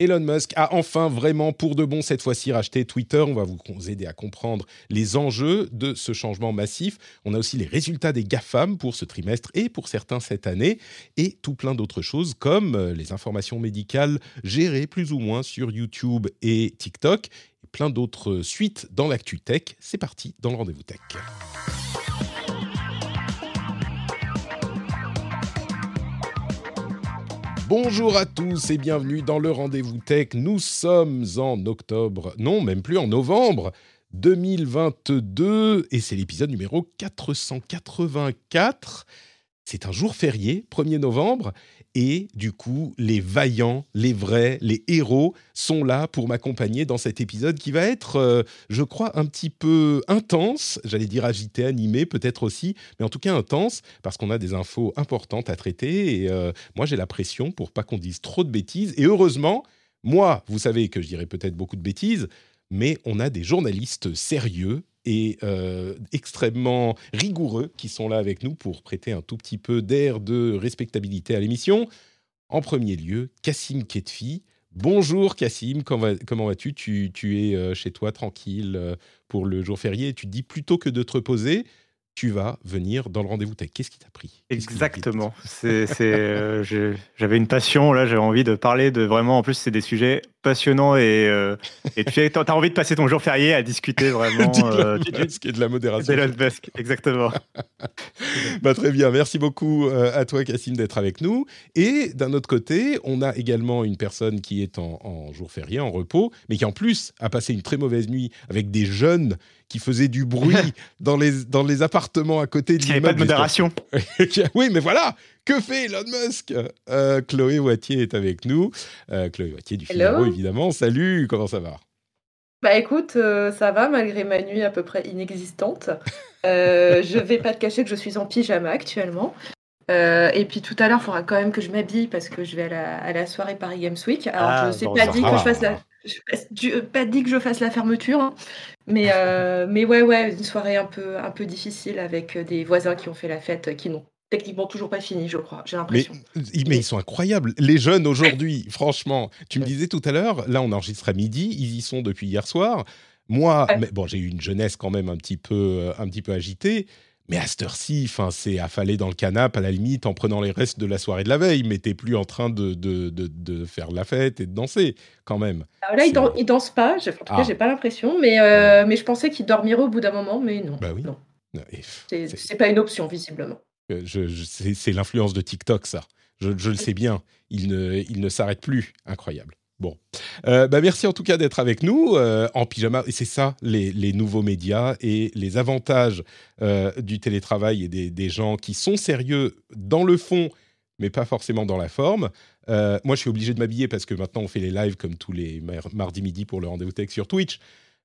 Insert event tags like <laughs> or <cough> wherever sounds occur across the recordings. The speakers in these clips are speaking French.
Elon Musk a enfin vraiment pour de bon cette fois-ci racheté Twitter. On va vous aider à comprendre les enjeux de ce changement massif. On a aussi les résultats des GAFAM pour ce trimestre et pour certains cette année et tout plein d'autres choses comme euh, les informations médicales gérées plus ou moins sur YouTube et TikTok et plein d'autres suites dans l'actu tech. C'est parti dans le rendez-vous tech. Bonjour à tous et bienvenue dans le rendez-vous tech. Nous sommes en octobre, non, même plus en novembre 2022 et c'est l'épisode numéro 484. C'est un jour férié, 1er novembre, et du coup, les vaillants, les vrais, les héros sont là pour m'accompagner dans cet épisode qui va être, euh, je crois, un petit peu intense. J'allais dire agité, animé, peut-être aussi, mais en tout cas intense, parce qu'on a des infos importantes à traiter. Et euh, moi, j'ai la pression pour pas qu'on dise trop de bêtises. Et heureusement, moi, vous savez que je dirais peut-être beaucoup de bêtises, mais on a des journalistes sérieux et euh, extrêmement rigoureux qui sont là avec nous pour prêter un tout petit peu d'air de respectabilité à l'émission. En premier lieu, Cassim Ketfi. Bonjour Cassim, comment vas-tu? Tu, es euh, chez toi tranquille euh, pour le jour férié? Tu dis plutôt que de te reposer, tu vas venir dans le rendez-vous tech. Qu'est-ce qui t'a pris? Exactement. Euh, j'avais une passion, là, j'avais envie de parler de vraiment, en plus, c'est des sujets passionnants et, euh, et tu as envie de passer ton jour férié à discuter vraiment. <laughs> euh, et de la modération. Musk, exactement. <laughs> bah, très bien. Merci beaucoup euh, à toi, Cassim, d'être avec nous. Et d'un autre côté, on a également une personne qui est en, en jour férié, en repos, mais qui en plus a passé une très mauvaise nuit avec des jeunes qui faisait du bruit <laughs> dans les, dans les appartements à côté de Il n'y avait pas de modération. <laughs> oui, mais voilà Que fait Elon Musk? Euh, Chloé Wattier est avec nous. Euh, Chloé Wattier du Figaro, évidemment. Salut, comment ça va? Bah écoute, euh, ça va malgré ma nuit à peu près inexistante. Euh, <laughs> je vais pas te cacher que je suis en pyjama actuellement. Euh, et puis tout à l'heure, il faudra quand même que je m'habille parce que je vais à la, à la soirée Paris Games Week. Alors ah, je ne sais pas dit que je fasse la, je, pas dit que je fasse la fermeture, hein. mais euh, <laughs> mais ouais ouais, une soirée un peu un peu difficile avec des voisins qui ont fait la fête, qui n'ont techniquement toujours pas fini, je crois. J'ai l'impression. Mais, mais, ils sont incroyables. Les jeunes aujourd'hui, <laughs> franchement, tu me disais tout à l'heure, là on enregistre à midi, ils y sont depuis hier soir. Moi, mais, bon, j'ai eu une jeunesse quand même un petit peu, un petit peu agitée. Mais à cette heure-ci, c'est affalé dans le canapé à la limite en prenant les restes de la soirée de la veille, mais t'es plus en train de, de, de, faire la fête et de danser quand même. Alors là, il, dan il, danse pas, en tout cas, ah. j'ai pas l'impression, mais, euh, mais je pensais qu'il dormirait au bout d'un moment, mais non. Bah oui. Non. C'est pas une option, visiblement. Euh, je, je, c'est l'influence de TikTok, ça. Je, je, le sais bien. Il ne, il ne s'arrête plus. Incroyable. Bon, euh, bah merci en tout cas d'être avec nous euh, en pyjama. Et c'est ça, les, nouveaux médias et les avantages euh, du télétravail et des, des, gens qui sont sérieux dans le fond, mais pas forcément dans la forme. Moi, je suis obligé de m'habiller parce que maintenant, on fait les lives comme tous les mardis midi pour le rendez-vous tech sur Twitch.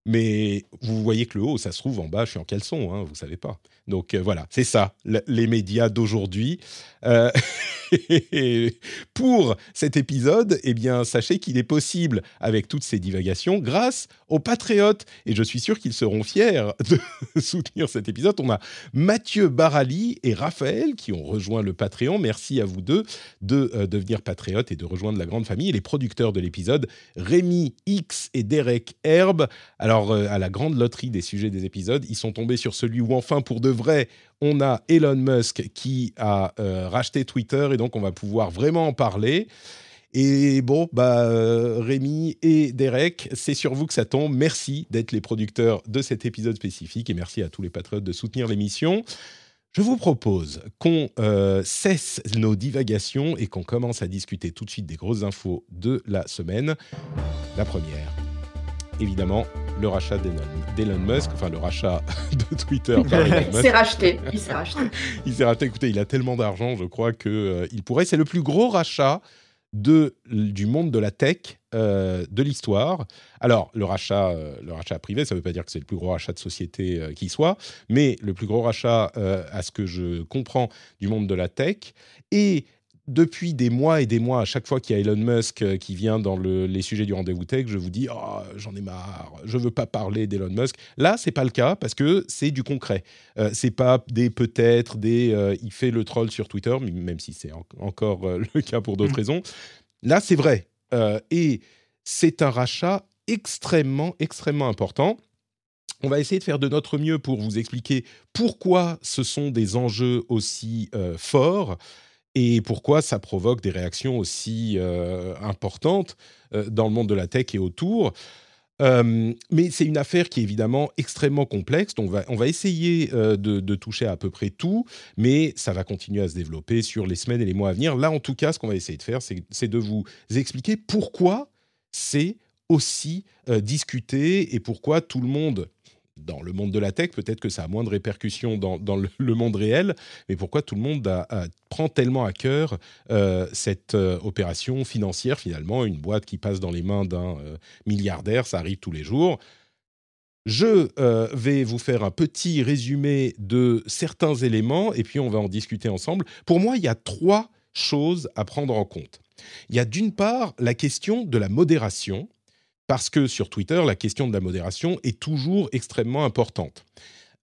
Mais vous voyez que le haut, ça se trouve en bas, je suis en caleçon, hein, vous savez pas. Donc euh, voilà, c'est ça, les médias d'aujourd'hui. Euh, <laughs> pour cet épisode, eh bien, sachez qu'il est possible, avec toutes ces divagations, grâce aux patriotes. Et je suis sûr qu'ils seront fiers <laughs> de soutenir cet épisode. On a Mathieu Barali et Raphaël qui ont rejoint le Patreon. Merci à vous deux de euh, devenir patriotes et de rejoindre la grande famille. Et les producteurs de l'épisode, Rémi X et Derek Herbe. Alors, euh, à la grande loterie des sujets des épisodes, ils sont tombés sur celui où, enfin, pour de vrai, on a Elon Musk qui a euh, racheté Twitter et donc on va pouvoir vraiment en parler. Et bon, bah, euh, Rémi et Derek, c'est sur vous que ça tombe. Merci d'être les producteurs de cet épisode spécifique et merci à tous les patriotes de soutenir l'émission. Je vous propose qu'on cesse nos divagations et qu'on commence à discuter tout de suite des grosses infos de la semaine. La première, évidemment, le rachat d'Elon Musk, enfin le rachat <laughs> de Twitter par Elon Musk. il s'est racheté. Il s'est racheté. <laughs> il s'est racheté. Écoutez, il a tellement d'argent, je crois qu'il euh, pourrait. C'est le plus gros rachat de, du monde de la tech euh, de l'histoire. Alors, le rachat, euh, le rachat privé, ça ne veut pas dire que c'est le plus gros rachat de société euh, qui soit, mais le plus gros rachat, à ce que je comprends, du monde de la tech. Et depuis des mois et des mois, à chaque fois qu'il y a Elon Musk euh, qui vient dans le, les sujets du rendez-vous tech, je vous dis oh, j'en ai marre, je veux pas parler d'Elon Musk. Là, c'est pas le cas parce que c'est du concret. Euh, c'est pas des peut-être, des euh, il fait le troll sur Twitter, même si c'est en encore euh, <laughs> le cas pour d'autres mmh. raisons. Là, c'est vrai. Et c'est un rachat extrêmement, extrêmement important. On va essayer de faire de notre mieux pour vous expliquer pourquoi ce sont des enjeux aussi forts et pourquoi ça provoque des réactions aussi euh, importantes euh, dans le monde de la tech et autour. mais c'est une affaire qui est évidemment extrêmement complexe. On va, on va essayer de, de, toucher à, peu près tout, mais ça va continuer à se développer sur les semaines et les mois à venir. Là, en tout cas, ce qu'on va essayer de faire, c'est de vous expliquer pourquoi c'est aussi discuté et pourquoi tout le monde dans le monde de la tech, peut-être que ça a moins de répercussions dans, le, monde réel, mais pourquoi tout le monde prend tellement à cœur euh, cette euh, opération financière finalement, une boîte qui passe dans les mains d'un euh, milliardaire, ça arrive tous les jours. Je vais vous faire un petit résumé de certains éléments et puis on va en discuter ensemble. Pour moi, il y a trois choses à prendre en compte. Il y a d'une part la question de la modération parce que sur Twitter, la question de la modération est toujours extrêmement importante.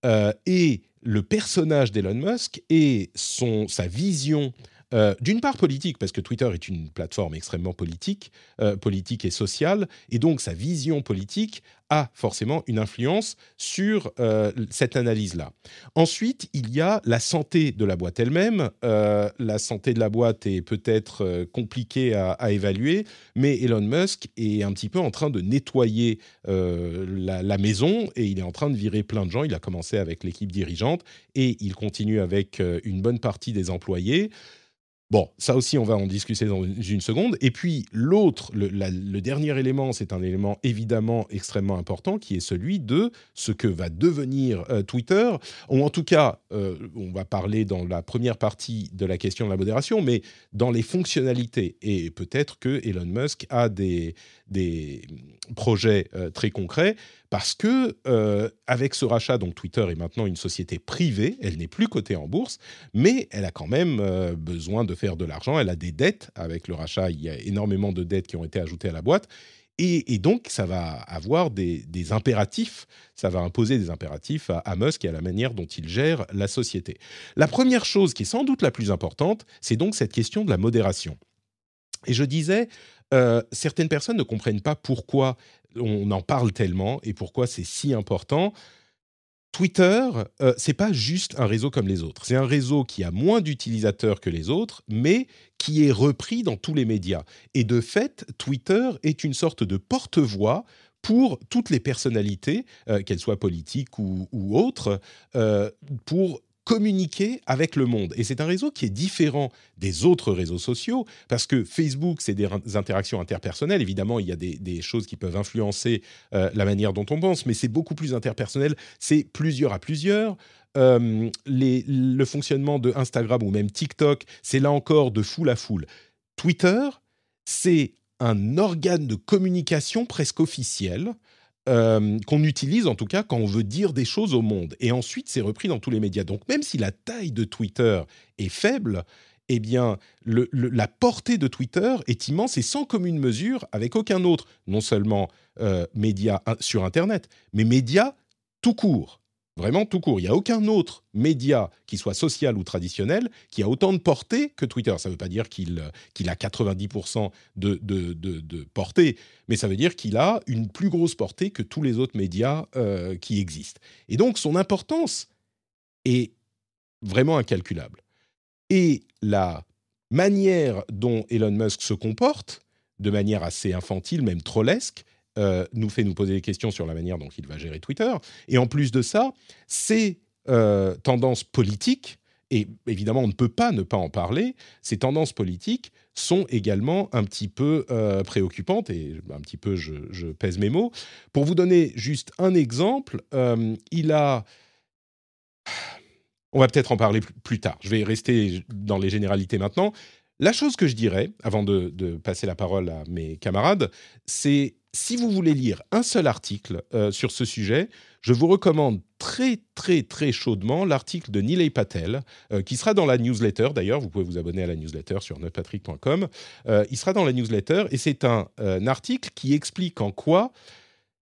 Euh, et le personnage d'Elon Musk et sa vision euh, d'une part politique, parce que Twitter est une plateforme extrêmement politique, euh, politique et sociale, et donc sa vision politique a forcément une influence sur euh, cette analyse-là. Ensuite, il y a la santé de la boîte elle-même. la santé de la boîte est peut-être compliquée à, évaluer, mais Elon Musk est un petit peu en train de nettoyer la, maison et il est en train de virer plein de gens. Il a commencé avec l'équipe dirigeante et il continue avec une bonne partie des employés. Bon, ça aussi, on va en discuter dans une seconde. Et puis, l'autre, le, dernier élément, c'est un élément évidemment extrêmement important, qui est celui de ce que va devenir euh, Twitter. Ou en tout cas, euh, on va parler dans la première partie de la question de la modération, mais dans les fonctionnalités. Et peut-être que Elon Musk a des, des projets euh, très concrets parce que euh, avec ce rachat, donc Twitter est maintenant une société privée, elle n'est plus cotée en bourse, mais elle a quand même euh, besoin de faire de l'argent, elle a des dettes avec le rachat, il y a énormément de dettes qui ont été ajoutées à la boîte. Et, donc, ça va avoir des, impératifs, ça va imposer des impératifs à, Musk et à la manière dont il gère la société. La première chose qui est sans doute la plus importante, c'est donc cette question de la modération. Et je disais, euh, certaines personnes ne comprennent pas pourquoi on en parle tellement et pourquoi c'est si important. Twitter, euh, c'est pas juste un réseau comme les autres. C'est un réseau qui a moins d'utilisateurs que les autres, mais qui est repris dans tous les médias. Et de fait, Twitter est une sorte de porte-voix pour toutes les personnalités, euh, qu'elles soient politiques ou, autres, pour communiquer avec le monde. Et c'est un réseau qui est différent des autres réseaux sociaux, parce que Facebook, c'est des interactions interpersonnelles. Évidemment, il y a des, choses qui peuvent influencer euh, la manière dont on pense, mais c'est beaucoup plus interpersonnel. C'est plusieurs à plusieurs. Euh, le fonctionnement de Instagram ou même TikTok, c'est là encore de foule à foule. Twitter, c'est un organe de communication presque officiel euh, qu'on utilise en tout cas quand on veut dire des choses au monde. Et ensuite, c'est repris dans tous les médias. Donc même si la taille de Twitter est faible, eh bien, la portée de Twitter est immense et sans commune mesure avec aucun autre, non seulement euh, média sur Internet, mais média tout court. Vraiment tout court. Il n'y a aucun autre média, qui soit social ou traditionnel, qui a autant de portée que Twitter. Ça ne veut pas dire qu'il a 90% de, de, portée, mais ça veut dire qu'il a une plus grosse portée que tous les autres médias euh, qui existent. Et donc son importance est vraiment incalculable. Et la manière dont Elon Musk se comporte, de manière assez infantile, même trollesque, euh, nous fait nous poser des questions sur la manière dont il va gérer Twitter. Et en plus de ça, ces euh, tendances politiques, et évidemment on ne peut pas ne pas en parler, ces tendances politiques sont également un petit peu euh, préoccupantes, et un petit peu je, pèse mes mots. Pour vous donner juste un exemple, il a... On va peut-être en parler plus tard. Je vais rester dans les généralités maintenant. La chose que je dirais, avant de, passer la parole à mes camarades, c'est si vous voulez lire un seul article euh, sur ce sujet, je vous recommande très très très chaudement l'article de Nilay Patel, euh, qui sera dans la newsletter. D'ailleurs, vous pouvez vous abonner à la newsletter sur notrepatrick.com. Euh, il sera dans la newsletter et c'est un, article qui explique en quoi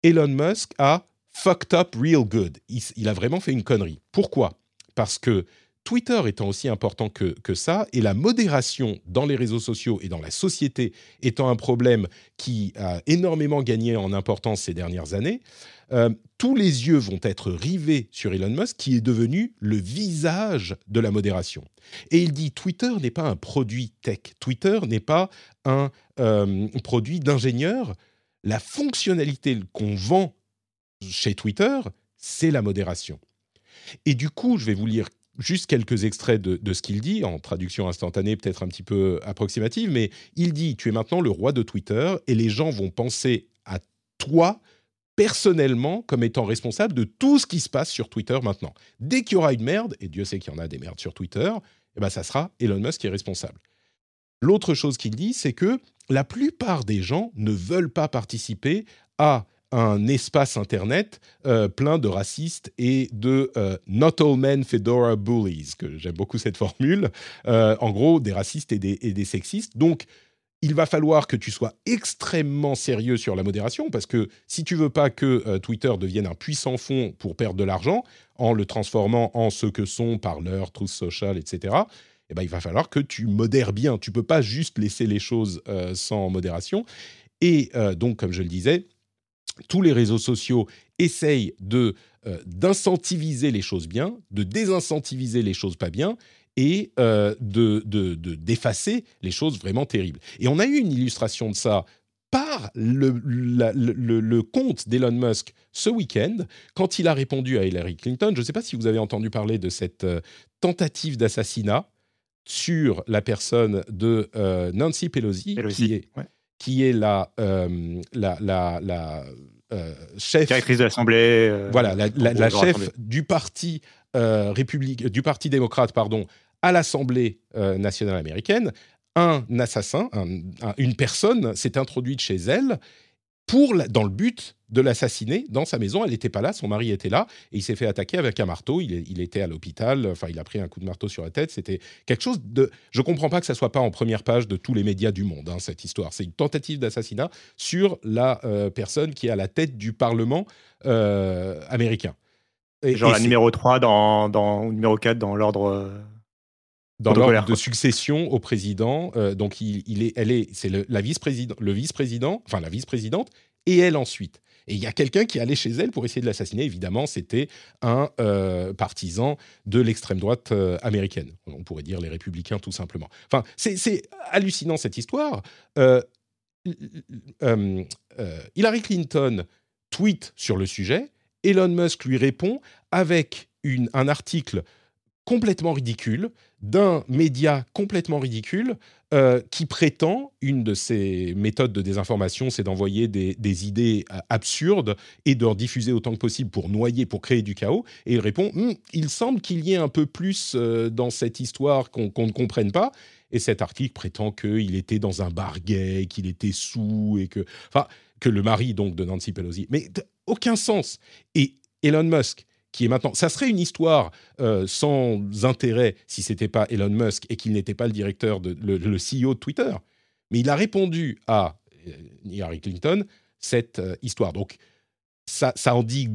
Elon Musk a fucked up real good. il a vraiment fait une connerie. Pourquoi? Parce que Twitter étant aussi important que, ça, et la modération dans les réseaux sociaux et dans la société étant un problème qui a énormément gagné en importance ces dernières années, euh, tous les yeux vont être rivés sur Elon Musk, qui est devenu le visage de la modération. Et il dit Twitter n'est pas un produit tech, Twitter n'est pas un euh, produit d'ingénieur. La fonctionnalité qu'on vend chez Twitter, c'est la modération. Et du coup, je vais vous lire juste quelques extraits de, ce qu'il dit, en traduction instantanée, peut-être un petit peu approximative, mais il dit, tu es maintenant le roi de Twitter et les gens vont penser à toi personnellement comme étant responsable de tout ce qui se passe sur Twitter maintenant. Dès qu'il y aura une merde, et Dieu sait qu'il y en a des merdes sur Twitter, eh ben ça sera Elon Musk qui est responsable. L'autre chose qu'il dit, c'est que la plupart des gens ne veulent pas participer à un espace Internet euh, plein de racistes et de euh, Not All Men Fedora Bullies, que j'aime beaucoup cette formule, euh, en gros des racistes et des, sexistes. Donc il va falloir que tu sois extrêmement sérieux sur la modération, parce que si tu veux pas que euh, Twitter devienne un puissant fond pour perdre de l'argent, en le transformant en ce que sont Parler, Truth Social, etc., eh ben, il va falloir que tu modères bien. Tu peux pas juste laisser les choses sans modération. Et donc, comme je le disais, tous les réseaux sociaux essayent de d'incentiviser les choses bien, de désincentiviser les choses pas bien, et euh, de, d'effacer les choses vraiment terribles. Et on a eu une illustration de ça par le, le, compte d'Elon Musk ce week-end, quand il a répondu à Hillary Clinton. Je ne sais pas si vous avez entendu parler de cette euh, tentative d'assassinat sur la personne de euh, Nancy Pelosi, qui est, qui est la, la, la, chef... Directrice de l'Assemblée. voilà, la, chef du parti, république, du parti démocrate pardon, à l'Assemblée euh, nationale américaine, un assassin, une personne s'est introduite chez elle pour, dans le but de l'assassiner dans sa maison. Elle n'était pas là, son mari était là, et il s'est fait attaquer avec un marteau. Il, était à l'hôpital, enfin, il a pris un coup de marteau sur la tête. C'était quelque chose de. Je ne comprends pas que ça soit pas en première page de tous les médias du monde, hein, cette histoire. C'est une tentative d'assassinat sur la euh, personne qui est à la tête du Parlement euh, américain. Et, Genre la numéro 3 dans, dans, ou numéro 4 dans l'ordre dans l'ordre de succession au président. Euh, donc, il, est, elle est, c'est le, la vice-président, le vice-président, enfin la vice-présidente, et elle ensuite. Et il y a quelqu'un qui allait chez elle pour essayer de l'assassiner. Évidemment, c'était un euh, partisan de l'extrême droite euh, américaine. On pourrait dire les républicains, tout simplement. Enfin, c'est hallucinant cette histoire. Hillary Clinton tweet sur le sujet. Elon Musk lui répond avec une, un article complètement ridicule d'un média complètement ridicule euh, qui prétend, une de ses méthodes de désinformation, c'est d'envoyer des, idées euh, absurdes et de diffuser autant que possible pour noyer, pour créer du chaos. Et il répond, hum, il semble qu'il y ait un peu plus euh, dans cette histoire qu'on ne comprenne pas. Et cet article prétend qu'il était dans un bar gay, qu'il était sous et que... Enfin, que le mari donc de Nancy Pelosi. Mais aucun sens. Et Elon Musk, qui est maintenant. Ça serait une histoire euh, sans intérêt si c'était pas Elon Musk et qu'il n'était pas le directeur, le, CEO de Twitter. Mais il a répondu à euh, Hillary Clinton cette euh, histoire. Donc, ça, ça, en dit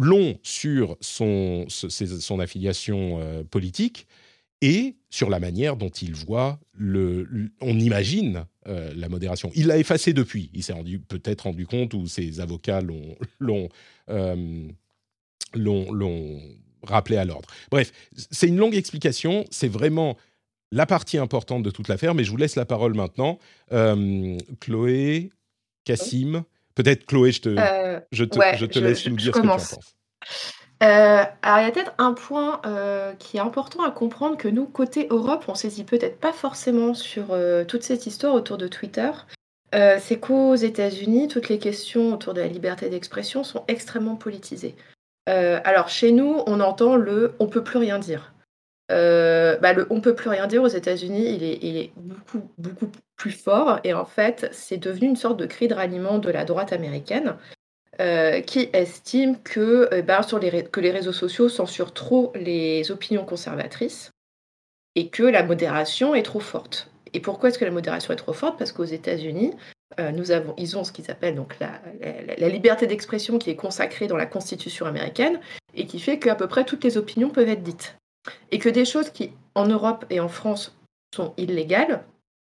long sur son, son affiliation politique et sur la manière dont il voit, le, on imagine la modération. Il l'a effacé depuis. Il s'est peut-être rendu compte ou ses avocats l'ont l'ont rappelé à l'ordre. Bref, c'est une longue explication, c'est vraiment la partie importante de toute l'affaire, mais je vous laisse la parole maintenant. Euh, Chloé, Cassim, peut-être Chloé, je te, euh, je te, je te laisse nous dire ce que tu en penses. Euh, alors, il y a peut-être un point qui est important à comprendre que nous, côté Europe, on saisit peut-être pas forcément sur toute cette histoire autour de Twitter. c'est qu'aux États-Unis, toutes les questions autour de la liberté d'expression sont extrêmement politisées. Euh, alors chez nous, on entend le on peut plus rien dire. Euh, bah, le on peut plus rien dire aux États-Unis, il est, il est beaucoup, beaucoup plus fort. Et en fait, c'est devenu une sorte de cri de ralliement de la droite américaine euh, qui estime que, bah, sur les, que les réseaux sociaux censurent trop les opinions conservatrices et que la modération est trop forte. Et pourquoi est-ce que la modération est trop forte? Parce qu'aux États-Unis, euh, nous avons, ils ont ce qu'ils appellent donc la, la, liberté d'expression qui est consacrée dans la Constitution américaine et qui fait qu'à peu près toutes les opinions peuvent être dites. et que des choses qui, en Europe et en France, sont illégales,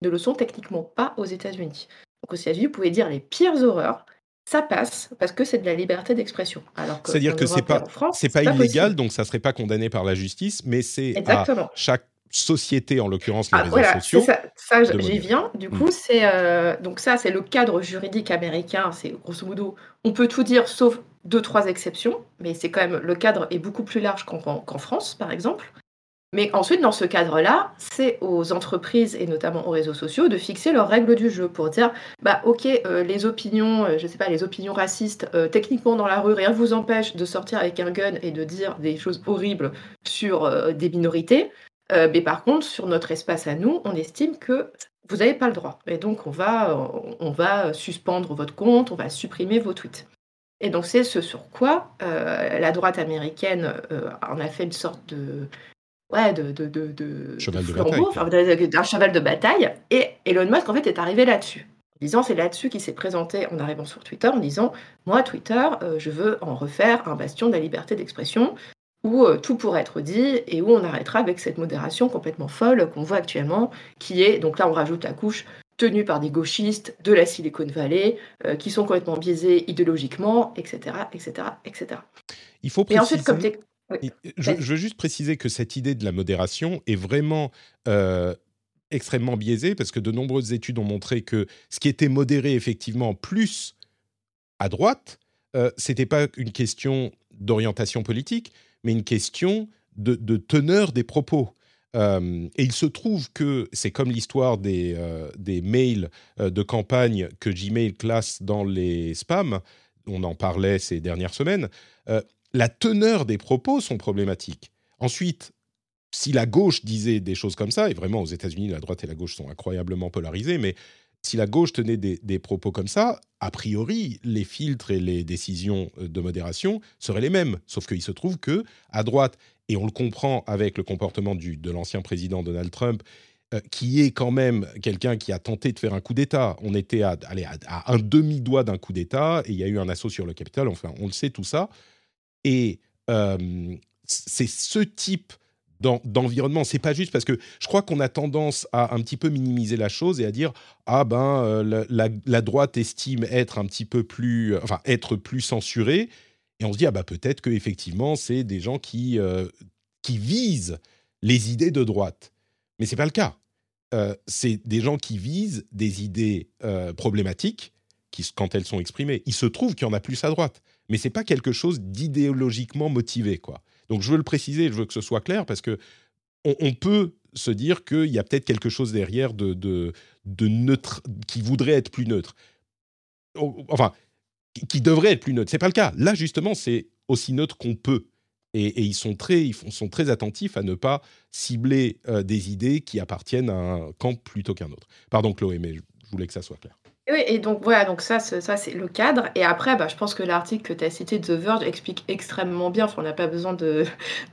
ne le sont techniquement pas aux États-Unis. Donc aux États-Unis, vous pouvez dire les pires horreurs, ça passe parce que c'est de la liberté d'expression. C'est-à-dire que c'est pas, c'est pas, illégal, donc ça serait pas condamné par la justice, mais c'est à chaque société, en l'occurrence les ah, réseaux sociaux. Ça, ça j'y viens. Du coup, mm. c'est euh, donc ça, c'est le cadre juridique américain. C'est grosso modo, on peut tout dire sauf deux trois exceptions, mais c'est quand même le cadre est beaucoup plus large qu'en France, par exemple. Mais ensuite, dans ce cadre-là, c'est aux entreprises et notamment aux réseaux sociaux de fixer leurs règles du jeu pour dire, bah ok, euh, les opinions, euh, je sais pas, les opinions racistes, euh, techniquement dans la rue, rien ne vous empêche de sortir avec un gun et de dire des choses horribles sur des minorités. Mais par contre, sur notre espace à nous, on estime que vous n'avez pas le droit. Et donc, on va, on va suspendre votre compte, on va supprimer vos tweets. Et donc, c'est ce sur quoi la droite américaine en a fait une sorte de ouais, de, de, de, cheval de, bataille. d'un cheval de bataille. Et Elon Musk, en fait, est arrivé là-dessus. En disant, c'est là-dessus qu'il s'est présenté en arrivant sur Twitter, en disant, moi, Twitter, euh, je veux en refaire un bastion de la liberté d'expression où euh, tout pourrait être dit et où on arrêtera avec cette modération complètement folle qu'on voit actuellement, qui est, donc là, on rajoute la couche tenue par des gauchistes de la Silicon Valley, euh, qui sont complètement biaisés idéologiquement, etc., etc., etc. Il faut préciser... Et ensuite, comme je, veux juste préciser que cette idée de la modération est vraiment euh, extrêmement biaisée parce que de nombreuses études ont montré que ce qui était modéré effectivement plus à droite, euh, c'était pas une question d'orientation politique, mais une question de, teneur des propos. Euh, et il se trouve que c'est comme l'histoire des, euh, des mails de campagne que Gmail classe dans les spams. On en parlait ces dernières semaines la teneur des propos sont problématiques. Ensuite, si la gauche disait des choses comme ça, et vraiment aux États-Unis, la droite et la gauche sont incroyablement polarisées, mais si la gauche tenait des, propos comme ça, a priori, les filtres et les décisions euh, de modération seraient les mêmes. Sauf qu'il se trouve que à droite, et on le comprend avec le comportement de l'ancien président Donald Trump, euh, qui est quand même quelqu'un qui a tenté de faire un coup d'État. On était à, à un demi-doigt d'un coup d'État, et il y a eu un assaut sur le Capitole, enfin, on le sait tout ça. Et c'est ce type d'environnement. C'est pas juste parce que je crois qu'on a tendance à un petit peu minimiser la chose et à dire ah ben euh, la, droite estime être un petit peu plus, enfin être plus censurée et on se dit ah ben peut-être que effectivement c'est des gens qui euh, qui visent les idées de droite, mais c'est pas le cas. Euh, c'est des gens qui visent des idées problématiques qui, quand elles sont exprimées. Il se trouve qu'il y en a plus à droite mais c'est pas quelque chose d'idéologiquement motivé, quoi. Donc je veux le préciser, je veux que ce soit clair parce que on, peut se dire qu'il y a peut-être quelque chose derrière de, neutre qui voudrait être plus neutre. Enfin, qui devrait être plus neutre. C'est pas le cas. Là, justement, c'est aussi neutre qu'on peut. Et, ils sont très, ils sont très attentifs à ne pas cibler euh, des idées qui appartiennent à un camp plutôt qu'un autre. Pardon, Chloé, mais je voulais que ça soit clair. Et donc voilà, donc ça, ça c'est le cadre. Et après, bah, je pense que l'article que tu as cité de The Verge explique extrêmement bien. Enfin, on n'a pas besoin de,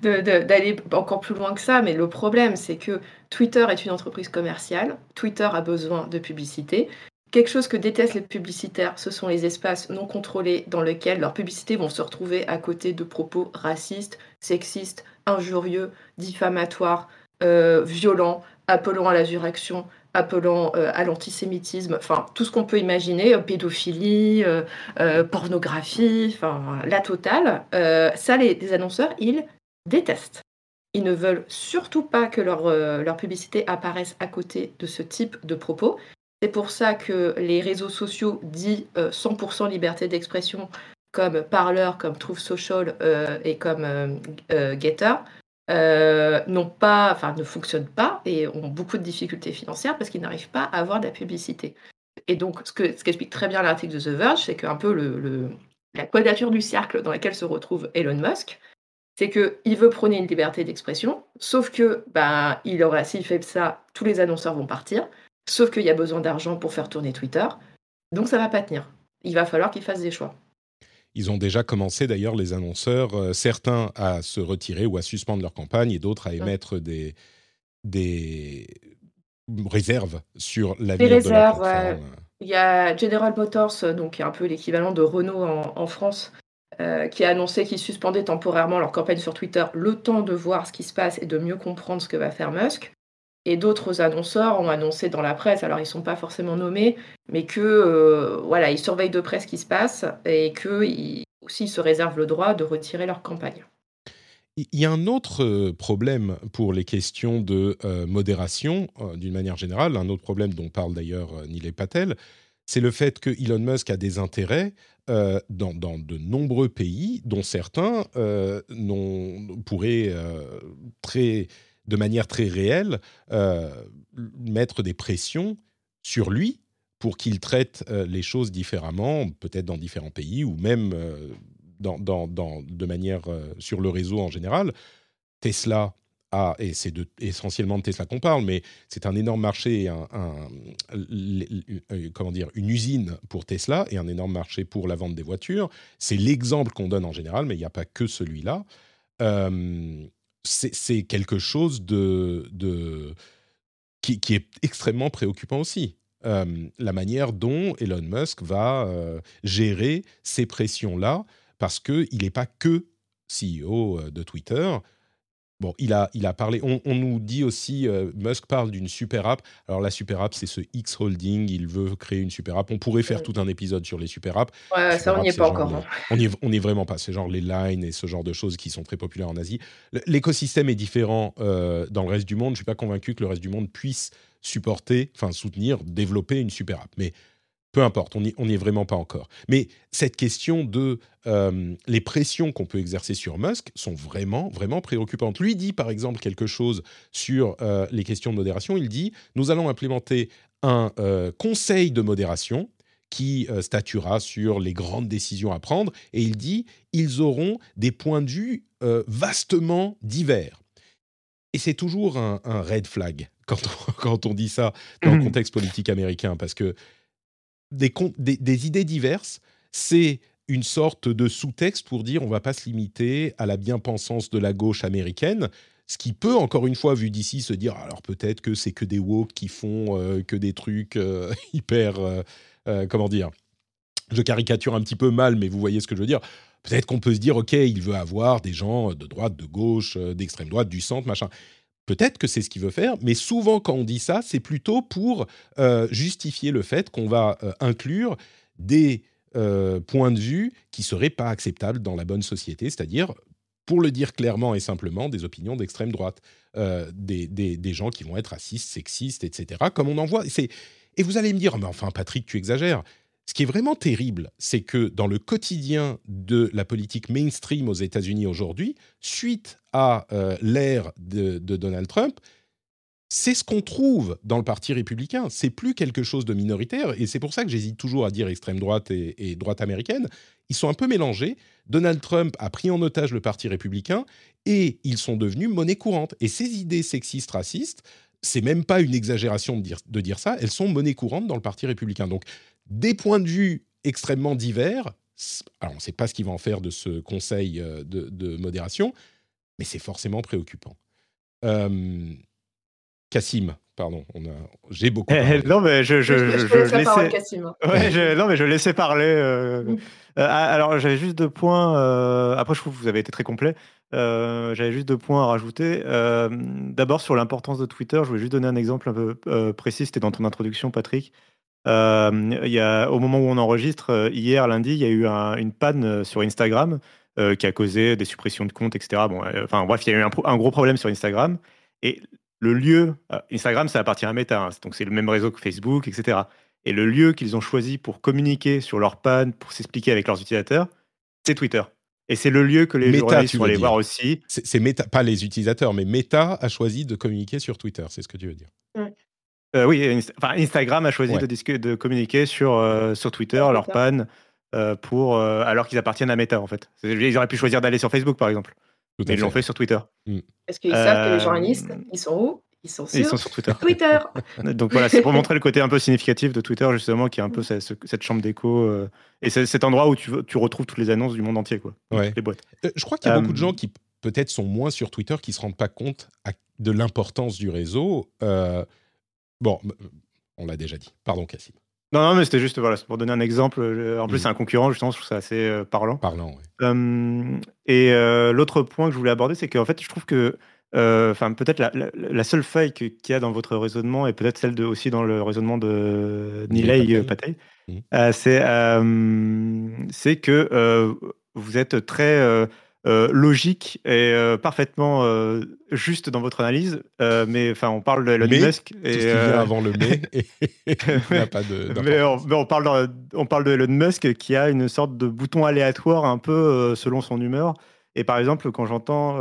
d'aller encore plus loin que ça. Mais le problème, c'est que Twitter est une entreprise commerciale. Twitter a besoin de publicité. Quelque chose que détestent les publicitaires, ce sont les espaces non contrôlés dans lesquels leurs publicités vont se retrouver à côté de propos racistes, sexistes, injurieux, diffamatoires, euh, violents, appelant à l'insurrection, appelant euh, à l'antisémitisme, enfin tout ce qu'on peut imaginer, euh, pédophilie, euh, pornographie, enfin la totale. ça, les, annonceurs, ils détestent. Ils ne veulent surtout pas que leur, leur publicité apparaisse à côté de ce type de propos. C'est pour ça que les réseaux sociaux dits 100% liberté d'expression, comme Parler, comme Truth Social et comme Getter, euh, n'ont pas, enfin, ne fonctionnent pas et ont beaucoup de difficultés financières parce qu'ils n'arrivent pas à avoir de la publicité. Et donc, ce que ce qu'explique très bien l'article de The Verge, c'est qu'un peu le, la quadrature du cercle dans laquelle se retrouve Elon Musk, c'est qu'il veut prôner une liberté d'expression, sauf que ben, il aura, s'il fait ça, tous les annonceurs vont partir, sauf qu'il y a besoin d'argent pour faire tourner Twitter, donc ça va pas tenir. Il va falloir qu'il fasse des choix. Ils ont déjà commencé d'ailleurs, les annonceurs, euh, certains à se retirer ou à suspendre leur campagne et d'autres à émettre des, des réserves sur l'avenir de la réserves, Il y a General Motors, donc qui est un peu l'équivalent de Renault en, France, qui a annoncé qu'ils suspendaient temporairement leur campagne sur Twitter le temps de voir ce qui se passe et de mieux comprendre ce que va faire Musk. Et d'autres annonceurs ont annoncé dans la presse, alors ils ne sont pas forcément nommés, mais que voilà, ils surveillent de près ce qui se passe et qu'ils aussi se réservent le droit de retirer leur campagne. Il y a un autre euh, problème pour les questions de euh, modération, euh, d'une manière générale, un autre problème dont parle d'ailleurs Nilay Patel, c'est le fait que Elon Musk a des intérêts dans, de nombreux pays, dont certains pourraient, très, de manière très réelle, mettre des pressions sur lui pour qu'il traite les choses différemment, peut-être dans différents pays, ou même dans, de manière euh, sur le réseau en général. Tesla a, et c'est essentiellement de Tesla qu'on parle, mais c'est un énorme marché, euh, comment dire, une usine pour Tesla et un énorme marché pour la vente des voitures. C'est l'exemple qu'on donne en général, mais il n'y a pas que celui-là. Euh, c'est quelque chose de, qui, est extrêmement préoccupant aussi. la manière dont Elon Musk va gérer ces pressions-là parce qu'il n'est pas que CEO de Twitter. Bon, il a, il a parlé. On, nous dit aussi, euh, Musk parle d'une super app. Alors la super app, c'est ce X Holding. Il veut créer une super app. On pourrait faire tout un épisode sur les super apps. Ouais, ça on n'y est pas encore. Hein. on n'y est, vraiment pas. C'est genre les lines et ce genre de choses qui sont très populaires en Asie. L'écosystème est différent euh, dans le reste du monde. Je suis pas convaincu que le reste du monde puisse supporter, enfin soutenir, développer une super app. Mais peu importe, on n'y est vraiment pas encore. Mais cette question de euh, les pressions qu'on peut exercer sur Musk sont vraiment, vraiment préoccupantes. Lui dit par exemple quelque chose sur euh, les questions de modération. Il dit nous allons implémenter un euh, conseil de modération qui statuera sur les grandes décisions à prendre. Et il dit ils auront des points de vue vastement divers. Et c'est toujours un, red flag quand on, <laughs> quand on dit ça dans le mmh. contexte politique américain, parce que des, idées diverses, c'est une sorte de sous-texte pour dire on va pas se limiter à la bien-pensance de la gauche américaine, ce qui peut, encore une fois, vu d'ici, se dire alors peut-être que c'est que des woke qui font euh, que des trucs euh, <laughs> hyper. Euh, comment dire Je caricature un petit peu mal, mais vous voyez ce que je veux dire. Peut-être qu'on peut se dire ok, il veut avoir des gens de droite, de gauche, d'extrême droite, du centre, machin. Peut-être que c'est ce qu'il veut faire, mais souvent quand on dit ça, c'est plutôt pour euh, justifier le fait qu'on va euh, inclure des euh, points de vue qui seraient pas acceptables dans la bonne société, c'est-à-dire, pour le dire clairement et simplement, des opinions d'extrême droite, des, des, gens qui vont être racistes, sexistes, etc., comme on en voit. Et vous allez me dire, mais enfin Patrick, tu exagères. Ce qui est vraiment terrible, c'est que dans le quotidien de la politique mainstream aux États-Unis aujourd'hui, suite à euh, l'ère de, Donald Trump, c'est ce qu'on trouve dans le Parti républicain. C'est plus quelque chose de minoritaire, et c'est pour ça que j'hésite toujours à dire extrême droite et, droite américaine. Ils sont un peu mélangés. Donald Trump a pris en otage le Parti républicain, et ils sont devenus monnaie courante. Et ces idées sexistes, racistes, c'est même pas une exagération de dire, de dire ça, elles sont monnaie courante dans le Parti républicain. Donc des points de vue extrêmement divers. Alors, on ne sait pas ce qu'il va en faire de ce conseil euh, de, modération, mais c'est forcément préoccupant. Euh, Cassim, pardon, on a, j'ai beaucoup. Eh, non, mais je, je, laissais. Ouais, non, mais je laissais parler. Euh, <laughs> mm. ah, alors, j'avais juste deux points. après, je trouve que vous avez été très complet. j'avais juste deux points à rajouter. D'abord, sur l'importance de Twitter, je voulais juste donner un exemple un peu précis. C'était dans ton introduction, Patrick. Euh, il y a, au moment où on enregistre, euh, hier lundi, il y a eu une panne euh, sur Instagram qui a causé des suppressions de comptes, etc. Bon, enfin bref, il y a eu un, gros problème sur Instagram. Et le lieu, Instagram, ça appartient à Meta, hein, donc c'est le même réseau que Facebook, etc. Et le lieu qu'ils ont choisi pour communiquer sur leur panne, pour s'expliquer avec leurs utilisateurs, c'est Twitter. Et c'est le lieu que les Meta, journalistes vont aller voir aussi. C'est Meta, pas les utilisateurs, mais Meta a choisi de communiquer sur Twitter, c'est ce que tu veux dire. Euh, oui, Instagram a choisi de, de, communiquer sur, euh, sur Twitter leur panne euh, pour, alors qu'ils appartiennent à Meta en fait. Ils auraient pu choisir d'aller sur Facebook par exemple. mais ils l'ont fait sur Twitter. Mm. Parce qu'ils savent que les journalistes, ils sont où? Ils sont, sur, ils sont sur Twitter. Twitter. <laughs> Donc voilà, c'est pour <laughs> montrer le côté un peu significatif de Twitter, justement, qui est un peu cette, cette chambre d'écho. et cet endroit où tu, tu, retrouves toutes les annonces du monde entier, quoi. Les boîtes. je crois qu'il y a beaucoup de gens qui, peut-être, sont moins sur Twitter, qui ne se rendent pas compte de l'importance du réseau. Bon, on l'a déjà dit. Pardon, Cassim. Non, non, mais c'était juste voilà, pour donner un exemple. En plus, mmh. c'est un concurrent, justement, je trouve ça assez parlant. Parlant, oui. et l'autre point que je voulais aborder, c'est qu'en fait, je trouve que enfin peut-être la, seule faille qu'il y a dans votre raisonnement et peut-être celle de, aussi dans le raisonnement de Nilay Patay, mmh. c'est c'est que vous êtes très euh, logique et euh, parfaitement euh, juste dans votre analyse. mais enfin, on parle de Elon Musk. Et, tout ce qui vient avant le mais, il a pas de. <laughs> Mais, on, parle de, on parle de Elon Musk qui a une sorte de bouton aléatoire un peu selon son humeur. Et par exemple, quand j'entends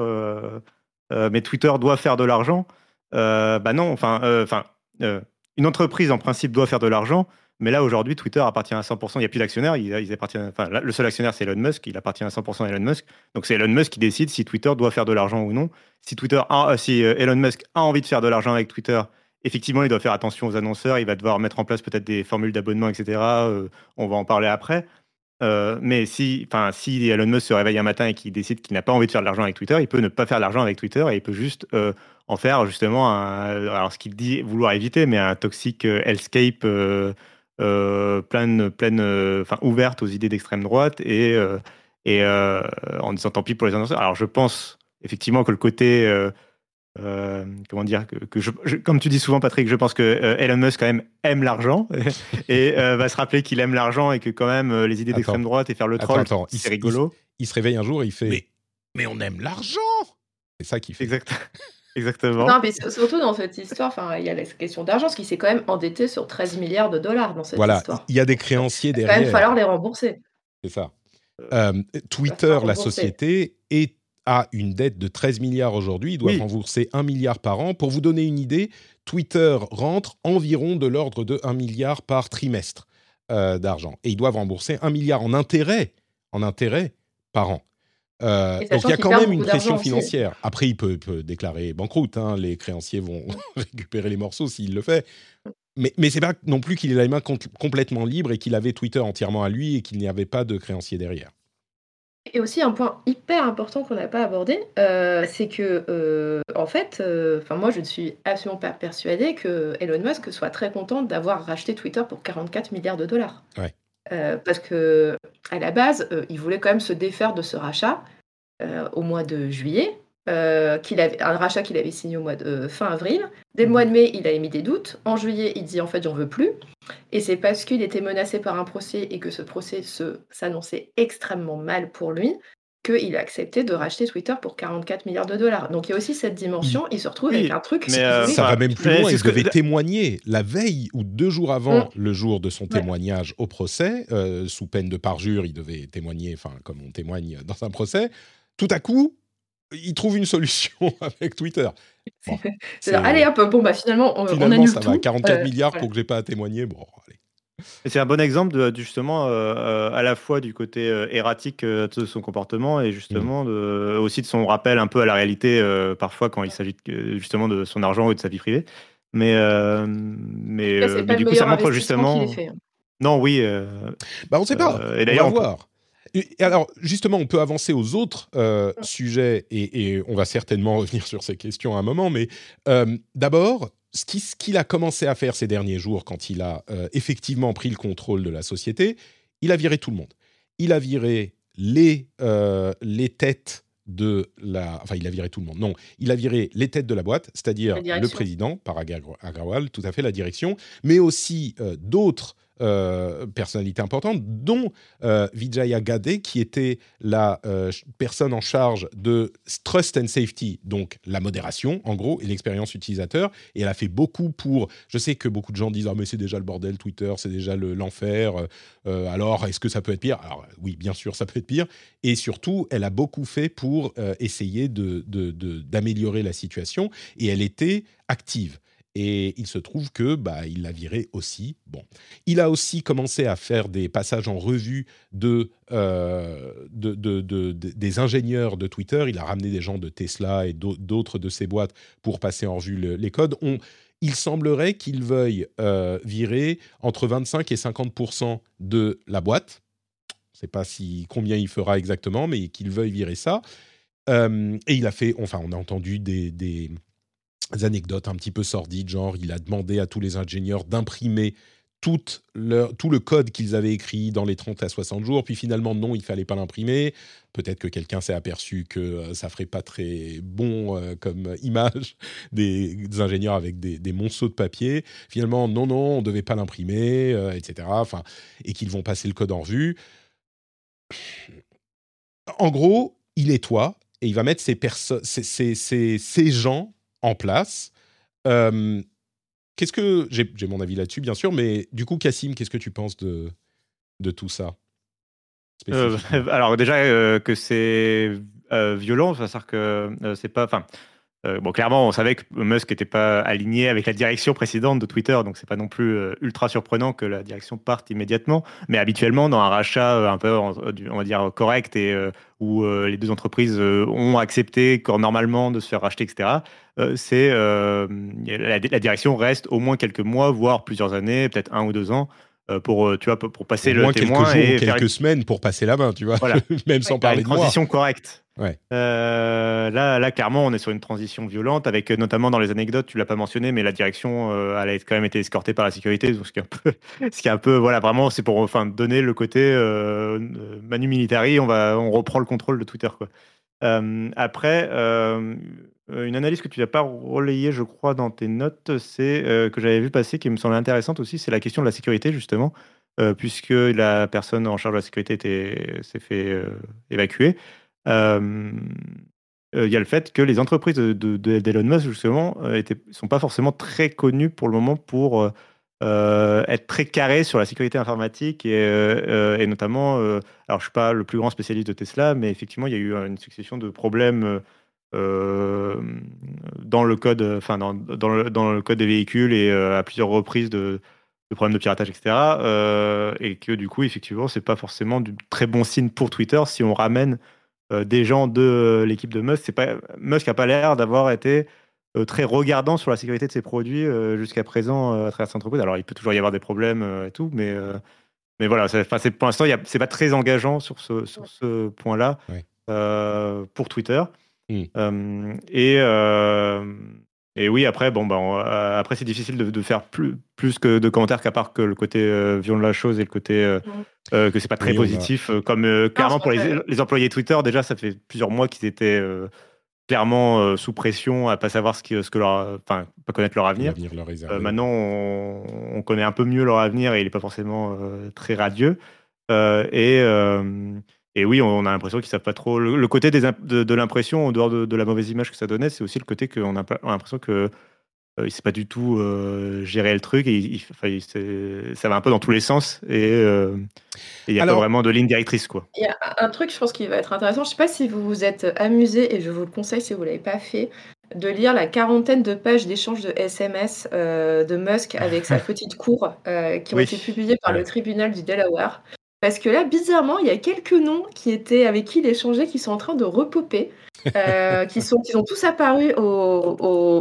mais Twitter doit faire de l'argent, bah non, enfin, enfin, une entreprise en principe doit faire de l'argent. Mais là, aujourd'hui, Twitter appartient à 100%. Il n'y a plus d'actionnaires. Ils, appartiennent, enfin, le seul actionnaire, c'est Elon Musk. Il appartient à 100% à Elon Musk. Donc, c'est Elon Musk qui décide si Twitter doit faire de l'argent ou non. Si, Twitter euh, si euh, Elon Musk a envie de faire de l'argent avec Twitter, effectivement, il doit faire attention aux annonceurs. Il va devoir mettre en place peut-être des formules d'abonnement, etc. Euh, on va en parler après. mais si, si Elon Musk se réveille un matin et qu'il décide qu'il n'a pas envie de faire de l'argent avec Twitter, il peut ne pas faire de l'argent avec Twitter et il peut juste en faire justement, un, alors ce qu'il dit vouloir éviter, mais un toxique hellscape pleine, pleine, euh, enfin ouverte aux idées d'extrême droite et, euh, et en disant tant pis pour les annonceurs. Alors je pense effectivement que le côté comment dire que, je, comme tu dis souvent Patrick je pense que Elon Musk quand même aime l'argent <laughs> et va se rappeler qu'il aime l'argent et que quand même les idées d'extrême droite et faire le troll c'est rigolo. il, se réveille un jour et il fait mais, mais on aime l'argent! C'est ça qui fait. Exact Exactement. Non, mais surtout dans cette histoire, enfin, il y a la question d'argent, ce qui s'est quand même endetté sur 13 milliards de dollars dans cette voilà, histoire. il y a des créanciers derrière. Il va falloir les rembourser. C'est ça. Euh, Twitter, la société, est, a une dette de 13 milliards aujourd'hui. Il doit rembourser 1 milliard par an. Pour vous donner une idée, Twitter rentre environ de l'ordre de 1 milliard par trimestre euh, d'argent. Et ils doivent rembourser 1 milliard en intérêt, en intérêt par an. Euh, donc il y a quand même une pression financière. Après, il peut, déclarer banqueroute. Hein. Les créanciers vont <laughs> récupérer les morceaux s'il le fait. Mais, mais c'est pas non plus qu'il ait la main complètement libre et qu'il avait Twitter entièrement à lui et qu'il n'y avait pas de créanciers derrière. Et aussi un point hyper important qu'on n'a pas abordé, euh, c'est que euh, en fait, enfin moi je ne suis absolument pas persuadée que Elon Musk soit très content d'avoir racheté Twitter pour 44 milliards de dollars. Ouais. Euh, parce que à la base, euh, il voulait quand même se défaire de ce rachat euh, au mois de juillet, qu'il avait, un rachat qu'il avait signé au mois de fin avril. Dès le mois de mai, il a émis des doutes. En juillet, il dit en fait, j'en veux plus. Et c'est parce qu'il était menacé par un procès et que ce procès s'annonçait extrêmement mal pour lui qu'il a accepté de racheter Twitter pour 44 milliards de dollars. Donc il y a aussi cette dimension, il se retrouve avec un truc... Mais euh, ça va même plus loin, il devait témoigner la veille ou deux jours avant mm. le jour de son témoignage au procès, euh, sous peine de parjure, il devait témoigner, enfin comme on témoigne dans un procès. Tout à coup, il trouve une solution <laughs> avec Twitter. allez hop, bon bah finalement on, finalement, annule ça va, 44 milliards pour que j'ai pas à témoigner, bon allez. C'est un bon exemple de, justement euh, euh, à la fois du côté euh, erratique de son comportement et justement mmh. aussi de son rappel un peu à la réalité parfois quand il s'agit justement de son argent ou de sa vie privée. Mais, mais, du coup, ça montre justement. Hein. Non, oui. bah, on ne sait pas. et d'ailleurs, on va voir. Et alors, justement, on peut avancer aux autres mmh. sujets et, et, on va certainement revenir sur ces questions à un moment. Mais d'abord, ce qu'il a commencé à faire ces derniers jours, quand il a euh, effectivement pris le contrôle de la société, il a viré tout le monde. Il a viré les, euh, les têtes de la... Enfin, il a viré tout le monde. Non, il a viré les têtes de la boîte, c'est-à-dire le président, par Agrawal, tout à fait, la direction, mais aussi euh, d'autres euh, personnalité importante, dont euh, Vijaya Gade, qui était la euh, personne en charge de Trust and Safety, donc la modération, en gros, et l'expérience utilisateur. Et elle a fait beaucoup pour. Je sais que beaucoup de gens disent Ah, mais c'est déjà le bordel, Twitter, c'est déjà l'enfer. alors, est-ce que ça peut être pire? Alors, oui, bien sûr, ça peut être pire. Et surtout, elle a beaucoup fait pour essayer d'améliorer de, la situation. Et elle était active. Et il se trouve que bah, il l'a viré aussi. Bon, il a aussi commencé à faire des passages en revue de, euh, de, de, des ingénieurs de Twitter. Il a ramené des gens de Tesla et d'autres de ses boîtes pour passer en revue les codes. Il semblerait qu'il veuille euh, virer entre 25 et 50% de la boîte. Je ne sais pas si combien il fera exactement, mais qu'il veuille virer ça. Euh, et il a fait, enfin, on a entendu des anecdotes un petit peu sordides, genre il a demandé à tous les ingénieurs d'imprimer tout, le code qu'ils avaient écrit dans les 30 à 60 jours, puis finalement non, il fallait pas l'imprimer. Peut-être que quelqu'un s'est aperçu que euh, ça ferait pas très bon euh, comme <laughs> image des, ingénieurs avec des, monceaux de papier. Finalement, non, non, on devait pas l'imprimer, euh, etc. Enfin, et qu'ils vont passer le code en revue. En gros, il est toi et il va mettre ces, ces, ces gens en place. Qu'est-ce que j'ai mon avis là-dessus, bien sûr, mais du coup, Cassim, qu'est-ce que tu penses de de tout ça euh, <laughs> Alors déjà euh, que c'est euh, violent, c'est-à-dire que c'est pas, enfin, bon, clairement, on savait que Musk n'était pas aligné avec la direction précédente de Twitter, donc c'est pas non plus ultra surprenant que la direction parte immédiatement. Mais habituellement, dans un rachat un peu, on va dire correct et où les deux entreprises ont accepté normalement de se faire racheter, etc. Euh, c'est euh, la, direction reste au moins quelques mois, voire plusieurs années, peut-être un ou deux ans, euh, pour tu vois pour passer au le témoin quelques jours ou quelques semaines pour passer la main, tu vois, <laughs> même sans parler de transition correcte. Ouais. là, là, clairement, on est sur une transition violente, avec notamment dans les anecdotes, tu l'as pas mentionné, mais la direction, elle a quand même été escortée par la sécurité, ce qui est un peu, <laughs> ce qui est un peu, voilà, vraiment, c'est pour, enfin, donner le côté manu militari, on va, on reprend le contrôle de Twitter, après, euh, une analyse que tu n'as pas relayée, je crois, dans tes notes, c'est euh, que j'avais vu passer, qui me semblait intéressante aussi, c'est la question de la sécurité, justement, euh, puisque la personne en charge de la sécurité s'est fait évacuer. Il y a le fait que les entreprises d'Elon de, de, Musk, justement, ne sont pas forcément très connues pour le moment pour être très carrées sur la sécurité informatique et, notamment, alors je suis pas le plus grand spécialiste de Tesla, mais effectivement, il y a eu une succession de problèmes euh, dans le code, enfin dans, dans, le, code des véhicules et euh, à plusieurs reprises de, problèmes de piratage, etc. Euh, et que du coup, effectivement, c'est pas forcément du très bon signe pour Twitter si on ramène des gens de l'équipe de Musk. C'est pas Musk a pas l'air d'avoir été très regardant sur la sécurité de ses produits jusqu'à présent à travers cette entreprise. Alors, il peut toujours y avoir des problèmes et tout, mais mais voilà, c'est, pour l'instant, c'est pas très engageant sur ce, sur ce point-là pour Twitter. Mmh. et, et oui, après, bon, bah, après c'est difficile de, faire plus, plus que de commentaires qu'à part que le côté violent de la chose et le côté mmh. que c'est pas très positif. Comme clairement pour les, les, employés Twitter, déjà, ça fait plusieurs mois qu'ils étaient clairement sous pression à pas savoir ce, qui, ce que leur, enfin, pas connaître leur avenir. maintenant, on, connaît un peu mieux leur avenir et il est pas forcément très radieux. et et oui, on a l'impression qu'ils savent pas trop. Le, côté des, de, l'impression, en dehors de, la mauvaise image que ça donnait, c'est aussi le côté qu'on a, l'impression que euh, il sait pas du tout euh, gérer le truc et il, ça va un peu dans tous les sens et euh, il n'y a pas vraiment de ligne directrice quoi. Il y a un truc je pense qui va être intéressant, je sais pas si vous vous êtes amusé et je vous le conseille si vous l'avez pas fait de lire la quarantaine de pages d'échanges de SMS de Musk avec sa <laughs> petite cour qui ont été publiées par le tribunal du Delaware. Parce que là, bizarrement, il y a quelques noms qui étaient avec qui il échangeait qui sont en train de repoper, euh, <laughs> qui, sont, qui ont tous apparu au,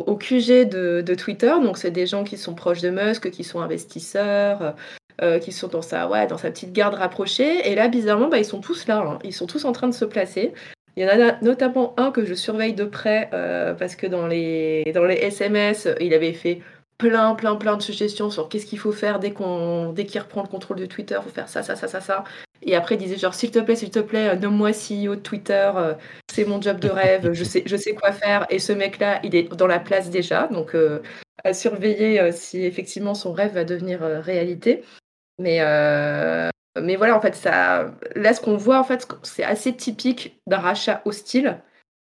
au, QG de, Twitter. Donc, c'est des gens qui sont proches de Musk, qui sont investisseurs, euh, qui sont dans sa, ouais, dans sa petite garde rapprochée. Et là, bizarrement, bah, ils sont tous là. Hein. Ils sont tous en train de se placer. Il y en a notamment un que je surveille de près euh, parce que dans les, dans les SMS, il avait fait plein, plein, plein de suggestions sur qu'est-ce qu'il faut faire dès qu'on, dès qu'il reprend le contrôle de Twitter, faut faire ça, ça, ça, ça, ça. Et après, il disait genre, s'il te plaît, s'il te plaît, euh, nomme-moi CEO de Twitter, euh, c'est mon job de rêve, je sais, je sais quoi faire. Et ce mec-là, il est dans la place déjà, donc euh, à surveiller si effectivement son rêve va devenir réalité. Mais, mais voilà, en fait, ça, là, ce qu'on voit, en fait, c'est assez typique d'un rachat hostile.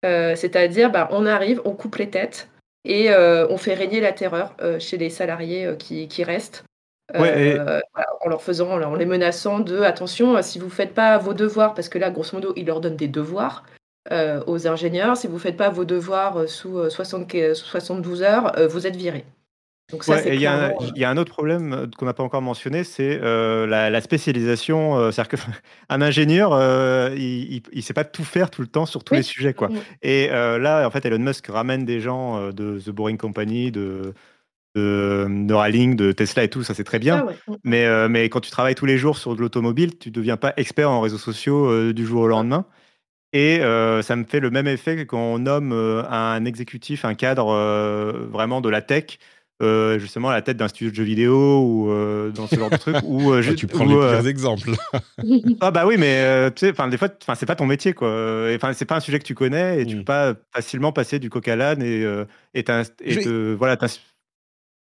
c'est-à-dire, bah, on arrive, on coupe les têtes, et euh, on fait régner la terreur euh, chez les salariés euh, qui, qui, restent. en leur faisant, en les menaçant de attention, si vous ne faites pas vos devoirs, parce que là, grosso modo, ils leur donnent des devoirs aux ingénieurs, si vous ne faites pas vos devoirs sous 72 heures, vous êtes virés il y, a un autre problème euh, qu'on n'a pas encore mentionné, c'est euh, la, spécialisation. Euh, c'est-à-dire qu'un <laughs> ingénieur, il ne sait pas tout faire tout le temps sur tous les sujets. Quoi. Et là, en fait, Elon Musk ramène des gens de The Boring Company, de, de Neuralink, de Tesla et tout, ça c'est très bien. Ah mais, mais quand tu travailles tous les jours sur de l'automobile, tu ne deviens pas expert en réseaux sociaux du jour au lendemain. Et ça me fait le même effet que quand on nomme un exécutif, un cadre vraiment de la tech euh, justement à la tête d'un studio de jeux vidéo ou euh, dans ce genre de truc. Ou, <laughs> ah, tu prends les pires exemples. <laughs> ah bah oui, mais tu sais, des fois, c'est pas ton métier, quoi. Enfin, c'est pas un sujet que tu connais et tu mm. peux pas facilement passer du coq à l'âne et, et, et voilà,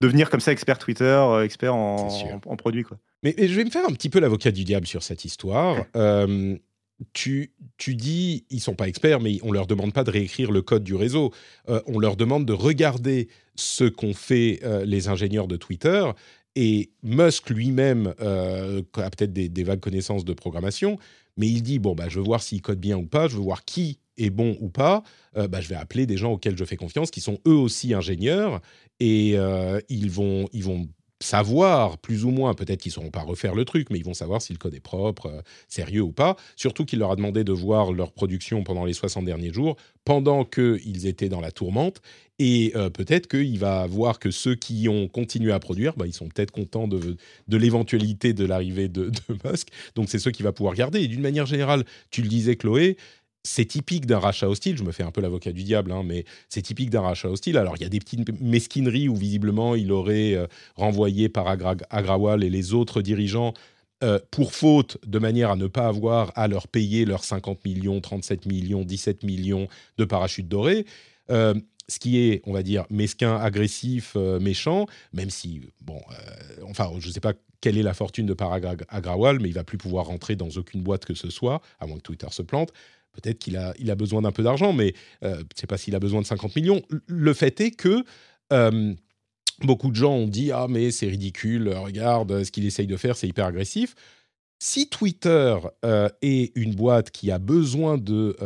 devenir comme ça expert Twitter, expert en, en, produit, quoi. Mais, je vais me faire un petit peu l'avocat du diable sur cette histoire <laughs> tu, tu dis, ils sont pas experts, mais on leur demande pas de réécrire le code du réseau. Euh, on leur demande de regarder ce qu'ont fait euh, les ingénieurs de Twitter. Et Musk lui-même euh, a peut-être des, vagues connaissances de programmation, mais il dit bon bah je veux voir s'ils codent bien ou pas, je veux voir qui est bon ou pas. bah, je vais appeler des gens auxquels je fais confiance, qui sont eux aussi ingénieurs, et ils vont ils vont savoir plus ou moins, peut-être qu'ils ne sauront pas refaire le truc, mais ils vont savoir si le code est propre, euh, sérieux ou pas. Surtout qu'il leur a demandé de voir leur production pendant les 60 derniers jours, pendant qu'ils étaient dans la tourmente. Et euh, peut-être qu'il va voir que ceux qui ont continué à produire, bah, ils sont peut-être contents de, l'éventualité de l'arrivée de, de, Musk. Donc c'est ceux qui va pouvoir garder. Et d'une manière générale, tu le disais Chloé, c'est typique d'un rachat hostile, je me fais un peu l'avocat du diable, hein, mais c'est typique d'un rachat hostile. Alors, il y a des petites mesquineries où visiblement il aurait euh, renvoyé par Agrawal et les autres dirigeants euh, pour faute, de manière à ne pas avoir à leur payer leurs 50 millions, 37 millions, 17 millions de parachutes dorés. Euh, ce qui est, on va dire, mesquin, agressif, méchant, même si, bon, enfin, je ne sais pas quelle est la fortune de Agrawal, mais il va plus pouvoir rentrer dans aucune boîte que ce soit, à moins que Twitter se plante. Peut-être qu'il a, il a besoin d'un peu d'argent, mais euh, je ne sais pas s'il a besoin de 50 millions. Le fait est que euh, beaucoup de gens ont dit Ah, mais c'est ridicule, regarde, ce qu'il essaye de faire, c'est hyper agressif. Si Twitter euh, est une boîte qui a besoin de,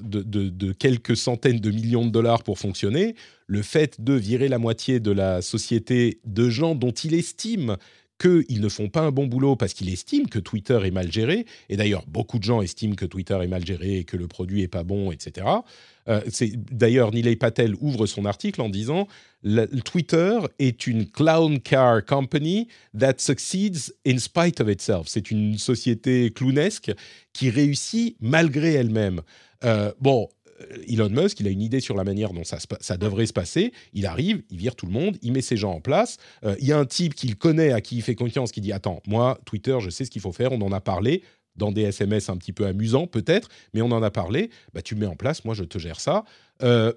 de, de, quelques centaines de millions de dollars pour fonctionner, le fait de virer la moitié de la société de gens dont il estime qu'ils ne font pas un bon boulot parce qu'ils estiment que Twitter est mal géré, et d'ailleurs beaucoup de gens estiment que Twitter est mal géré et que le produit est pas bon, etc. Euh, d'ailleurs, Nilay Patel ouvre son article en disant Twitter est une clown car company that succeeds in spite of itself. C'est une société clownesque qui réussit malgré elle-même. Euh, bon, Elon Musk, il a une idée sur la manière dont ça, ça, devrait se passer. Il arrive, il vire tout le monde, il met ses gens en place. Euh, il y a un type qu'il connaît, à qui il fait confiance, qui dit Attends, moi, Twitter, je sais ce qu'il faut faire, on en a parlé. Dans des SMS un petit peu amusants, peut-être, mais on en a parlé. Bah, tu mets en place, moi, je te gère ça. Euh,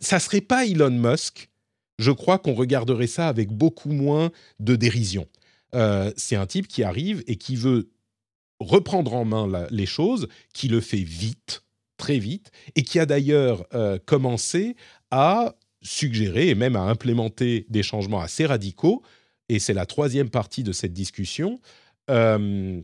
ça serait pas Elon Musk. Je crois qu'on regarderait ça avec beaucoup moins de dérision. Euh, c'est un type qui arrive et qui veut reprendre en main les choses, qui le fait vite, très vite et qui a d'ailleurs euh, commencé à suggérer et même à implémenter des changements assez radicaux. Et c'est la troisième partie de cette discussion. Euh,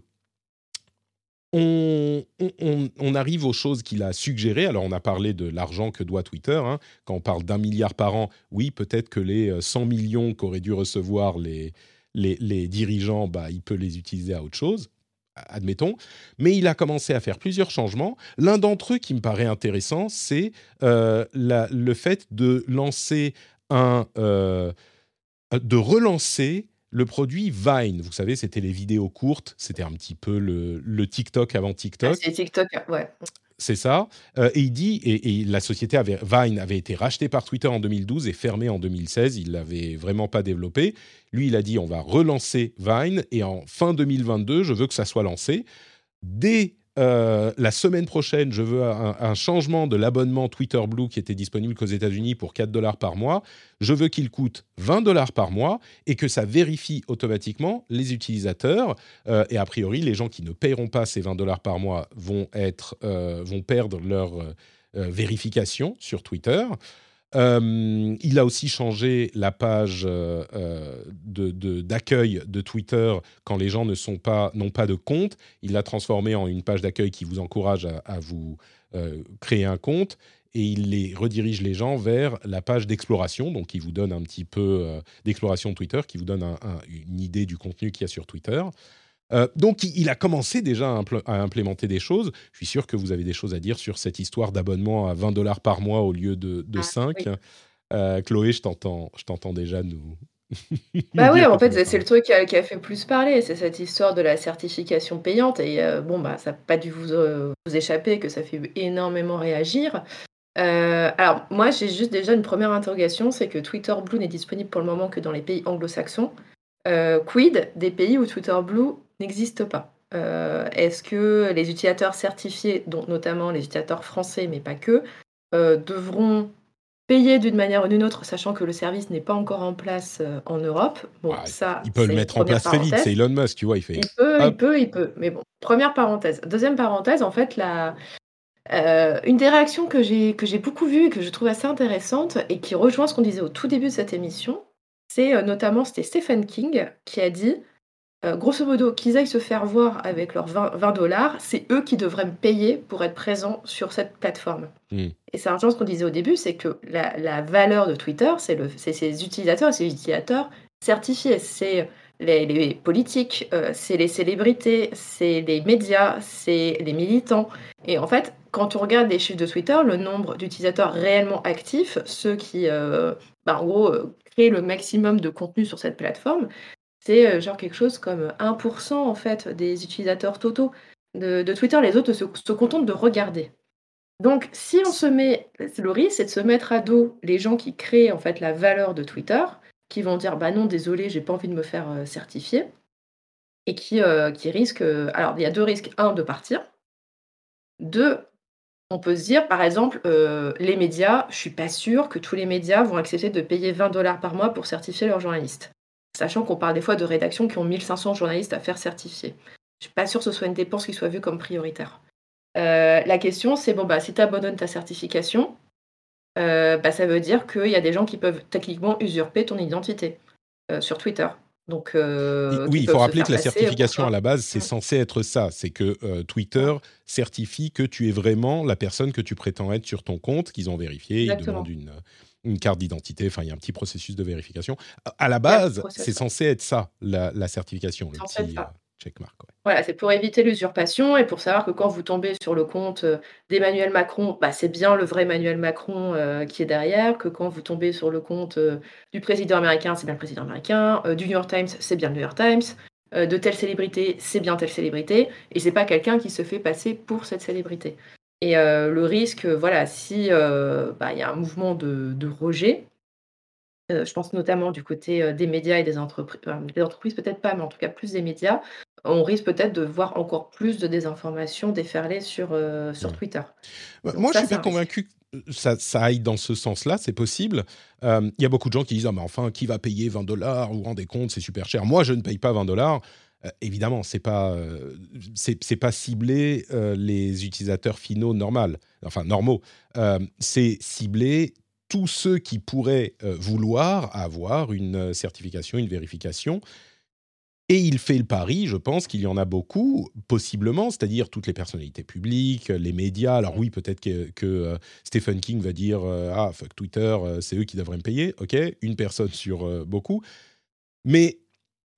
on, arrive aux choses qu'il a suggérées. Alors, on a parlé de l'argent que doit Twitter. Hein. Quand on parle d'un milliard par an, oui, peut-être que les 100 euh, millions qu'auraient dû recevoir les, les, les, dirigeants, bah, il peut les utiliser à autre chose admettons, mais il a commencé à faire plusieurs changements. L'un d'entre eux qui me paraît intéressant, c'est euh, le fait de lancer un, euh, de relancer le produit Vine. Vous savez, c'était les vidéos courtes, c'était un petit peu le, le TikTok avant TikTok. Ah, c'est TikTok, ouais. C'est ça. Euh, et il dit, et, la société avait, Vine avait été rachetée par Twitter en 2012 et fermée en 2016. Il l'avait vraiment pas développé. Lui, il a dit, on va relancer Vine et en fin 2022, je veux que ça soit lancé. Dès euh, la semaine prochaine, je veux un, changement de l'abonnement Twitter Blue qui était disponible qu'aux États-Unis pour 4 dollars par mois. Je veux qu'il coûte 20 dollars par mois et que ça vérifie automatiquement les utilisateurs. Euh, et a priori, les gens qui ne paieront pas ces 20 dollars par mois vont, être, euh, vont perdre leur vérification sur Twitter. Euh, il a aussi changé la page euh, euh, d'accueil de, Twitter quand les gens ne sont pas n'ont pas de compte. Il l'a transformé en une page d'accueil qui vous encourage à, vous créer un compte et il les redirige les gens vers la page d'exploration, donc il vous donne un petit peu d'exploration de Twitter, qui vous donne une idée du contenu qu'il y a sur Twitter. Euh, donc, il a commencé déjà à, implémenter des choses. Je suis sûr que vous avez des choses à dire sur cette histoire d'abonnement à 20 dollars par mois au lieu de, 5. Ah, euh, Chloé, je t'entends, je t'entends déjà nous. <laughs> bah oui, en fait, c'est le truc qui a, fait plus parler, c'est cette histoire de la certification payante. Et euh, bon, bah, ça n'a pas dû vous, vous, échapper que ça fait énormément réagir. alors, moi, j'ai juste déjà une première interrogation, c'est que Twitter Blue n'est disponible pour le moment que dans les pays anglo-saxons. quid des pays où Twitter Blue n'existe pas Est-ce que les utilisateurs certifiés, dont notamment les utilisateurs français, mais pas que, devront payer d'une manière ou d'une autre, sachant que le service n'est pas encore en place euh, en Europe? Bon, ça, il peut le mettre en place très vite. C'est Elon Musk, tu vois, il fait. Il peut, il peut, il peut. Mais bon, première parenthèse. Deuxième parenthèse, en fait, la, euh, une des réactions que j'ai beaucoup vues et que je trouve assez intéressante et qui rejoint ce qu'on disait au tout début de cette émission, c'est euh, notamment c'était Stephen King qui a dit grosso modo, qu'ils aillent se faire voir avec leurs 20 dollars, c'est eux qui devraient me payer pour être présents sur cette plateforme. Hmm. Et c'est un genre ce qu'on disait au début, c'est que la, valeur de Twitter, c'est ses utilisateurs et ses utilisateurs certifiés. C'est les, politiques, euh, c'est les célébrités, c'est les médias, c'est les militants. Et en fait, quand on regarde les chiffres de Twitter, le nombre d'utilisateurs réellement actifs, ceux qui, euh, bah, en gros, euh, créent le maximum de contenu sur cette plateforme, c'est euh, genre quelque chose comme 1% en fait des utilisateurs totaux de, Twitter. Les autres se, contentent de regarder. Donc, si on se met, le risque, c'est de se mettre à dos les gens qui créent en fait la valeur de Twitter, qui vont dire bah non, désolé, j'ai pas envie de me faire euh, certifier, et qui, euh, qui risquent. alors, il y a deux risques un, de partir. Deux, on peut se dire, par exemple, les médias, je suis pas sûre que tous les médias vont accepter de payer 20 dollars par mois pour certifier leurs journalistes. Sachant qu'on parle des fois de rédactions qui ont 1500 journalistes à faire certifier. Je suis pas sûre que ce soit une dépense qui soit vue comme prioritaire. Euh, la question, c'est bon, bah, si tu abandonnes ta certification, euh, bah, ça veut dire qu'il y a des gens qui peuvent techniquement usurper ton identité euh, sur Twitter. Donc, oui, il faut rappeler que la certification à la base, c'est censé être ça. C'est que Twitter certifie que tu es vraiment la personne que tu prétends être sur ton compte, qu'ils ont vérifié, ils demandent une, une carte d'identité. Enfin, il y a un petit processus de vérification. À la base, c'est censé être ça, la, certification, le petit euh, checkmark. Voilà, c'est pour éviter l'usurpation et pour savoir que quand vous tombez sur le compte euh, d'Emmanuel Macron, bah, c'est bien le vrai Emmanuel Macron euh, qui est derrière, que quand vous tombez sur le compte du président américain, c'est bien le président américain, du New York Times, c'est bien le New York Times, de telle célébrité, c'est bien telle célébrité, et c'est pas quelqu'un qui se fait passer pour cette célébrité. Et euh, le risque, voilà, si euh, bah, il y a un mouvement de, rejet, euh, je pense notamment du côté des médias et des entreprises, des entreprises peut-être pas, mais en tout cas plus des médias, on risque peut-être de voir encore plus de désinformation déferler sur, sur Twitter. Bah, moi, je suis pas convaincu que ça, ça, aille dans ce sens-là, c'est possible. Il y a beaucoup de gens qui disent ah, mais enfin, qui va payer 20 dollars Vous vous rendez compte, c'est super cher. Moi, je ne paye pas 20 dollars. Euh, évidemment, c'est pas euh, pas ciblé euh, les utilisateurs finaux normaux, enfin normaux. c'est ciblé tous ceux qui pourraient vouloir avoir une certification, une vérification. Et il fait le pari, je pense qu'il y en a beaucoup, possiblement, c'est-à-dire toutes les personnalités publiques, les médias. Alors oui, peut-être que, que Stephen King va dire ah fuck Twitter, c'est eux qui devraient me payer. Ok, une personne sur beaucoup. Mais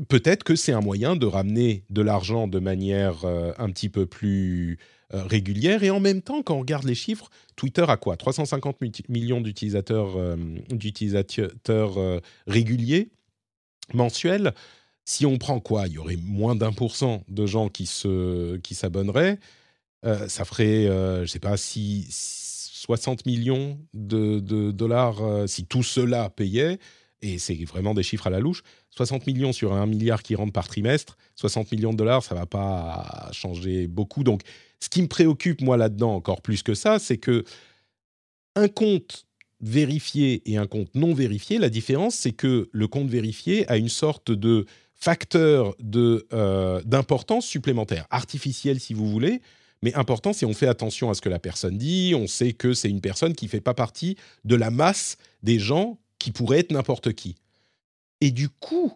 peut-être que c'est un moyen de ramener de l'argent de manière euh, un petit peu plus euh, régulière. Et en même temps, quand on regarde les chiffres, Twitter a quoi? 350 millions d'utilisateurs euh, réguliers mensuels. Si on prend quoi? Il y aurait moins d'un pour cent de gens qui s'abonneraient. Qui ça ferait, je ne sais pas, si 60 millions de dollars si tout cela payait et c'est vraiment des chiffres à la louche, 60 millions sur un milliard qui rentre par trimestre, 60 millions de dollars, ça va pas changer beaucoup. Donc, ce qui me préoccupe, moi, là-dedans, encore plus que ça, c'est que un compte vérifié et un compte non vérifié, la différence, c'est que le compte vérifié a une sorte de facteur euh, d'importance supplémentaire, artificiel si vous voulez, mais important si on fait attention à ce que la personne dit, on sait que c'est une personne qui ne fait pas partie de la masse des gens qui pourrait être n'importe qui. Et du coup,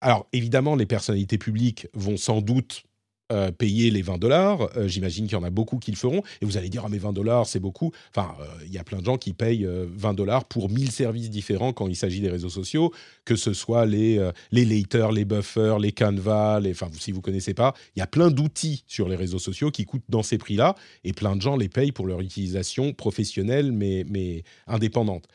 alors évidemment, les personnalités publiques vont sans doute euh, payer les 20 dollars. Euh, j'imagine qu'il y en a beaucoup qui le feront. Et vous allez dire, ah mais 20 dollars, c'est beaucoup. Enfin, euh, il y a plein de gens qui payent 20 dollars pour 1000 services différents quand il s'agit des réseaux sociaux, que ce soit les, les laters, les buffers, les canvas, les, enfin, si vous ne connaissez pas, il y a plein d'outils sur les réseaux sociaux qui coûtent dans ces prix-là. Et plein de gens les payent pour leur utilisation professionnelle, mais, mais indépendante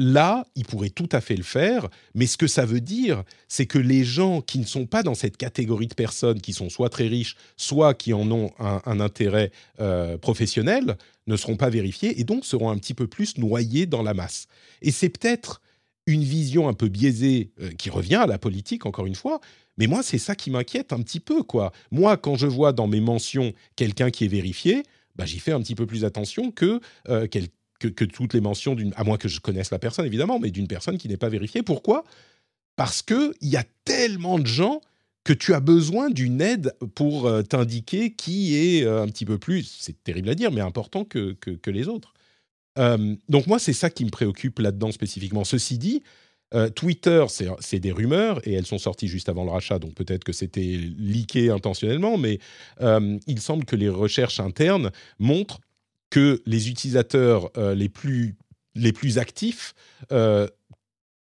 là, il pourrait tout à fait le faire, mais ce que ça veut dire, c'est que les gens qui ne sont pas dans cette catégorie de personnes, qui sont soit très riches, soit qui en ont un, intérêt euh, professionnel, ne seront pas vérifiés et donc seront un petit peu plus noyés dans la masse. Et c'est peut-être une vision un peu biaisée euh, qui revient à la politique, encore une fois, mais moi, c'est ça qui m'inquiète un petit peu, quoi. Moi, quand je vois dans mes mentions quelqu'un qui est vérifié, bah, j'y fais un petit peu plus attention que euh, quelqu'un que, toutes les mentions d'une, à moins que je connaisse la personne évidemment, mais d'une personne qui n'est pas vérifiée. Pourquoi? Parce que il y a tellement de gens que tu as besoin d'une aide pour euh, t'indiquer qui est euh, un petit peu plus, c'est terrible à dire, mais important que, que, les autres. Euh, donc moi, c'est ça qui me préoccupe là-dedans spécifiquement. Ceci dit, Twitter, c'est des rumeurs et elles sont sorties juste avant le rachat, donc peut-être que c'était leaké intentionnellement, mais il semble que les recherches internes montrent que les utilisateurs euh, les, plus, les plus actifs euh,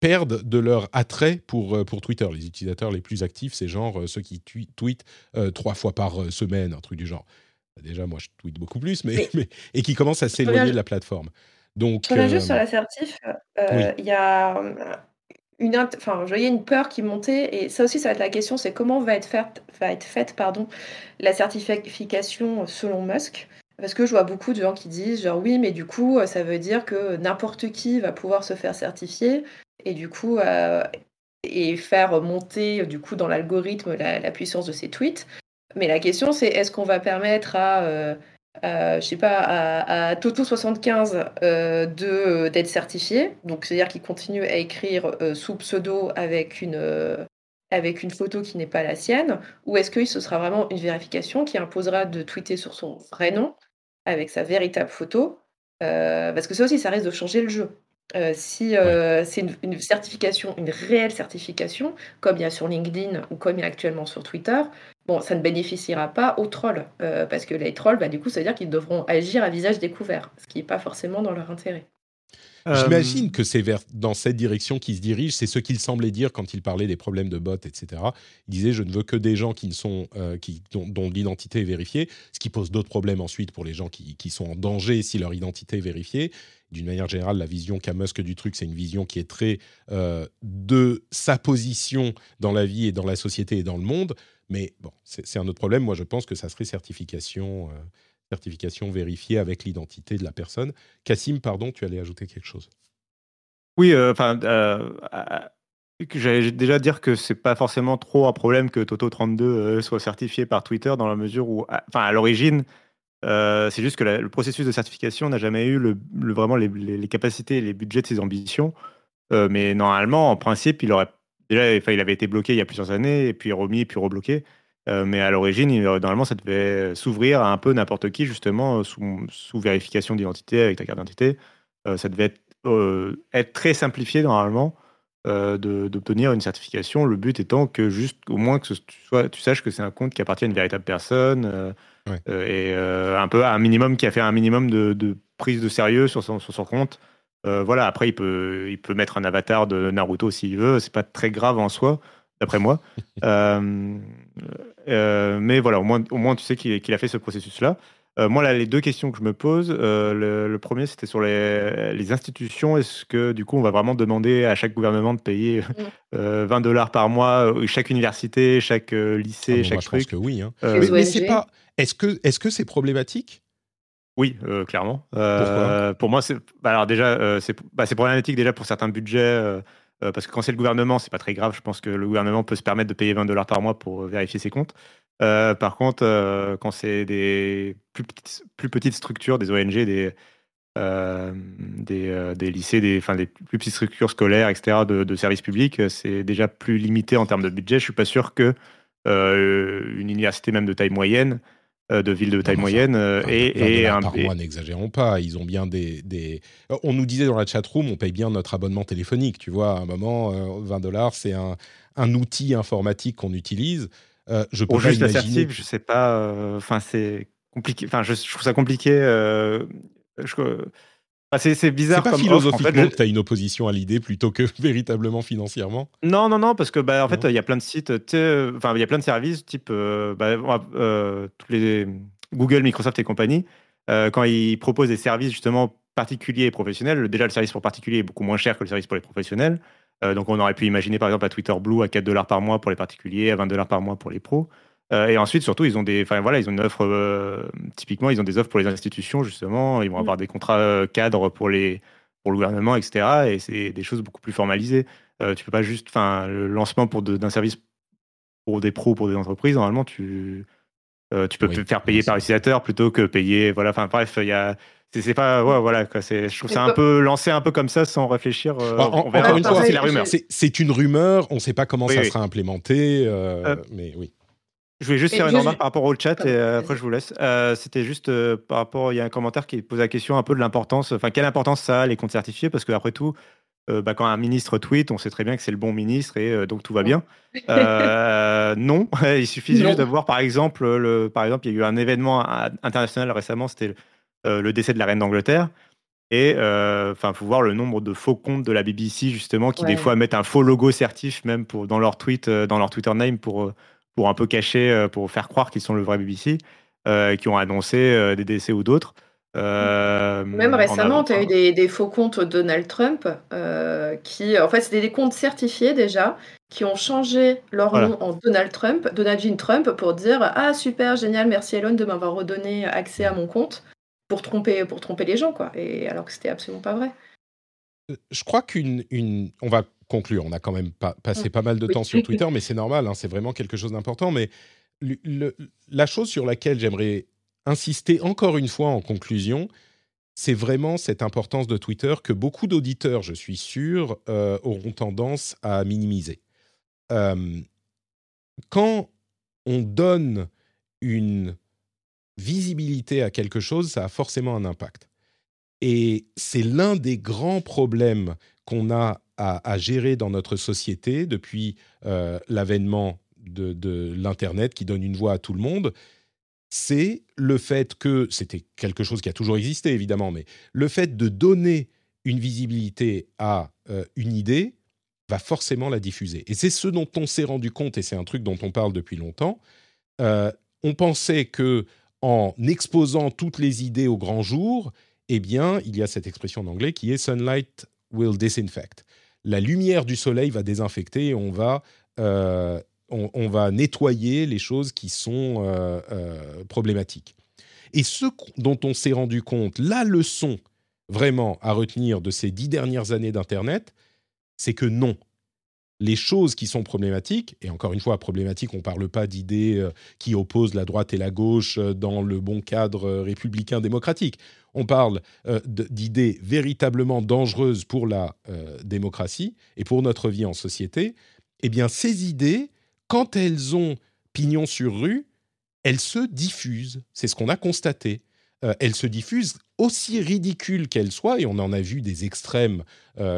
perdent de leur attrait pour, euh, pour Twitter. Les utilisateurs les plus actifs, c'est genre ceux qui tweetent trois fois par semaine, un truc du genre. Déjà, moi, je tweete beaucoup plus, mais, <laughs> et qui commencent à s'éloigner de la plateforme. Donc, je reviens juste sur l'assertif. Il y a une, enfin, je voyais une peur qui montait, et ça aussi, ça va être la question, c'est comment va être faite, va être faite pardon, la certification selon Musk? Parce que je vois beaucoup de gens qui disent genre oui, mais du coup, ça veut dire que n'importe qui va pouvoir se faire certifier et du coup euh, et faire monter du coup dans l'algorithme la, puissance de ces tweets. Mais la question c'est est-ce qu'on va permettre à, euh, je sais pas à, Toto 75 euh, de d'être certifié, donc c'est-à-dire qu'il continue à écrire sous pseudo avec une avec une photo qui n'est pas la sienne, ou est-ce que ce sera vraiment une vérification qui imposera de tweeter sur son vrai nom? Avec sa véritable photo, euh, parce que ça aussi, ça risque de changer le jeu. Euh, si euh, c'est une, certification, une réelle certification, comme il y a sur LinkedIn ou comme il y a actuellement sur Twitter, bon, ça ne bénéficiera pas aux trolls, parce que les trolls, bah, du coup, ça veut dire qu'ils devront agir à visage découvert, ce qui n'est pas forcément dans leur intérêt. J'imagine euh, que c'est dans cette direction qu'il se dirige. C'est ce qu'il semblait dire quand il parlait des problèmes de bots, etc. Il disait je ne veux que des gens qui sont, euh, qui, dont, l'identité est vérifiée, ce qui pose d'autres problèmes ensuite pour les gens qui, qui, sont en danger si leur identité est vérifiée. D'une manière générale, la vision qu'a Musk du truc, c'est une vision qui est très euh, de sa position dans la vie et dans la société et dans le monde. Mais bon, c'est un autre problème. Moi, je pense que ça serait certification certification vérifiée avec l'identité de la personne. Cassim, pardon, tu allais ajouter quelque chose? Oui, euh, enfin, euh, euh, j'allais déjà dire que c'est pas forcément trop un problème que Toto32 soit certifié par Twitter dans la mesure où, enfin, à l'origine, c'est juste que le processus de certification n'a jamais eu le, vraiment les, capacités et les budgets de ses ambitions. mais normalement, en principe, il aurait déjà, enfin, il avait été bloqué il y a plusieurs années, et puis remis, puis rebloqué. Euh, mais à l'origine, normalement, ça devait s'ouvrir à un peu n'importe qui, justement, sous, sous vérification d'identité avec ta carte d'identité. Euh, ça devait être, euh, être, très simplifié, normalement, d'obtenir une certification. Le but étant que, juste, au moins, que tu, saches que c'est un compte qui appartient à une véritable personne et un peu un minimum qui a fait un minimum de, prise de sérieux sur son, sur son compte. voilà, après, il peut, il peut mettre un avatar de Naruto s'il veut, c'est pas très grave en soi d'après moi. <laughs> Euh, euh, mais voilà, au moins, au moins tu sais qu'il a fait ce processus-là. Euh, moi, là, les deux questions que je me pose, le, premier, c'était sur les, les institutions. Est-ce que, du coup, on va vraiment demander à chaque gouvernement de payer 20 dollars par mois, chaque université, chaque lycée, ah chaque je truc pense que oui. Hein. mais, c'est pas. Est-ce que est-ce que c'est problématique? Oui, clairement. pour moi, c'est bah, alors déjà, c'est bah, problématique déjà pour certains budgets. Euh, parce que quand c'est le gouvernement, c'est pas très grave. Je pense que le gouvernement peut se permettre de payer 20 dollars par mois pour vérifier ses comptes. Euh, par contre, euh, quand c'est des plus petites, structures, des ONG, des, des, lycées, des, des plus petites structures scolaires, etc., de, de services publics, c'est déjà plus limité en termes de budget. Je suis pas sûr que une université même de taille moyenne euh, de villes de taille moyenne. Euh, et, et un, par mois, n'exagérons pas. Ils ont bien des, des, On nous disait dans la chat room, on paye bien notre abonnement téléphonique. Tu vois, à un moment, 20 euh, dollars, c'est un, un, outil informatique qu'on utilise. je peux juste imaginer... je sais pas. Enfin, c'est compliqué. Enfin, je, trouve ça compliqué. Je, c'est bizarre. C'est pas philosophiquement que tu as une opposition à l'idée plutôt que <laughs> véritablement financièrement Non, non, non, parce que bah, en fait, il y a plein de sites, enfin, il y a plein de services type euh, bah, euh, tous les Google, Microsoft et compagnie. Euh, quand ils proposent des services justement particuliers et professionnels. Déjà, le service pour particuliers est beaucoup moins cher que le service pour les professionnels. Euh, donc, on aurait pu imaginer, par exemple, à Twitter Blue à 4 dollars par mois pour les particuliers, à 20 dollars par mois pour les pros. Euh, et ensuite, surtout, ils ont des, enfin voilà, ils ont une offre. Euh, typiquement, ils ont des offres pour les institutions justement. Ils vont avoir mm. des contrats cadres pour les, pour le gouvernement, etc. Et c'est des choses beaucoup plus formalisées. tu peux pas juste, enfin, le lancement pour d'un service pour des pros, pour des entreprises, normalement, tu, tu peux faire payer par utilisateur plutôt que payer. Voilà, enfin bref, il y a c'est pas ouais, voilà quoi je trouve ça un peu lancé un peu comme ça sans réfléchir euh, bah, on verra une fois c'est la rumeur c'est une rumeur on sait pas comment ça sera implémenté euh, euh, mais oui je voulais juste faire une remarque par rapport au chat et après je vous laisse. C'était juste par rapport il y a un commentaire qui pose la question un peu de l'importance enfin quelle importance ça a les comptes certifiés? Parce que après tout bah, quand un ministre tweet, on sait très bien que c'est le bon ministre et donc tout va bien. <laughs> non, <laughs> il suffit juste de voir par exemple, le, par exemple, il y a eu un événement international récemment, c'était euh, le décès de la reine d'Angleterre. Et euh, enfin, faut voir le nombre de faux comptes de la BBC justement qui des fois mettent un faux logo certif même pour dans leur tweet, euh, dans leur Twitter name pour pour un peu cacher, pour faire croire qu'ils sont le vrai BBC, qui ont annoncé des décès ou d'autres. Même récemment, tu as eu des, des, faux comptes Donald Trump qui, en fait, c'était des comptes certifiés déjà, qui ont changé leur nom en Donald Trump, Donald Jean Trump, pour dire Ah super, génial, merci Elon de m'avoir redonné accès à mon compte pour tromper, pour tromper les gens, quoi. Et alors que c'était absolument pas vrai. Euh, je crois qu'une, une, on va conclure. On a quand même pas, passé mm. pas mal de temps sur Twitter, <laughs> mais c'est normal. Hein, c'est vraiment quelque chose d'important. Mais la chose sur laquelle j'aimerais insister encore une fois en conclusion, c'est vraiment cette importance de Twitter que beaucoup d'auditeurs, je suis sûr, euh, auront tendance à minimiser. Euh, quand on donne une visibilité à quelque chose, ça a forcément un impact. Et c'est l'un des grands problèmes qu'on a à, gérer dans notre société depuis euh, l'avènement de, l'Internet qui donne une voix à tout le monde. C'est le fait que, c'était quelque chose qui a toujours existé évidemment, mais le fait de donner une visibilité à euh, une idée va forcément la diffuser. Et c'est ce dont on s'est rendu compte, et c'est un truc dont on parle depuis longtemps. Euh, on pensait que en exposant toutes les idées au grand jour, eh bien, il y a cette expression en anglais qui est sunlight will disinfect. La lumière du soleil va désinfecter on va, euh, on, va nettoyer les choses qui sont euh, euh, problématiques. Et ce dont on s'est rendu compte, la leçon vraiment à retenir de ces dix dernières années d'Internet, c'est que non, les choses qui sont problématiques, et encore une fois, problématiques, on ne parle pas d'idées qui opposent la droite et la gauche dans le bon cadre républicain démocratique. On parle d'idées véritablement dangereuses pour la démocratie et pour notre vie en société. Eh bien, ces idées, quand elles ont pignon sur rue, elles se diffusent. C'est ce qu'on a constaté. elles se diffusent aussi ridicules qu'elles soient, et on en a vu des extrêmes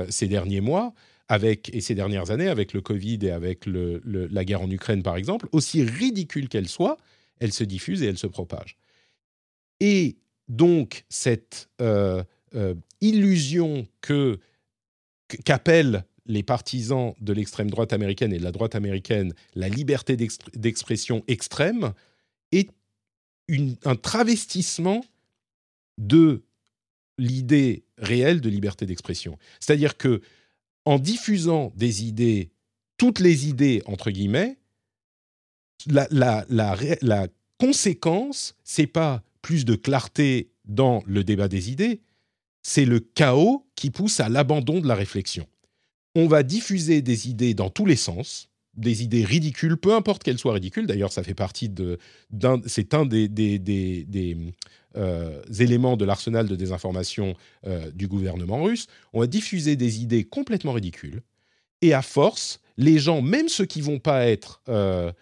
ces derniers mois, avec, et ces dernières années, avec le Covid et avec la guerre en Ukraine, par exemple, aussi ridicule qu'elle soit, elle se diffuse et elle se propage. Et donc, cette euh, euh, illusion que qu'appellent les partisans de l'extrême droite américaine et de la droite américaine la liberté d'expression extrême est un travestissement de l'idée réelle de liberté d'expression. C'est-à-dire que en diffusant des idées, toutes les idées, entre guillemets, la, la, la, la conséquence, c'est pas plus de clarté dans le débat des idées, c'est le chaos qui pousse à l'abandon de la réflexion. On va diffuser des idées dans tous les sens, des idées ridicules, peu importe qu'elles soient ridicules. D'ailleurs, ça fait partie de, c'est un des, euh, éléments de l'arsenal de désinformation euh, du gouvernement russe. On va diffuser des idées complètement ridicules. Et à force, les gens, même ceux qui vont pas être euh,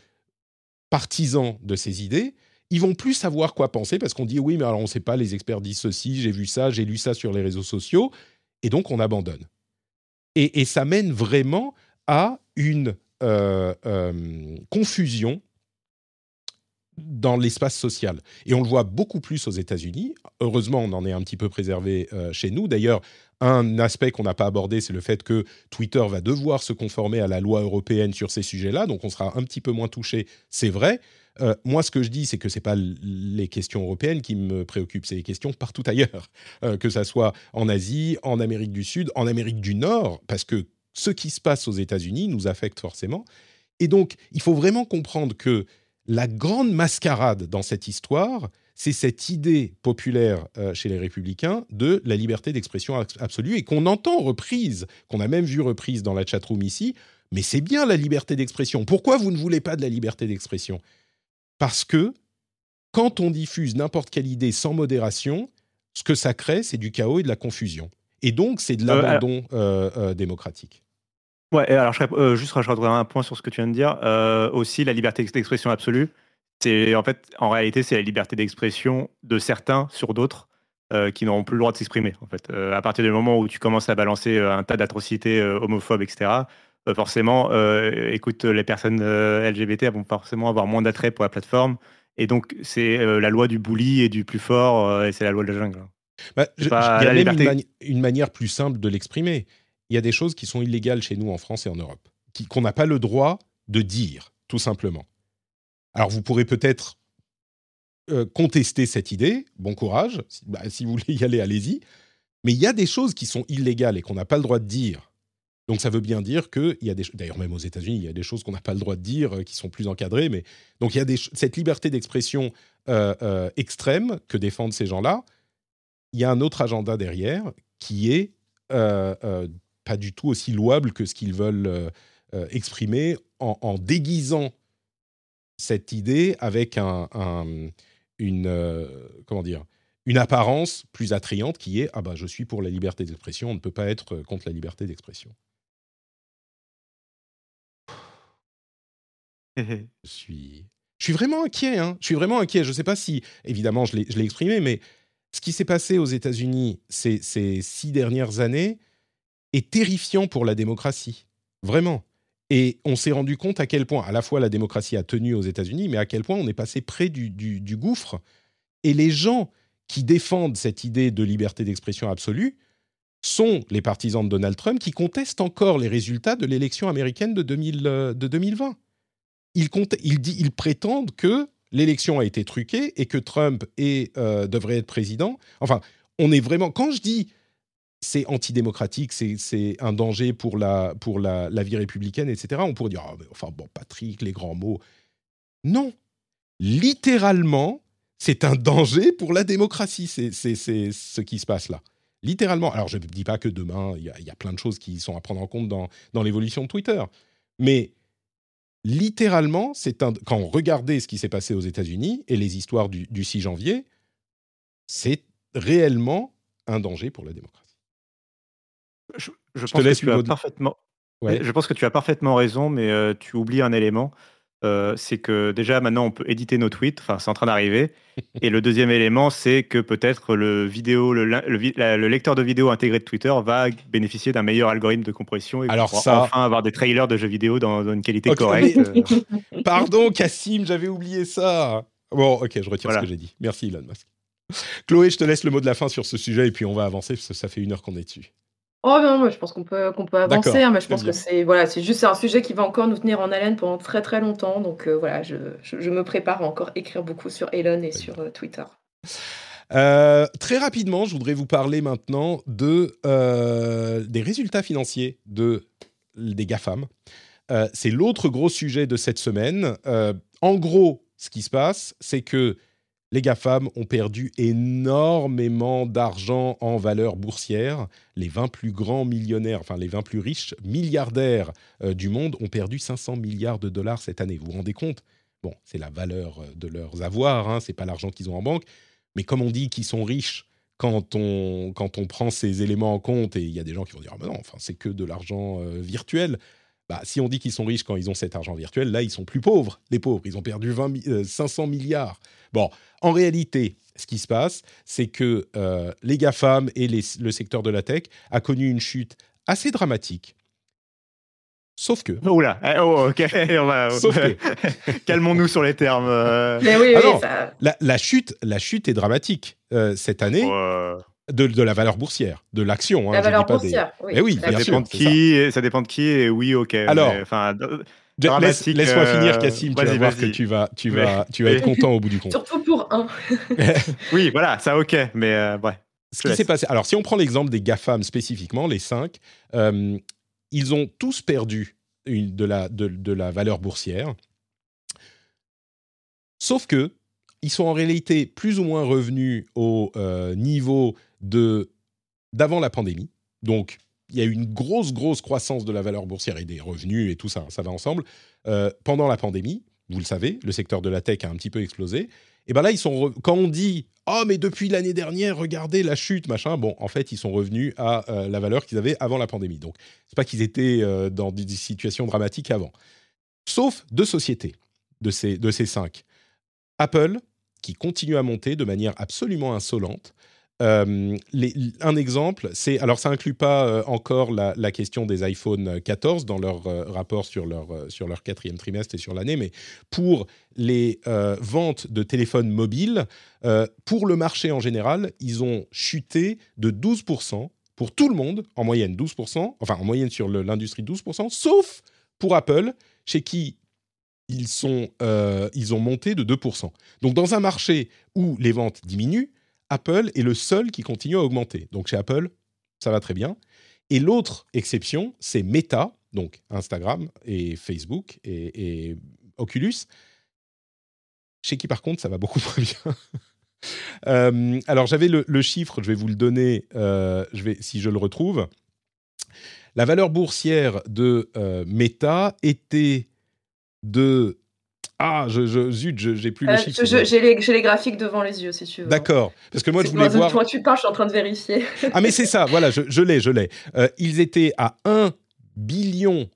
partisans de ces idées, ils vont plus savoir quoi penser parce qu'on dit oui, mais alors on ne sait pas, les experts disent ceci, j'ai vu ça, j'ai lu ça sur les réseaux sociaux, et donc on abandonne. Et, ça mène vraiment à une euh, euh, confusion dans l'espace social. Et on le voit beaucoup plus aux États-Unis. Heureusement, on en est un petit peu préservé euh, chez nous. D'ailleurs, un aspect qu'on n'a pas abordé, c'est le fait que Twitter va devoir se conformer à la loi européenne sur ces sujets-là. Donc, on sera un petit peu moins touché, c'est vrai. Euh, moi, ce que je dis, c'est que ce n'est pas les questions européennes qui me préoccupent, c'est les questions partout ailleurs, <laughs> euh, que ça soit en Asie, en Amérique du Sud, en Amérique du Nord, parce que ce qui se passe aux États-Unis nous affecte forcément. Et donc, il faut vraiment comprendre que la grande mascarade dans cette histoire, c'est cette idée populaire euh, chez les républicains de la liberté d'expression absolue et qu'on entend reprise, qu'on a même vu reprise dans la chatroom ici, mais c'est bien la liberté d'expression. Pourquoi vous ne voulez pas de la liberté d'expression? Parce que quand on diffuse n'importe quelle idée sans modération, ce que ça crée, c'est du chaos et de la confusion. Et donc, c'est de euh, l'abandon euh, démocratique. Ouais, alors je, euh, juste rajouterai un point sur ce que tu viens de dire. Euh, aussi, la liberté d'expression absolue, c'est en fait, en réalité, c'est la liberté d'expression de certains sur d'autres euh, qui n'auront plus le droit de s'exprimer. En fait, à partir du moment où tu commences à balancer un tas d'atrocités homophobes, etc., forcément, écoute, les personnes LGBT vont forcément avoir moins d'attrait pour la plateforme. Et donc, c'est la loi du bully et du plus fort, et c'est la loi de la jungle. Bah, il y a même une, manière plus simple de l'exprimer il y a des choses qui sont illégales chez nous en France et en Europe, qu'on n'a pas le droit de dire, tout simplement. Alors vous pourrez peut-être euh, contester cette idée, bon courage, bah, si, vous voulez y aller, allez-y, mais il y a des choses qui sont illégales et qu'on n'a pas le droit de dire. Donc ça veut bien dire qu'il y a des d'ailleurs même aux États-Unis il y a des choses qu'on n'a pas le droit de dire euh, qui sont plus encadrées mais donc il y a cette liberté d'expression euh, extrême que défendent ces gens-là il y a un autre agenda derrière qui est pas du tout aussi louable que ce qu'ils veulent euh, euh, exprimer en, déguisant cette idée avec un, une euh, comment dire une apparence plus attrayante qui est ah bah je suis pour la liberté d'expression on ne peut pas être contre la liberté d'expression <laughs> je suis je suis vraiment inquiet hein. je suis vraiment inquiet je ne sais pas si évidemment je l'ai exprimé mais ce qui s'est passé aux États-Unis ces, ces six dernières années est terrifiant pour la démocratie. Vraiment. Et on s'est rendu compte à quel point, à la fois la démocratie a tenu aux États-Unis, mais à quel point on est passé près du, gouffre. Et les gens qui défendent cette idée de liberté d'expression absolue sont les partisans de Donald Trump qui contestent encore les résultats de l'élection américaine de, 2020. Ils, ils, prétendent que l'élection a été truquée et que Trump euh, devrait être président. Enfin, on est vraiment. Quand je dis c'est antidémocratique, c'est un danger pour, la, pour la, vie républicaine, etc. On pourrait dire, ah, enfin bon, Patrick, les grands mots. Non, littéralement, c'est un danger pour la démocratie, c'est ce qui se passe là. Littéralement. Alors, je ne dis pas que demain, il y, a plein de choses qui sont à prendre en compte dans, dans l'évolution de Twitter. Mais littéralement, c'est quand on regardait ce qui s'est passé aux États-Unis et les histoires du, du 6 janvier, c'est réellement un danger pour la démocratie. Je, pense que tu as parfaitement. Je pense que tu as parfaitement raison, mais euh, tu oublies un élément. Euh, c'est que déjà maintenant on peut éditer nos tweets, enfin c'est en train d'arriver. <laughs> Et le deuxième élément, c'est que peut-être le vidéo, le, le, lecteur de vidéo intégré de Twitter va bénéficier d'un meilleur algorithme de compression et Alors ça... enfin avoir des trailers de jeux vidéo dans, une qualité correcte. <laughs> Pardon, Cassim, j'avais oublié ça. Bon, ok, je retire ce que j'ai dit. Merci Elon Musk. Chloé, je te laisse le mot de la fin sur ce sujet et puis on va avancer parce que ça fait une heure qu'on est dessus. Oh non, je pense qu'on peut qu'on peut avancer, hein, mais je pense que c'est voilà, c'est juste un sujet qui va encore nous tenir en haleine pendant très très longtemps. Donc euh, voilà, je, je, me prépare à encore écrire beaucoup sur Elon et sur euh, Twitter. Euh, très rapidement, je voudrais vous parler maintenant de des résultats financiers de des GAFAM. c'est l'autre gros sujet de cette semaine. en gros, ce qui se passe, c'est que les GAFAM ont perdu énormément d'argent en valeur boursière. Les 20 plus grands millionnaires, enfin les 20 plus riches milliardaires euh, du monde ont perdu 500 milliards de dollars cette année. Vous vous rendez compte? Bon, c'est la valeur euh, de leurs avoirs, hein, c'est pas l'argent qu'ils ont en banque. Mais comme on dit qu'ils sont riches quand on, quand on prend ces éléments en compte, et il y a des gens qui vont dire ah ben non, enfin, c'est que de l'argent euh, virtuel. Bah, si on dit qu'ils sont riches quand ils ont cet argent virtuel, là, ils sont plus pauvres, les pauvres. Ils ont perdu 20, 500 milliards. Bon, en réalité, ce qui se passe, c'est que euh, les GAFAM et le secteur de la tech a connu une chute assez dramatique. Sauf que. Oula, eh, oh, ok, <laughs> Sauf que. <laughs> Calmons-nous sur les termes. Euh. Mais oui, oui, ça... la, chute, la chute est dramatique euh, cette année. De, la valeur boursière, de l'action. Hein, la valeur boursière, oui. Eh oui ça, dépend de qui, ça. dépend de qui, et oui, ok. Alors, enfin, dramatique. Laisse-moi finir, Cassim. Tu vas voir que tu vas, tu vas, tu vas être <laughs> content au bout du compte. Surtout pour un. <laughs> oui, voilà, ça ok, mais ouais. Ce qui s'est passé. Alors, si on prend l'exemple des GAFAM spécifiquement, les cinq, ils ont tous perdu une, de, la, de, de la valeur boursière. Sauf que ils sont en réalité plus ou moins revenus au euh, niveau de d'avant la pandémie. Donc, il y a eu une grosse, grosse croissance de la valeur boursière et des revenus et tout ça, ça va ensemble. Euh, pendant la pandémie, vous le savez, le secteur de la tech a un petit peu explosé. Et bien là, ils sont quand on dit oh mais depuis l'année dernière, regardez la chute, machin. Bon, en fait, ils sont revenus à euh, la valeur qu'ils avaient avant la pandémie. Donc, c'est pas qu'ils étaient dans des situations dramatiques avant. Sauf deux sociétés de ces de ces cinq. Apple, qui continue à monter de manière absolument insolente. Euh, un exemple, c'est alors ça inclut pas euh, encore la, question des iPhone 14 dans leur euh, rapport sur leur sur leur quatrième trimestre et sur l'année, mais pour les ventes de téléphones mobiles, pour le marché en général, ils ont chuté de 12% pour tout le monde en moyenne 12%, enfin en moyenne sur l'industrie 12%, sauf pour Apple, chez qui ils, sont, euh, ils ont monté de 2%. Donc dans un marché où les ventes diminuent, Apple est le seul qui continue à augmenter. Donc chez Apple, ça va très bien. Et l'autre exception, c'est Meta, donc Instagram et Facebook et, Oculus, chez qui par contre ça va beaucoup <laughs> moins bien. Euh, alors j'avais le, chiffre, je vais vous le donner euh, je vais, si je le retrouve. La valeur boursière de Meta était de ah, je, je, zut, j'ai plus les euh, chiffres. J'ai les, les, graphiques devant les yeux, si tu veux. D'accord. Parce que moi, je voulais voir. Toi, tu parles, je suis en train de vérifier. <laughs> ah, mais c'est ça, voilà, je, l'ai, je l'ai. Euh, ils étaient à 1 billion,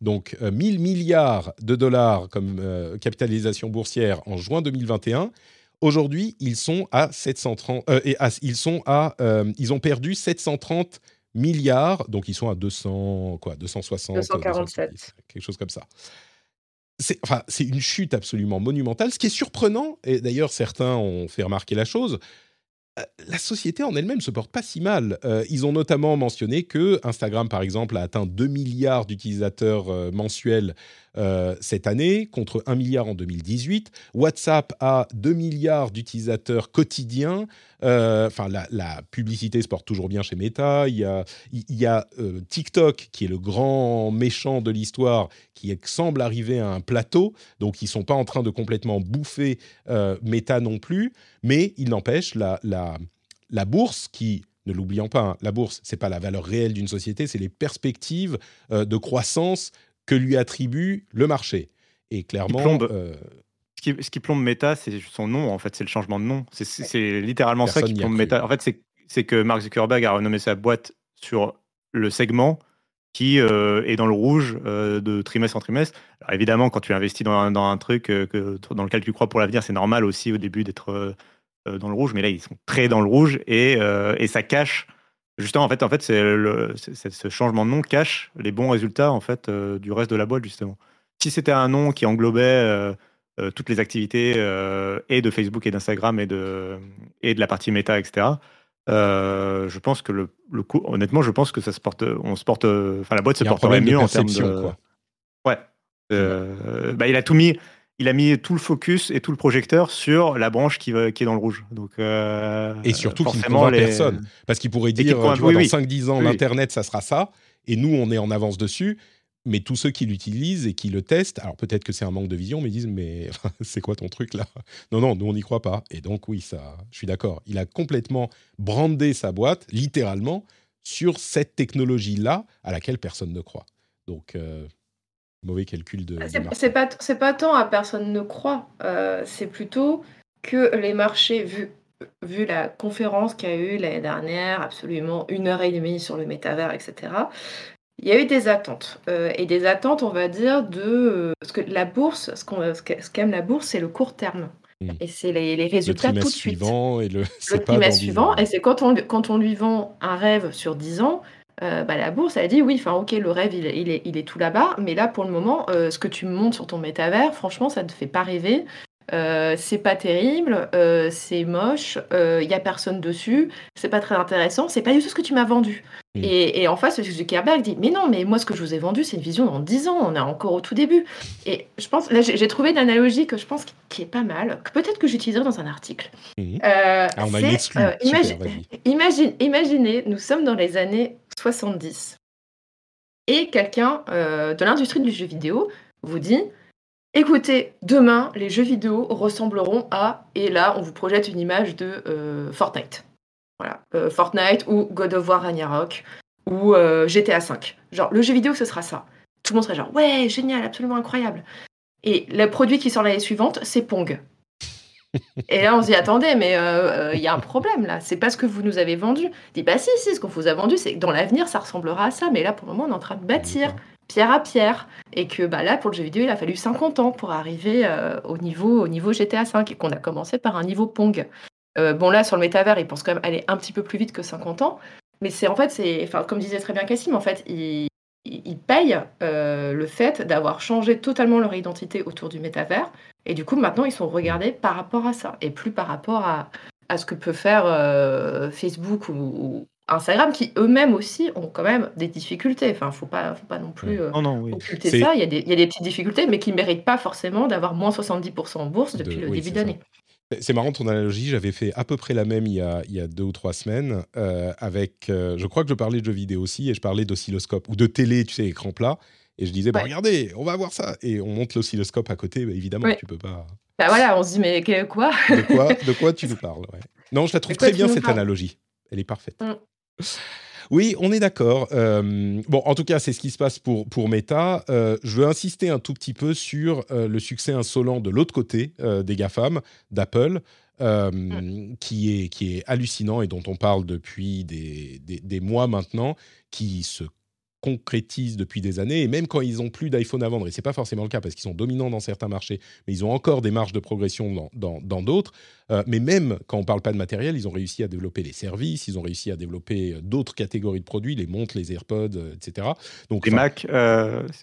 donc 1000 euh, milliards de dollars comme capitalisation boursière en juin 2021. Aujourd'hui, ils sont à 730. et ils sont à. ils ont perdu 730 milliards, donc ils sont à 200, quoi, 260. 247. quelque chose comme ça c'est enfin, une chute absolument monumentale. Ce qui est surprenant, et d'ailleurs certains ont fait remarquer la chose, euh, la société en elle-même se porte pas si mal. Euh, ils ont notamment mentionné que Instagram, par exemple, a atteint 2 milliards d'utilisateurs euh, mensuels cette année, contre 1 milliard en 2018. WhatsApp a 2 milliards d'utilisateurs quotidiens. Enfin, la, publicité se porte toujours bien chez Meta. Il y a, a TikTok, qui est le grand méchant de l'histoire, qui semble arriver à un plateau. Donc, ils sont pas en train de complètement bouffer Meta non plus. Mais il n'empêche, la, bourse qui ne l'oublions pas, hein, la bourse, c'est pas la valeur réelle d'une société, c'est les perspectives euh, de croissance que lui attribue le marché. Et clairement, euh, ce, qui, ce, qui, plombe Meta, c'est son nom. En fait, c'est le changement de nom. C'est littéralement ça qui plombe Meta. En fait, c'est que Mark Zuckerberg a renommé sa boîte sur le segment qui euh, est dans le rouge de trimestre en trimestre. Alors évidemment, quand tu investis dans un, dans un truc que, dans lequel tu crois pour l'avenir, c'est normal aussi au début d'être euh, dans le rouge, mais là, ils sont très dans le rouge et, euh, et ça cache. Justement, en fait, en fait c'est ce changement de nom cache les bons résultats en fait euh, du reste de la boîte justement. Si c'était un nom qui englobait toutes les activités et de Facebook et d'Instagram et de et de la partie méta, etc. je pense que le, le coup, honnêtement, je pense que ça se porte, on se porte, enfin la boîte se porterait mieux en termes de. Quoi. Ouais. bah, il a tout mis il a mis tout le focus et tout le projecteur sur la branche qui, qui est dans le rouge. Donc, euh, et surtout qu'il ne convainc personne. Parce qu'il pourrait dire, tu vois, dans 5-10 ans, l'Internet, ça sera ça. Et nous, on est en avance dessus. Mais tous ceux qui l'utilisent et qui le testent, alors peut-être que c'est un manque de vision, mais ils disent, mais <laughs> c'est quoi ton truc là? Non, non, nous, on n'y croit pas. Et donc, oui, ça, je suis d'accord. Il a complètement brandé sa boîte, littéralement, sur cette technologie-là à laquelle personne ne croit. Donc, euh, mauvais calcul de. Ah, c'est pas, pas tant à personne ne croit, euh, c'est plutôt que les marchés, vu, vu la conférence qu'il y a eu l'année dernière, absolument une heure et demie sur le métavers, etc., il y a eu des attentes. Euh, et des attentes, on va dire, de. Parce que la bourse, ce qu'aime la bourse, c'est le court terme. Hmm. Et c'est les, les, résultats tout de suite. Suivant et le, <laughs> le trimestre suivant. Et c'est quand on, quand on lui vend un rêve sur 10 ans, euh, bah, la bourse, elle a dit oui, enfin ok, le rêve, il, est, il est, tout là-bas, mais là, pour le moment, euh, ce que tu montes sur ton métavers, franchement, ça ne te fait pas rêver. c'est pas terrible, c'est moche, il y a personne dessus, c'est pas très intéressant, c'est pas du tout ce que tu m'as vendu. Et, en face, Zuckerberg dit Mais non, mais moi, ce que je vous ai vendu, c'est une vision dans 10 ans, on est encore au tout début. Et je pense, là, j'ai trouvé une analogie que je pense qui est pas mal, que peut-être que j'utiliserai dans un article. Mm. Euh, ah, on a une euh, imagine, imaginez, nous sommes dans les années 70 et quelqu'un euh, de l'industrie du jeu vidéo vous dit Écoutez, demain, les jeux vidéo ressembleront à, et là, on vous projette une image de Fortnite. Voilà, euh, Fortnite ou God of War Ragnarok ou euh, GTA V. Genre, le jeu vidéo, ce sera ça. Tout le monde serait genre, ouais, génial, absolument incroyable. Et le produit qui sort l'année suivante, c'est Pong. Et là, on se dit, attendez, mais il euh, y a un problème là. C'est pas ce que vous nous avez vendu. dit, bah si, si, ce qu'on vous a vendu, c'est que dans l'avenir, ça ressemblera à ça. Mais là, pour le moment, on est en train de bâtir pierre à pierre. Et que bah, là, pour le jeu vidéo, il a fallu 50 ans pour arriver au, niveau, au niveau GTA V et qu'on a commencé par un niveau Pong. Euh, bon, là, sur le métavers, ils pensent quand même aller un petit peu plus vite que 50 ans. Mais c'est en fait, c'est, comme disait très bien Cassim, en fait, ils, payent euh, le fait d'avoir changé totalement leur identité autour du métavers. Et du coup, maintenant, ils sont regardés par rapport à ça et plus par rapport à, à ce que peut faire euh, Facebook ou, Instagram, qui eux-mêmes aussi ont quand même des difficultés. Enfin, faut pas, faut pas non plus occulter ça. Il y, a des, il y, a des, petites difficultés, mais qui ne méritent pas forcément d'avoir moins 70% en bourse depuis le début d'année. C'est marrant ton analogie, j'avais fait à peu près la même il y a, il y a deux ou trois semaines euh, avec, euh, je crois que je parlais de jeux vidéo aussi et je parlais d'oscilloscope ou de télé, tu sais, écran plat. Et je disais, bah, regardez, on va voir ça. Et on monte l'oscilloscope à côté, bah, évidemment, tu peux pas. Bah voilà, on se dit, mais quoi? De quoi De quoi tu <laughs> nous parles Non, je la trouve très bien cette analogie. Elle est parfaite. Mm. Oui, on est d'accord. Euh, bon, en tout cas, c'est ce qui se passe pour, Meta. Euh, je veux insister un tout petit peu sur euh, le succès insolent de l'autre côté des GAFAM, d'Apple, qui, est, qui est hallucinant et dont on parle depuis des, des, des mois maintenant, qui se concrétise depuis des années, et même quand ils ont plus d'iPhone à vendre, et c'est pas forcément le cas parce qu'ils sont dominants dans certains marchés, mais ils ont encore des marges de progression dans d'autres. Euh, mais même quand on parle pas de matériel, ils ont réussi à développer les services, ils ont réussi à développer euh, d'autres catégories de produits, les montres, les AirPods, euh, etc. Donc les Mac,